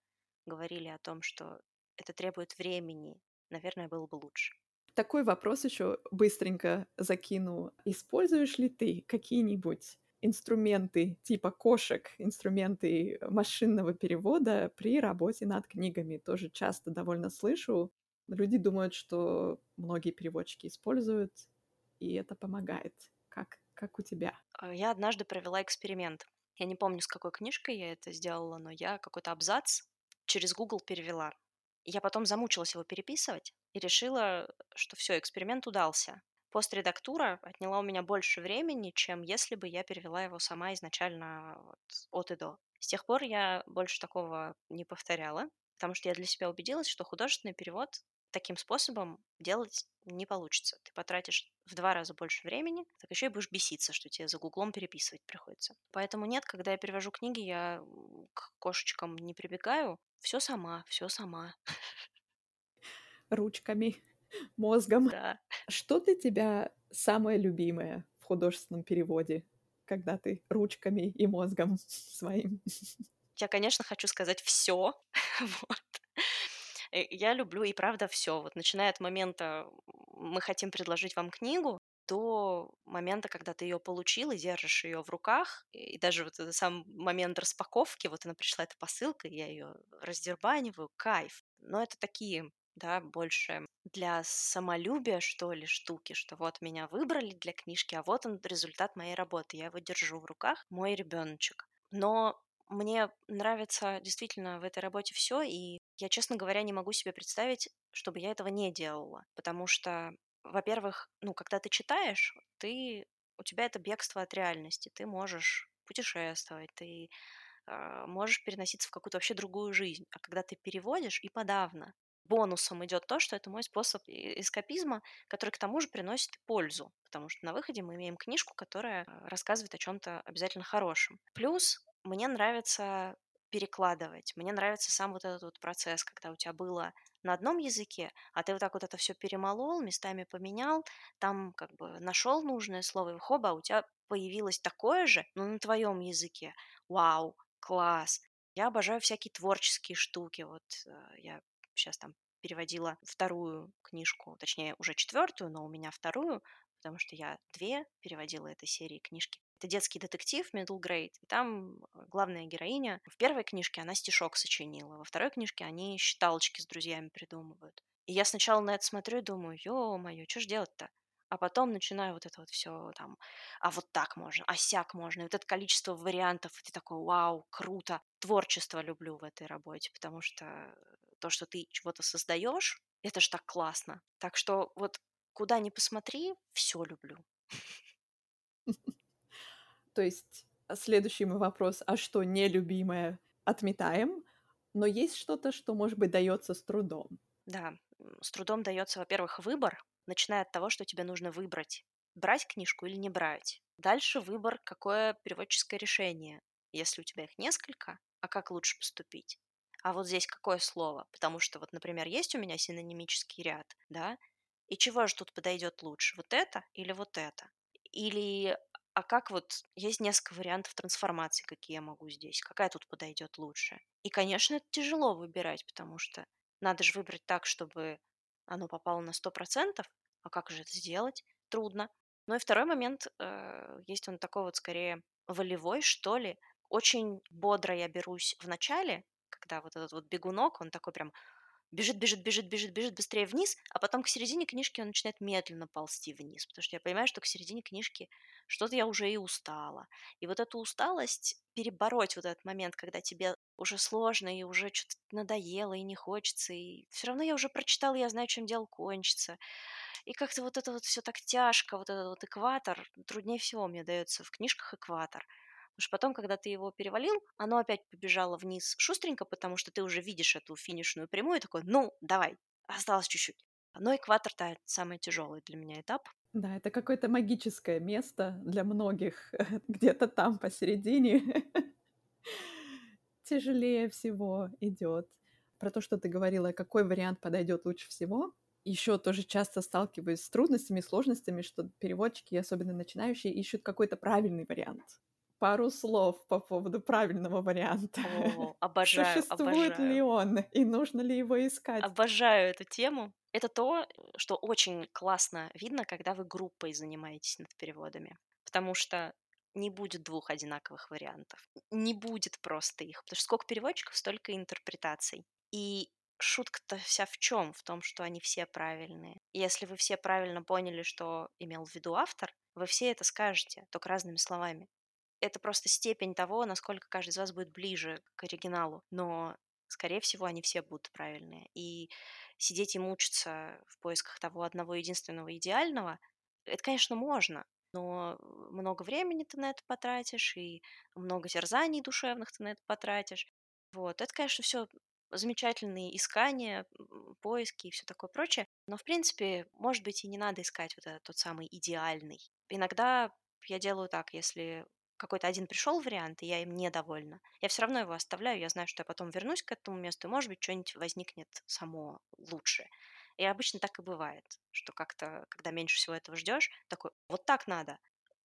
говорили о том, что это требует времени, наверное, было бы лучше. Такой вопрос еще быстренько закину. Используешь ли ты какие-нибудь инструменты типа кошек, инструменты машинного перевода при работе над книгами? Тоже часто довольно слышу. Люди думают, что многие переводчики используют, и это помогает. Как, как у тебя? А, я однажды провела эксперимент. Я не помню, с какой книжкой я это сделала, но я какой-то абзац через Google перевела. Я потом замучилась его переписывать и решила, что все, эксперимент удался. Постредактура отняла у меня больше времени, чем если бы я перевела его сама изначально вот, от и до. С тех пор я больше такого не повторяла, потому что я для себя убедилась, что художественный перевод таким способом делать не получится. Ты потратишь в два раза больше времени, так еще и будешь беситься, что тебе за гуглом переписывать приходится. Поэтому нет, когда я перевожу книги, я к кошечкам не прибегаю. Все сама, все сама. Ручками, мозгом. Да. Что для тебя самое любимое в художественном переводе, когда ты ручками и мозгом своим? Я, конечно, хочу сказать все. вот. Э, я люблю и правда все. Вот начиная от момента мы хотим предложить вам книгу, до момента, когда ты ее получил и держишь ее в руках, и даже вот сам момент распаковки, вот она пришла эта посылка, я ее раздербаниваю, кайф. Но это такие, да, больше для самолюбия, что ли, штуки, что вот меня выбрали для книжки, а вот он результат моей работы, я его держу в руках, мой ребеночек. Но мне нравится действительно в этой работе все, и я, честно говоря, не могу себе представить, чтобы я этого не делала. Потому что, во-первых, ну, когда ты читаешь, ты, у тебя это бегство от реальности. Ты можешь путешествовать, ты э, можешь переноситься в какую-то вообще другую жизнь. А когда ты переводишь, и подавно. Бонусом идет то, что это мой способ эскапизма, который к тому же приносит пользу, потому что на выходе мы имеем книжку, которая рассказывает о чем-то обязательно хорошем. Плюс мне нравится перекладывать. Мне нравится сам вот этот вот процесс, когда у тебя было на одном языке, а ты вот так вот это все перемолол, местами поменял, там как бы нашел нужное слово, и хоба, у тебя появилось такое же, но на твоем языке. Вау, класс. Я обожаю всякие творческие штуки. Вот э, я сейчас там переводила вторую книжку, точнее уже четвертую, но у меня вторую, потому что я две переводила этой серии книжки. Это детский детектив, middle grade. И там э, главная героиня в первой книжке она стишок сочинила, во второй книжке они считалочки с друзьями придумывают. И я сначала на это смотрю и думаю, ё-моё, что ж делать-то? А потом начинаю вот это вот все там, а вот так можно, а сяк можно. И вот это количество вариантов, и ты такой, вау, круто. Творчество люблю в этой работе, потому что то, что ты чего-то создаешь, это ж так классно. Так что вот куда ни посмотри, все люблю. То есть а, следующий мой вопрос, а что нелюбимое, отметаем, но есть что-то, что, может быть, дается с трудом. Да, с трудом дается, во-первых, выбор, начиная от того, что тебе нужно выбрать, брать книжку или не брать. Дальше выбор, какое переводческое решение. Если у тебя их несколько, а как лучше поступить? А вот здесь какое слово? Потому что вот, например, есть у меня синонимический ряд, да, и чего же тут подойдет лучше? Вот это или вот это? Или а как вот есть несколько вариантов трансформации, какие я могу здесь, какая тут подойдет лучше. И, конечно, это тяжело выбирать, потому что надо же выбрать так, чтобы оно попало на 100%, а как же это сделать? Трудно. Ну и второй момент, э, есть он такой вот скорее волевой, что ли. Очень бодро я берусь в начале, когда вот этот вот бегунок, он такой прям бежит, бежит, бежит, бежит, бежит быстрее вниз, а потом к середине книжки он начинает медленно ползти вниз, потому что я понимаю, что к середине книжки что-то я уже и устала. И вот эту усталость перебороть вот этот момент, когда тебе уже сложно и уже что-то надоело и не хочется, и все равно я уже прочитала, я знаю, чем дело кончится. И как-то вот это вот все так тяжко, вот этот вот экватор, труднее всего мне дается в книжках экватор. Потому что потом, когда ты его перевалил, оно опять побежало вниз шустренько, потому что ты уже видишь эту финишную прямую, и такой, ну, давай, осталось чуть-чуть. Но экватор, да, самый тяжелый для меня этап. Да, это какое-то магическое место для многих, где-то там посередине. Тяжелее всего идет. Про то, что ты говорила, какой вариант подойдет лучше всего. еще тоже часто сталкиваюсь с трудностями, сложностями, что переводчики, особенно начинающие, ищут какой-то правильный вариант. Пару слов по поводу правильного варианта. О, обожаю, Существует обожаю. ли он и нужно ли его искать? Обожаю эту тему. Это то, что очень классно видно, когда вы группой занимаетесь над переводами. Потому что не будет двух одинаковых вариантов. Не будет просто их. Потому что сколько переводчиков, столько интерпретаций. И шутка-то вся в чем? В том, что они все правильные. И если вы все правильно поняли, что имел в виду автор, вы все это скажете, только разными словами. Это просто степень того, насколько каждый из вас будет ближе к оригиналу. Но, скорее всего, они все будут правильные. И сидеть и мучиться в поисках того одного единственного идеального, это, конечно, можно, но много времени ты на это потратишь, и много терзаний душевных ты на это потратишь. Вот. Это, конечно, все замечательные искания, поиски и все такое прочее. Но, в принципе, может быть, и не надо искать вот этот тот самый идеальный. Иногда я делаю так, если какой-то один пришел вариант, и я им недовольна, я все равно его оставляю, я знаю, что я потом вернусь к этому месту, и, может быть, что-нибудь возникнет само лучше. И обычно так и бывает, что как-то, когда меньше всего этого ждешь, такой, вот так надо.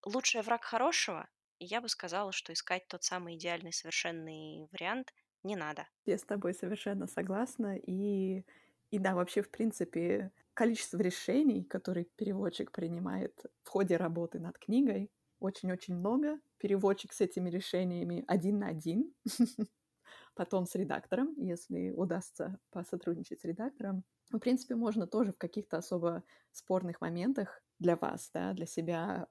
Лучший враг хорошего, и я бы сказала, что искать тот самый идеальный, совершенный вариант не надо. Я с тобой совершенно согласна. И, и да, вообще, в принципе, количество решений, которые переводчик принимает в ходе работы над книгой, очень-очень много. Переводчик с этими решениями один на один. Потом с редактором, если удастся посотрудничать с редактором. В принципе, можно тоже в каких-то особо спорных моментах для вас, да, для себя,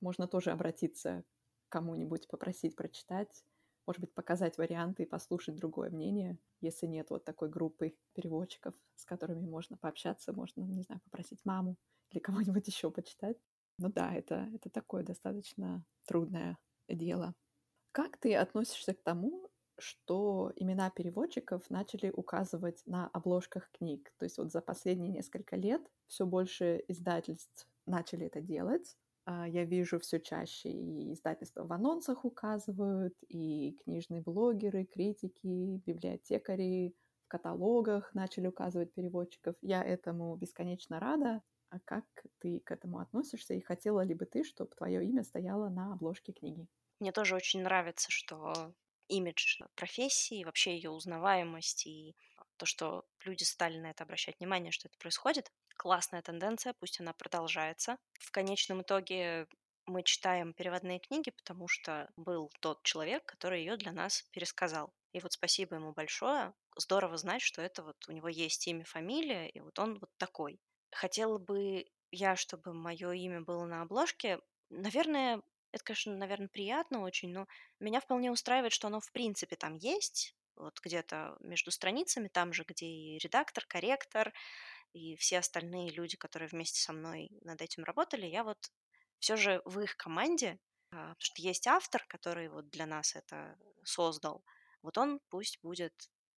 можно тоже обратиться к кому-нибудь, попросить прочитать, может быть, показать варианты и послушать другое мнение, если нет вот такой группы переводчиков, с которыми можно пообщаться, можно, не знаю, попросить маму или кого-нибудь еще почитать. Ну да, это, это такое достаточно трудное дело. Как ты относишься к тому, что имена переводчиков начали указывать на обложках книг? То есть вот за последние несколько лет все больше издательств начали это делать. А, я вижу все чаще и издательства в анонсах указывают, и книжные блогеры, критики, библиотекари в каталогах начали указывать переводчиков. Я этому бесконечно рада. А как ты к этому относишься? И хотела ли бы ты, чтобы твое имя стояло на обложке книги? Мне тоже очень нравится, что имидж профессии, вообще ее узнаваемость и то, что люди стали на это обращать внимание, что это происходит. Классная тенденция, пусть она продолжается. В конечном итоге мы читаем переводные книги, потому что был тот человек, который ее для нас пересказал. И вот спасибо ему большое. Здорово знать, что это вот у него есть имя, фамилия, и вот он вот такой. Хотела бы я, чтобы мое имя было на обложке. Наверное, это, конечно, наверное, приятно очень, но меня вполне устраивает, что оно в принципе там есть, вот где-то между страницами, там же, где и редактор, корректор, и все остальные люди, которые вместе со мной над этим работали, я вот все же в их команде, а, потому что есть автор, который вот для нас это создал, вот он пусть будет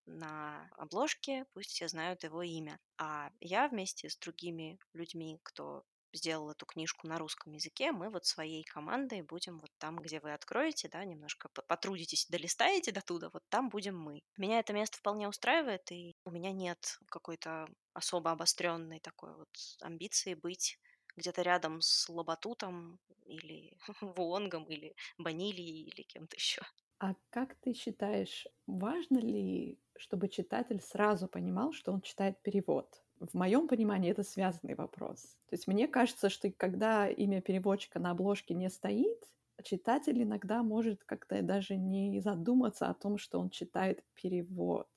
на обложке, пусть все знают его имя. А я вместе с другими людьми, кто сделал эту книжку на русском языке, мы вот своей командой будем вот там, где вы откроете, да, немножко потрудитесь, долистаете до туда, вот там будем мы. Меня это место вполне устраивает, и у меня нет какой-то особо обостренной такой вот амбиции быть где-то рядом с Лоботутом или Вуонгом или Банилией или кем-то еще. А как ты считаешь, важно ли, чтобы читатель сразу понимал, что он читает перевод? В моем понимании это связанный вопрос. То есть мне кажется, что когда имя переводчика на обложке не стоит, читатель иногда может как-то даже не задуматься о том, что он читает перевод.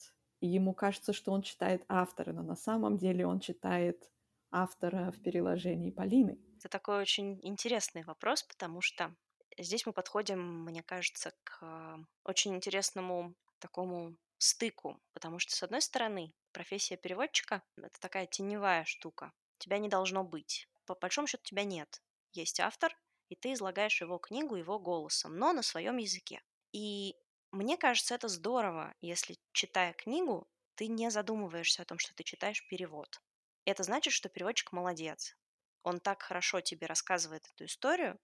И ему кажется, что он читает автора, но на самом деле он читает автора в переложении Полины. Это такой очень интересный вопрос, потому что здесь мы подходим, мне кажется, к очень интересному такому стыку, потому что, с одной стороны, профессия переводчика — это такая теневая штука. Тебя не должно быть. По большому счету тебя нет. Есть автор, и ты излагаешь его книгу его голосом, но на своем языке. И мне кажется, это здорово, если, читая книгу, ты не задумываешься о том, что ты читаешь перевод. Это значит, что переводчик молодец. Он так хорошо тебе рассказывает эту историю,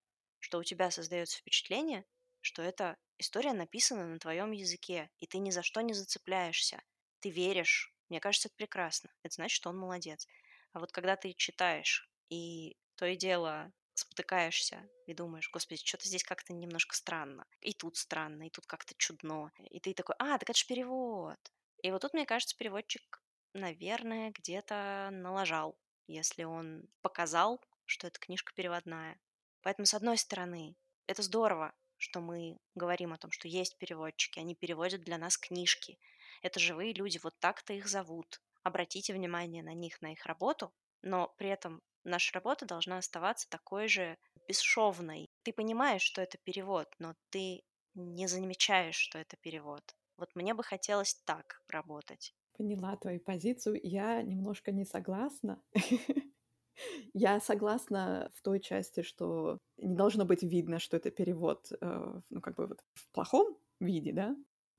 что у тебя создается впечатление, что эта история написана на твоем языке, и ты ни за что не зацепляешься. Ты веришь. Мне кажется, это прекрасно. Это значит, что он молодец. А вот когда ты читаешь, и то и дело спотыкаешься и думаешь, господи, что-то здесь как-то немножко странно. И тут странно, и тут как-то чудно. И ты такой, а, так это же перевод. И вот тут, мне кажется, переводчик, наверное, где-то налажал, если он показал, что эта книжка переводная. Поэтому, с одной стороны, это здорово, что мы говорим о том, что есть переводчики, они переводят для нас книжки. Это живые люди, вот так-то их зовут. Обратите внимание на них, на их работу, но при этом наша работа должна оставаться такой же бесшовной. Ты понимаешь, что это перевод, но ты не замечаешь, что это перевод. Вот мне бы хотелось так работать. Поняла твою позицию. Я немножко не согласна. Я согласна в той части, что не должно быть видно, что это перевод, э, ну, как бы вот в плохом виде, да?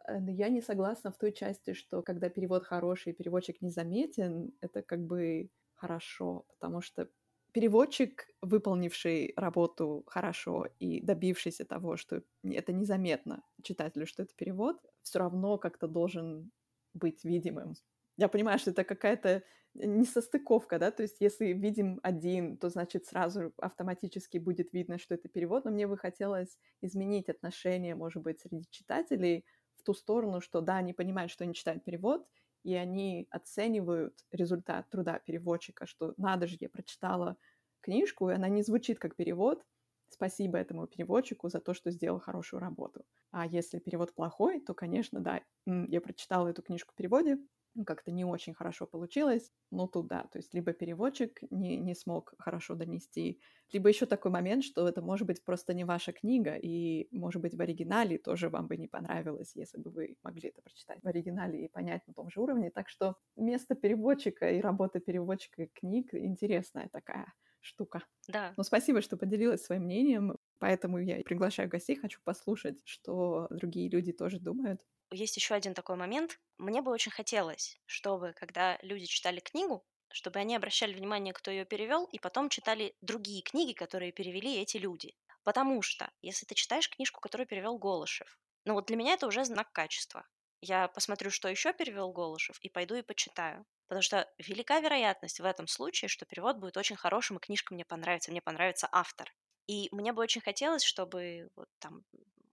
Э, но я не согласна в той части, что когда перевод хороший, переводчик незаметен, это как бы хорошо, потому что переводчик, выполнивший работу хорошо и добившийся того, что это незаметно читателю, что это перевод, все равно как-то должен быть видимым. Я понимаю, что это какая-то несостыковка, да, то есть если видим один, то значит сразу автоматически будет видно, что это перевод, но мне бы хотелось изменить отношение, может быть, среди читателей в ту сторону, что да, они понимают, что они читают перевод, и они оценивают результат труда переводчика, что надо же, я прочитала книжку, и она не звучит как перевод, спасибо этому переводчику за то, что сделал хорошую работу. А если перевод плохой, то, конечно, да, я прочитала эту книжку в переводе, ну, как-то не очень хорошо получилось. Ну, тут да, то есть либо переводчик не, не смог хорошо донести, либо еще такой момент, что это может быть просто не ваша книга, и, может быть, в оригинале тоже вам бы не понравилось, если бы вы могли это прочитать в оригинале и понять на том же уровне. Так что место переводчика и работа переводчика книг интересная такая штука. Да. Ну, спасибо, что поделилась своим мнением. Поэтому я приглашаю гостей, хочу послушать, что другие люди тоже думают есть еще один такой момент. Мне бы очень хотелось, чтобы, когда люди читали книгу, чтобы они обращали внимание, кто ее перевел, и потом читали другие книги, которые перевели эти люди. Потому что, если ты читаешь книжку, которую перевел Голышев, ну вот для меня это уже знак качества. Я посмотрю, что еще перевел Голышев, и пойду и почитаю. Потому что велика вероятность в этом случае, что перевод будет очень хорошим, и книжка мне понравится, мне понравится автор. И мне бы очень хотелось, чтобы вот там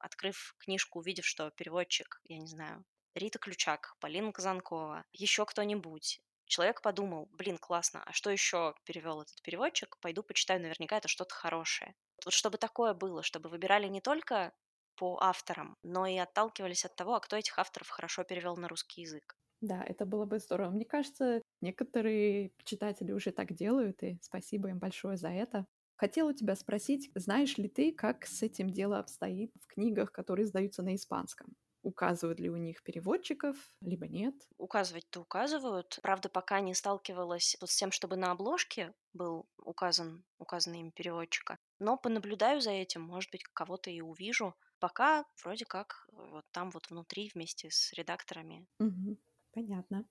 открыв книжку, увидев, что переводчик, я не знаю, Рита Ключак, Полина Казанкова, еще кто-нибудь, человек подумал, блин, классно, а что еще перевел этот переводчик? Пойду почитаю, наверняка это что-то хорошее. Вот чтобы такое было, чтобы выбирали не только по авторам, но и отталкивались от того, а кто этих авторов хорошо перевел на русский язык. Да, это было бы здорово. Мне кажется, некоторые читатели уже так делают, и спасибо им большое за это. Хотела у тебя спросить, знаешь ли ты, как с этим дело обстоит в книгах, которые издаются на испанском? Указывают ли у них переводчиков, либо нет? Указывать-то указывают. Правда, пока не сталкивалась с тем, чтобы на обложке был указан, указанное имя переводчика. Но понаблюдаю за этим, может быть, кого-то и увижу. Пока вроде как вот там вот внутри вместе с редакторами. Угу, понятно.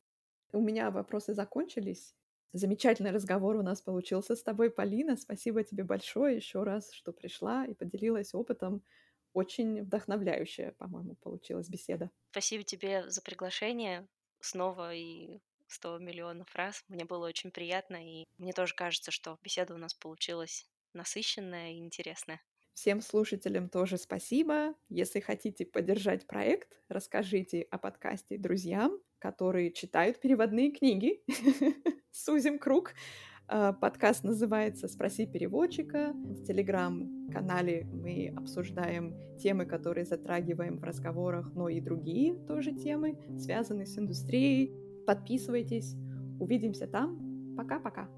У меня вопросы закончились. Замечательный разговор у нас получился с тобой, Полина. Спасибо тебе большое еще раз, что пришла и поделилась опытом. Очень вдохновляющая, по-моему, получилась беседа. Спасибо тебе за приглашение снова и 100 миллионов раз. Мне было очень приятно, и мне тоже кажется, что беседа у нас получилась насыщенная и интересная. Всем слушателям тоже спасибо. Если хотите поддержать проект, расскажите о подкасте друзьям, которые читают переводные книги. Сузим круг. А, подкаст называется «Спроси переводчика». В телеграм-канале мы обсуждаем темы, которые затрагиваем в разговорах, но и другие тоже темы, связанные с индустрией. Подписывайтесь. Увидимся там. Пока-пока.